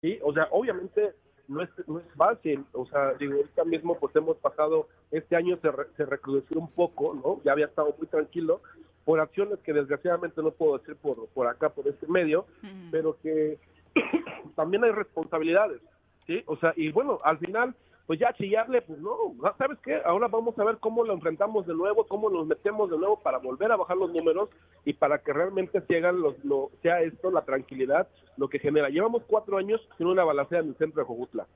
¿sí? O sea, obviamente no es, no es fácil, o sea, digo, ahorita mismo pues hemos pasado, este año se, se recrudeció un poco, ¿no? Ya había estado muy tranquilo por acciones que desgraciadamente no puedo decir por, por acá, por este medio, pero que *clears throat* también hay responsabilidades, ¿sí? O sea, y bueno, al final pues ya chillarle, pues no, ¿sabes qué? Ahora vamos a ver cómo lo enfrentamos de nuevo, cómo nos metemos de nuevo para volver a bajar los números y para que realmente los, lo, sea esto la tranquilidad lo que genera. Llevamos cuatro años sin una balacera en el centro de Jojutla.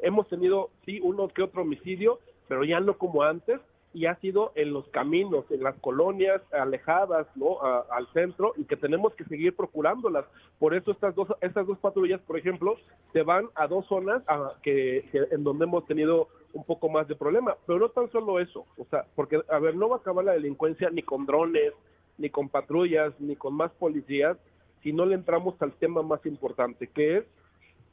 Hemos tenido, sí, uno que otro homicidio, pero ya no como antes, y ha sido en los caminos, en las colonias alejadas ¿no? al centro y que tenemos que seguir procurándolas. Por eso estas dos, estas dos patrullas, por ejemplo, se van a dos zonas a, que, en donde hemos tenido un poco más de problema. Pero no tan solo eso, o sea, porque, a ver, no va a acabar la delincuencia ni con drones, ni con patrullas, ni con más policías, si no le entramos al tema más importante, que es,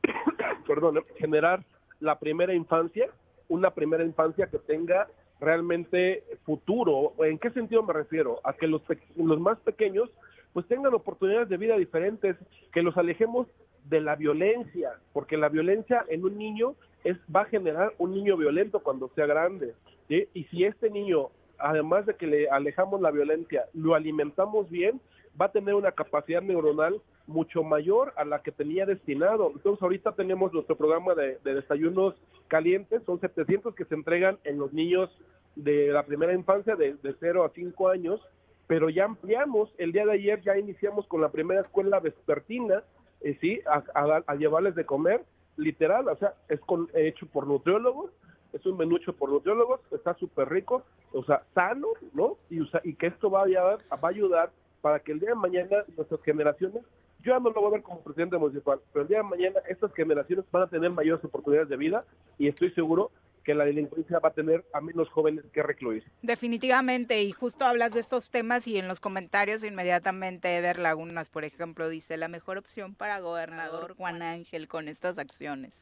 *coughs* perdón, generar la primera infancia, una primera infancia que tenga realmente futuro. ¿En qué sentido me refiero? A que los, los más pequeños pues tengan oportunidades de vida diferentes, que los alejemos de la violencia, porque la violencia en un niño es va a generar un niño violento cuando sea grande. Y si este niño, además de que le alejamos la violencia, lo alimentamos bien, va a tener una capacidad neuronal mucho mayor a la que tenía destinado. Entonces ahorita tenemos nuestro programa de, desayunos calientes, son 700 que se entregan en los niños de la primera infancia de, de 0 a 5 años, pero ya ampliamos, el día de ayer ya iniciamos con la primera escuela vespertina, eh, sí, a, llevarles de comer, literal, o sea, es con, hecho por nutriólogos, es un menú hecho por nutriólogos, está súper rico, o sea, sano, ¿no? Y, y que esto va a, va a ayudar para que el día de mañana nuestras generaciones, yo ya no lo voy a ver como presidente municipal, pero el día de mañana estas generaciones van a tener mayores oportunidades de vida y estoy seguro que la delincuencia va a tener a menos jóvenes que recluir. Definitivamente, y justo hablas de estos temas y en los comentarios inmediatamente Eder Lagunas, por ejemplo, dice la mejor opción para gobernador Juan Ángel con estas acciones.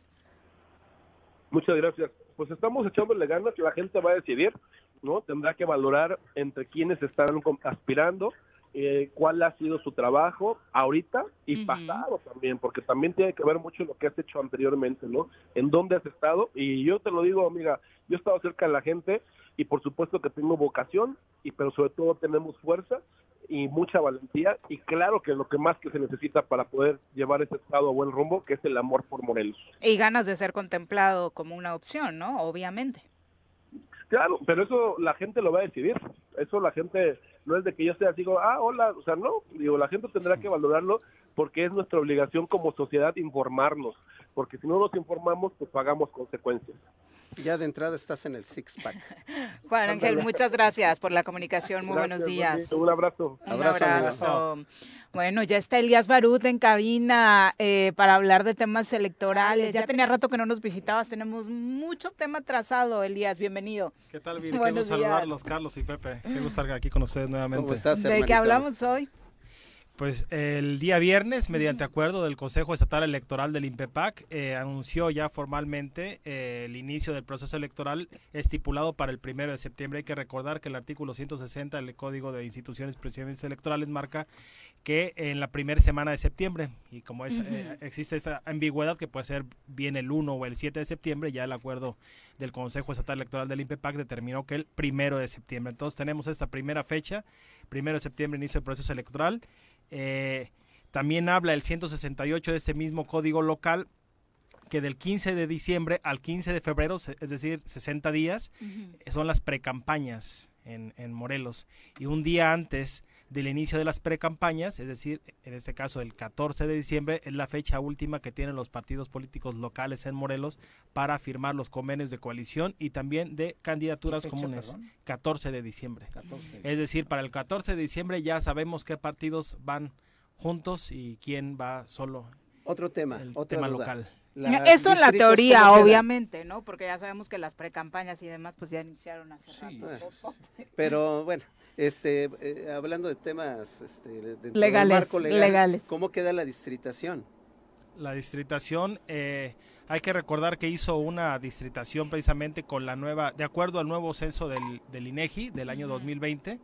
Muchas gracias. Pues estamos echándole ganas, la gente va a decidir, ¿no? Tendrá que valorar entre quienes están aspirando, eh, cuál ha sido su trabajo ahorita y pasado también, porque también tiene que ver mucho lo que has hecho anteriormente, ¿no? En dónde has estado. Y yo te lo digo, amiga, yo he estado cerca de la gente y por supuesto que tengo vocación, y pero sobre todo tenemos fuerza y mucha valentía y claro que lo que más que se necesita para poder llevar ese estado a buen rumbo, que es el amor por Morelos. Y ganas de ser contemplado como una opción, ¿no? Obviamente. Claro, pero eso la gente lo va a decidir. Eso la gente no es de que yo sea así, ah, hola, o sea, no, digo, la gente tendrá que valorarlo porque es nuestra obligación como sociedad informarnos, porque si no nos informamos, pues pagamos consecuencias. Ya de entrada estás en el six pack. *laughs* Juan Ángel, muchas gracias por la comunicación. Muy buenos días. Un abrazo. Un abrazo. Bueno, ya está Elías Barut en cabina eh, para hablar de temas electorales. Ya tenía rato que no nos visitabas. Tenemos mucho tema trazado, Elías. Bienvenido. ¿Qué tal, Viri? *laughs* Qué gusto saludarlos, Carlos y Pepe. Qué gusto estar aquí con ustedes nuevamente. ¿Cómo estás, ¿De qué hablamos hoy? Pues el día viernes, mediante acuerdo del Consejo Estatal Electoral del INPEPAC, eh, anunció ya formalmente eh, el inicio del proceso electoral estipulado para el primero de septiembre. Hay que recordar que el artículo 160 del Código de Instituciones Presidentes Electorales marca que en la primera semana de septiembre, y como es, eh, existe esta ambigüedad que puede ser bien el 1 o el 7 de septiembre, ya el acuerdo del Consejo Estatal Electoral del INPEPAC determinó que el primero de septiembre. Entonces tenemos esta primera fecha, primero de septiembre, inicio del proceso electoral. Eh, también habla el 168 de este mismo código local que del 15 de diciembre al 15 de febrero, es decir, 60 días, son las precampañas en, en Morelos. Y un día antes del inicio de las precampañas, es decir, en este caso el 14 de diciembre es la fecha última que tienen los partidos políticos locales en Morelos para firmar los convenios de coalición y también de candidaturas fecha, comunes. perdón? 14 de diciembre. 14 Es decir, para el 14 de diciembre ya sabemos qué partidos van juntos y quién va solo. Otro tema, el otra tema duda. local. La- Eso en la teoría, obviamente, ¿no? Porque ya sabemos que las precampañas y demás pues ya iniciaron hace rato. *laughs* Pero bueno, este, eh, hablando de temas este, del Legales, marco legal, legales. ¿cómo queda la distritación? La distritación, eh, hay que recordar que hizo una distritación precisamente con la nueva, de acuerdo al nuevo censo del, del INEGI del año 2020,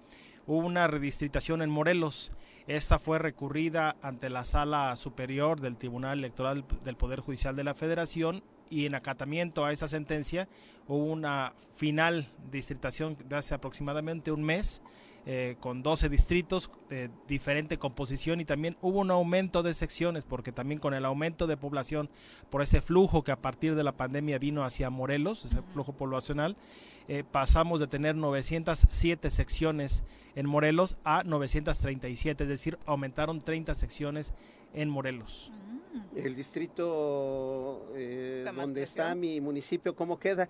hubo una redistritación en Morelos. Esta fue recurrida ante la Sala Superior del Tribunal Electoral del Poder Judicial de la Federación y en acatamiento a esa sentencia hubo una final distritación de hace aproximadamente un mes eh, con 12 distritos, eh, diferente composición y también hubo un aumento de secciones porque también con el aumento de población por ese flujo que a partir de la pandemia vino hacia Morelos, ese flujo poblacional, eh, pasamos de tener 907 secciones en Morelos a 937, es decir, aumentaron 30 secciones en Morelos. El distrito eh, ¿Qué más donde está mi municipio, ¿cómo queda?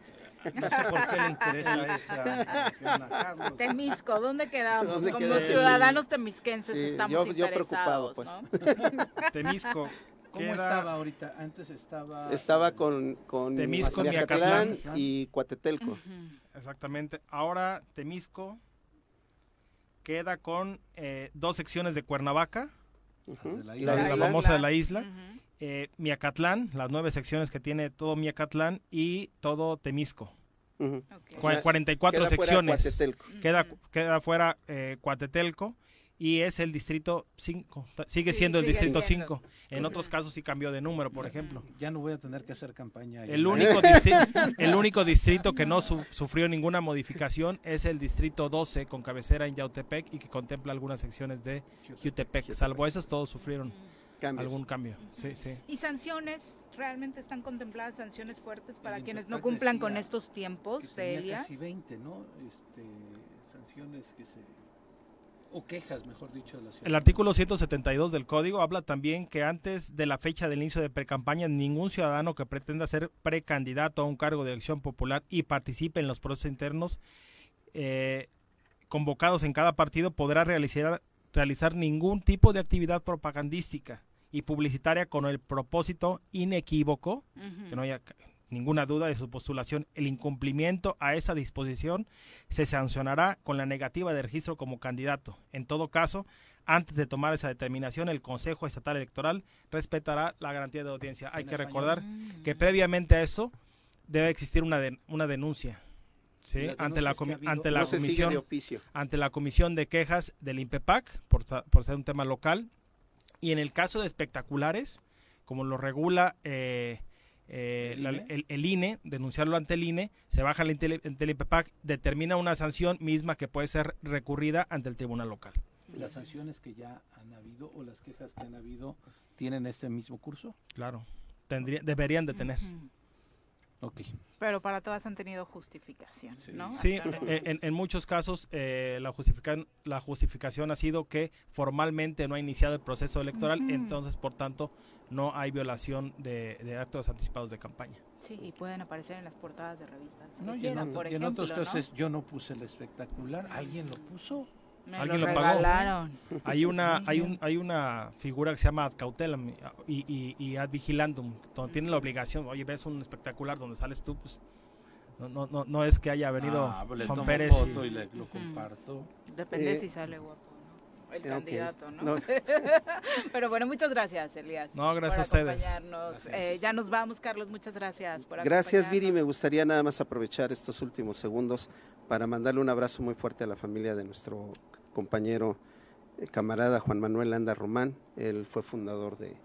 No sé por qué le interesa esa información a Carlos. Temisco, ¿dónde quedamos? ¿Dónde Como queda? ciudadanos temisquenses Sí, estamos yo- yo preocupado, interesados, pues. ¿no? *laughs* Temisco. ¿Cómo queda- estaba ahorita? Antes estaba... Estaba con, con Temisco, Miacatlán Miacatlán. y Cuatetelco. Exactamente. Ahora Temisco queda con eh, dos secciones de Cuernavaca, la la, isla. la isla. famosa de la isla, eh, Miacatlán, las nueve secciones que tiene todo Miacatlán y todo Temisco. Ujú. Cua- O sea, 44 queda fuera secciones. Cuatetelco. Queda, queda fuera eh, Cuatetelco y es el distrito 5. Sigue Sí, siendo el distrito siendo. 5. En otros casos sí cambió de número, por ejemplo. Ya no voy a tener que hacer campaña. ahí. El único, *laughs* el único distrito que no su- sufrió ninguna modificación es el distrito 12 con cabecera en Yautepec y que contempla algunas secciones de Jutepec. Salvo esos todos sufrieron Cambios. algún cambio. Sí, sí. ¿Y sanciones? ¿Realmente están contempladas sanciones fuertes para El quienes no cumplan con estos que tiempos, tenía Elias? casi 20, ¿no? Este, sanciones que se... O quejas, mejor dicho, de la ciudad. El artículo 172 del código habla también que antes de la fecha del inicio de precampaña, ningún ciudadano que pretenda ser precandidato a un cargo de elección popular y participe en los procesos internos eh, convocados en cada partido podrá realizar, realizar ningún tipo de actividad propagandística y publicitaria con el propósito inequívoco, que no haya ninguna duda de su postulación, el incumplimiento a esa disposición se sancionará con la negativa de registro como candidato. En todo caso, antes de tomar esa determinación, el Consejo Estatal Electoral respetará la garantía de audiencia. Hay ¿En que español? recordar Mm. que previamente a eso debe existir una, de- una denuncia. ¿sí? ¿Y las ante la, comi- ante la No comisión de ante la comisión de quejas del INPEPAC por, sa- por ser un tema local y en el caso de espectaculares como lo regula eh, eh, ¿El la- INE? el, el INE denunciarlo ante el INE se baja la el ante el INPEPAC determina una sanción misma que puede ser recurrida ante el tribunal local ¿Las sanciones que ya han habido o las quejas que han habido tienen este mismo curso? claro tendría deberían de tener Ujú. Ok. Pero para todas han tenido justificación, ¿no? Sí, Hasta ahora. eh, en, en muchos casos eh, la, justifican, la justificación ha sido que formalmente no ha iniciado el proceso electoral, entonces por tanto no hay violación de, de actos anticipados de campaña. Sí, y pueden aparecer en las portadas de revistas. No, y en, quieran, otro- por y en ejemplo, otros ¿no? casos yo no puse el espectacular, alguien lo puso. Me Alguien lo lo pagó. regalaron. Hay una, hay, un, hay una figura que se llama ad cautelam y, y, y ad vigilandum, donde tienen la obligación, oye, ves un espectacular donde sales tú, pues no, no, no, no es que haya venido Ah, pues le Juan tomo Pérez. y- foto y le, lo comparto. Depende Eh, si sale guapo. El candidato, ¿no? No. *laughs* Pero bueno, muchas gracias, Elías. No, gracias por a ustedes. acompañarnos. Gracias. Eh, ya nos vamos, Carlos, muchas gracias por Gracias, Viri. Me gustaría nada más aprovechar estos últimos segundos para mandarle un abrazo muy fuerte a la familia de nuestro compañero, eh, camarada Juan Manuel Anda Román. Él fue fundador de,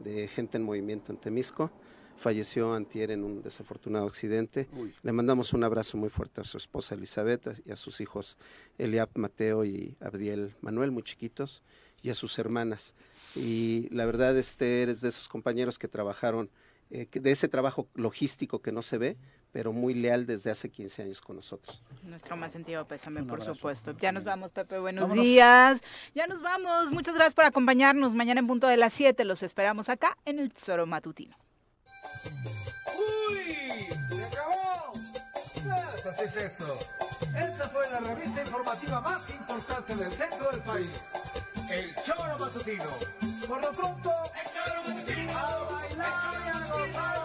de Gente en Movimiento en Temisco. Falleció antier en un desafortunado accidente. Uy. Le mandamos un abrazo muy fuerte a su esposa Elizabeth y a sus hijos Eliab Mateo y Abdiel Manuel, muy chiquitos, y a sus hermanas. Y la verdad, este eres de esos compañeros que trabajaron eh, de ese trabajo logístico que no se ve, pero muy leal desde hace 15 años con nosotros. Nuestro más sentido pésame, por supuesto. Ya nos vamos, Pepe. Buenos Vámonos. días. Ya nos vamos. Muchas gracias por acompañarnos. Mañana en punto de las 7 los esperamos acá en el Tesoro Matutino. ¡Uy! ¡Se acabó! Pues así es esto. Esta fue la revista informativa más importante del centro del país. El Choro Matutino. Por lo pronto, el Choro Matutino. A bailar y a gozar